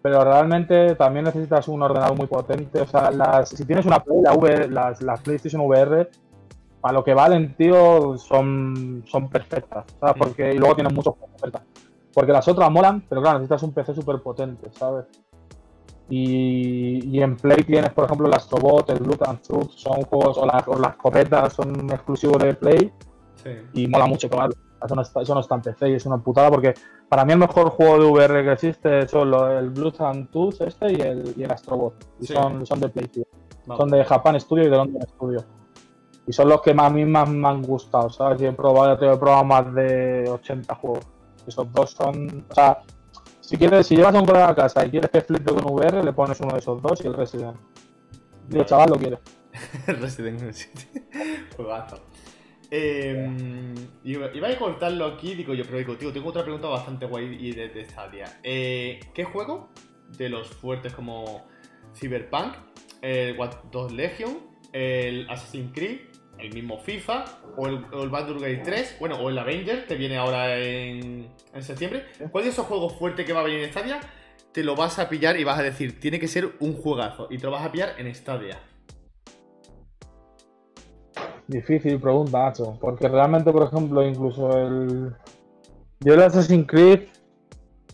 pero realmente también necesitas un ordenador muy potente. O sea, las, si tienes una Play, la VR, las, las PlayStation VR, para lo que valen, tío, son, son perfectas. ¿sabes? Mm. Porque, y luego tienen muchos juegos de oferta. Porque las otras molan, pero claro, necesitas un PC súper potente, ¿sabes? Y, y en Play tienes, por ejemplo, el Astrobot, el Bluetooth Truth, son juegos, o las, o las copetas son exclusivos de Play Sí. y mola mucho probarlo. Eso no, está, eso no está en PC y es una putada porque para mí el mejor juego de VR que existe son lo- el Bluetooth and Tooth este y el, y el Astrobot. Y Sí. son, son de Play, tío. Vamos. Son de Japan Studio y de London Studio. Y son los que más, a mí más me han gustado, ¿sabes? Y he probado, ya te he probado más de 80 juegos. Esos dos son... O sea, si quieres, si llevas a un colega a casa y quieres que flipe con VR, le pones uno de esos dos y el Resident. Y el chaval lo quiere. [laughs] Resident Evil 7. [laughs] Juegazo. Eh, iba, a cortarlo aquí, digo yo, pero digo, tío, tengo otra pregunta bastante guay y de, de Stadia. Eh, ¿Qué juego de los fuertes como Cyberpunk, el Watch Dogs Legion, el Assassin's Creed, el mismo FIFA o el, o el Baldur's Gate 3, bueno, o el Avenger que viene ahora en, en septiembre? ¿Cuál de esos juegos fuertes que va a venir en Stadia te lo vas a pillar y vas a decir, tiene que ser un juegazo y te lo vas a pillar en Stadia? Difícil pregunta, macho. Porque realmente, por ejemplo, incluso el. Yo el Assassin's Creed.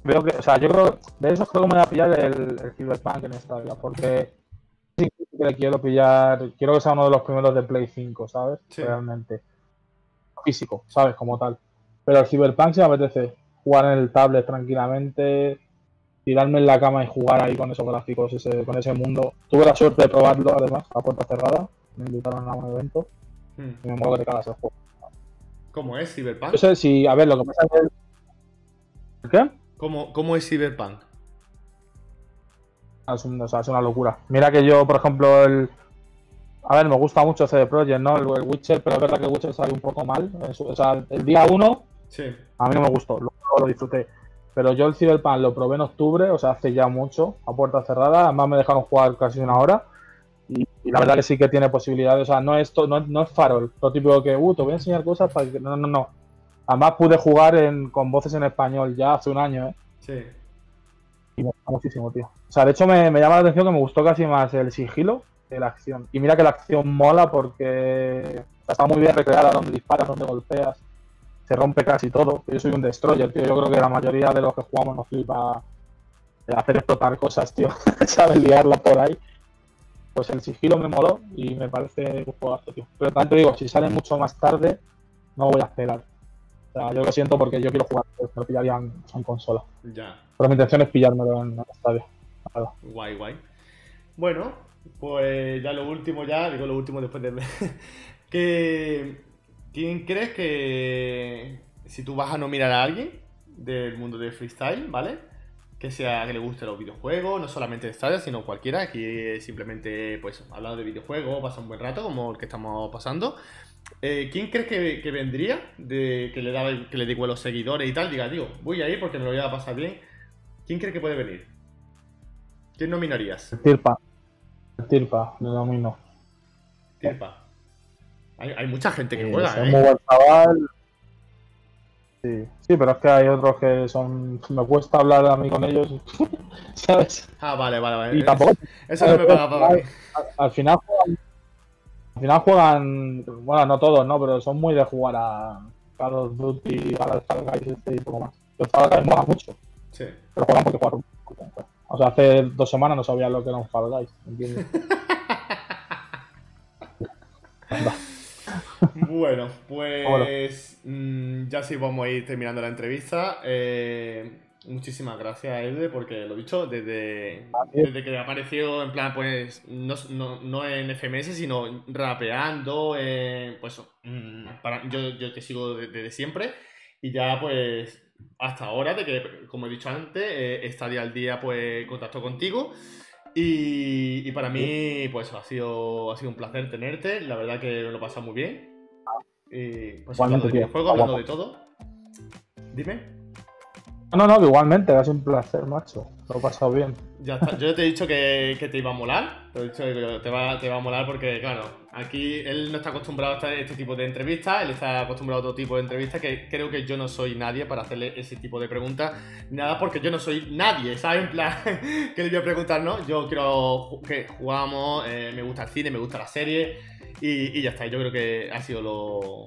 Veo que. O sea, yo creo. De esos creo que me voy a pillar el, el Cyberpunk en esta vida. Porque. Sí que le quiero pillar. Quiero que sea uno de los primeros de Play 5, ¿sabes? Sí. Realmente. Físico, ¿sabes? Como tal. Pero el Cyberpunk sí me apetece. Jugar en el tablet tranquilamente. Tirarme en la cama y jugar ahí con esos gráficos, ese, con ese mundo. Tuve la suerte de probarlo, además, a puerta cerrada. Me invitaron a un evento. Hmm. Me cagas el juego. ¿Cómo es Cyberpunk? Yo sé si, a ver, lo que pasa es que. ¿Qué? ¿Cómo, cómo es Cyberpunk? Es, un- o sea, es una locura. Mira que yo, por ejemplo, el. A ver, me gusta mucho CD Projekt, ¿no? El, el Witcher, pero es verdad que el Witcher salió un poco mal. O sea, el día 1 Sí. a mí no me gustó, luego lo disfruté. Pero yo el Cyberpunk lo probé en octubre, o sea, hace ya mucho, a puerta cerrada. Además me dejaron jugar casi una hora. Y, la verdad que sí que tiene posibilidades. O sea, no es, to- no, no es farol, lo típico que, uh, te voy a enseñar cosas para que. No, no, no. Además pude jugar en, con voces en español ya hace un año, ¿eh? Sí. Y me gusta muchísimo, tío. O sea, de hecho me, me llama la atención que me gustó casi más el sigilo que la acción. Y mira que la acción mola porque está muy bien recreada, donde disparas, donde golpeas, se rompe casi todo. Yo soy un destroyer, tío. Yo creo que la mayoría de los que jugamos nos flipa hacer explotar cosas, tío. [laughs] Sabes liarla por ahí. Pues el sigilo me moló y me parece un juegazo, tío. Pero te digo, si sale mucho más tarde, no voy a esperar. O sea, yo lo siento porque yo quiero jugar, pero lo pillaría en, en consola. Ya. Pero mi intención es pillármelo en estadio. Nada. Guay, guay. Bueno, pues ya lo último, ya, digo lo último después de. [laughs] que, ¿Quién crees que si tú vas a nominar a alguien del mundo del freestyle, ¿vale? Que sea que le guste los videojuegos, no solamente de Stadia, sino cualquiera, aquí simplemente, pues, hablando de videojuegos, pasa un buen rato, como el que estamos pasando. Eh, ¿Quién crees que, que vendría? De, que le da, que le dé igual los seguidores y tal, diga, digo, voy a ir porque me lo voy a pasar bien. ¿Quién crees que puede venir? ¿Quién nominarías? Tirpa. Tirpa, lo domino. Tirpa. Hay, hay mucha gente que Sí, juega, es ¿eh? muy buen chaval. Sí. sí, pero es que hay otros que son. Me cuesta hablar a mí con ellos, [laughs] ¿sabes? Ah, vale, vale, vale. Y tampoco. Eso no me paga para mí. Al, al final juegan. Al final juegan. Bueno, no todos, ¿no? Pero son muy de jugar a Call of Duty, a las Guys este y poco más. Los Fall Guys mola mucho, Sí. pero juegan porque juegan. O sea, hace dos semanas no sabía lo que era un Fall Guys, ¿entiendes? [laughs] Bueno, pues mm, ya sí vamos a ir terminando la entrevista. Eh, muchísimas gracias, Elde, porque lo dicho, desde, desde que apareció en plan, pues, no, no, no en FMS, sino rapeando, eh, pues, mm, para, yo, yo te sigo de- desde siempre y ya, pues, hasta ahora, de que, como he dicho antes, eh, Estadia al día, pues, contacto contigo. Y, y para mí, pues ha sido, ha sido un placer tenerte. La verdad que me lo he pasado muy bien. Y pues hablando Igualmente, de videojuegos, hablando de todo. Dime. No, no, que igualmente, ha sido un placer, macho. Lo he pasado bien. Ya está. Yo te he dicho que, que te iba a molar. Te he dicho que te va, te va a molar porque, claro, aquí él no está acostumbrado a este, este tipo de entrevistas. Él está acostumbrado a otro tipo de entrevistas que creo que yo no soy nadie para hacerle ese tipo de preguntas. Nada, porque yo no soy nadie, ¿sabes? En plan, [laughs] que le voy a preguntar, ¿no? Yo quiero que jugamos, eh, me gusta el cine, me gusta la serie y, y ya está. Yo creo que ha sido lo,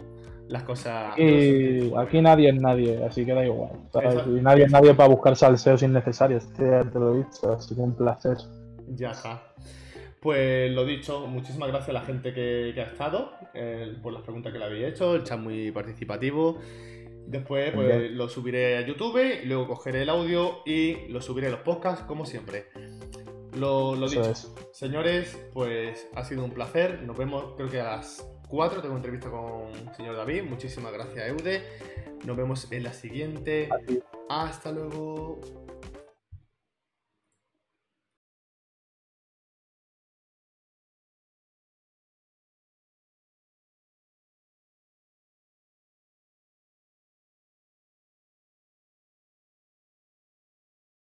las cosas... Y aquí nadie es nadie, así que da igual. nadie es nadie para buscar salseos innecesarios, ya te lo he dicho, así que un placer. Ya está. Pues lo dicho, muchísimas gracias a la gente que, que ha estado eh, por las preguntas que le habéis hecho, el chat muy participativo. Después pues, lo subiré a YouTube, y luego cogeré el audio y lo subiré a los podcasts, como siempre. Lo, dicho, es. señores, pues ha sido un placer. Nos vemos, creo que a las 4 tengo entrevista con el señor David. Muchísimas gracias, Eude. Nos vemos en la siguiente. Hasta luego.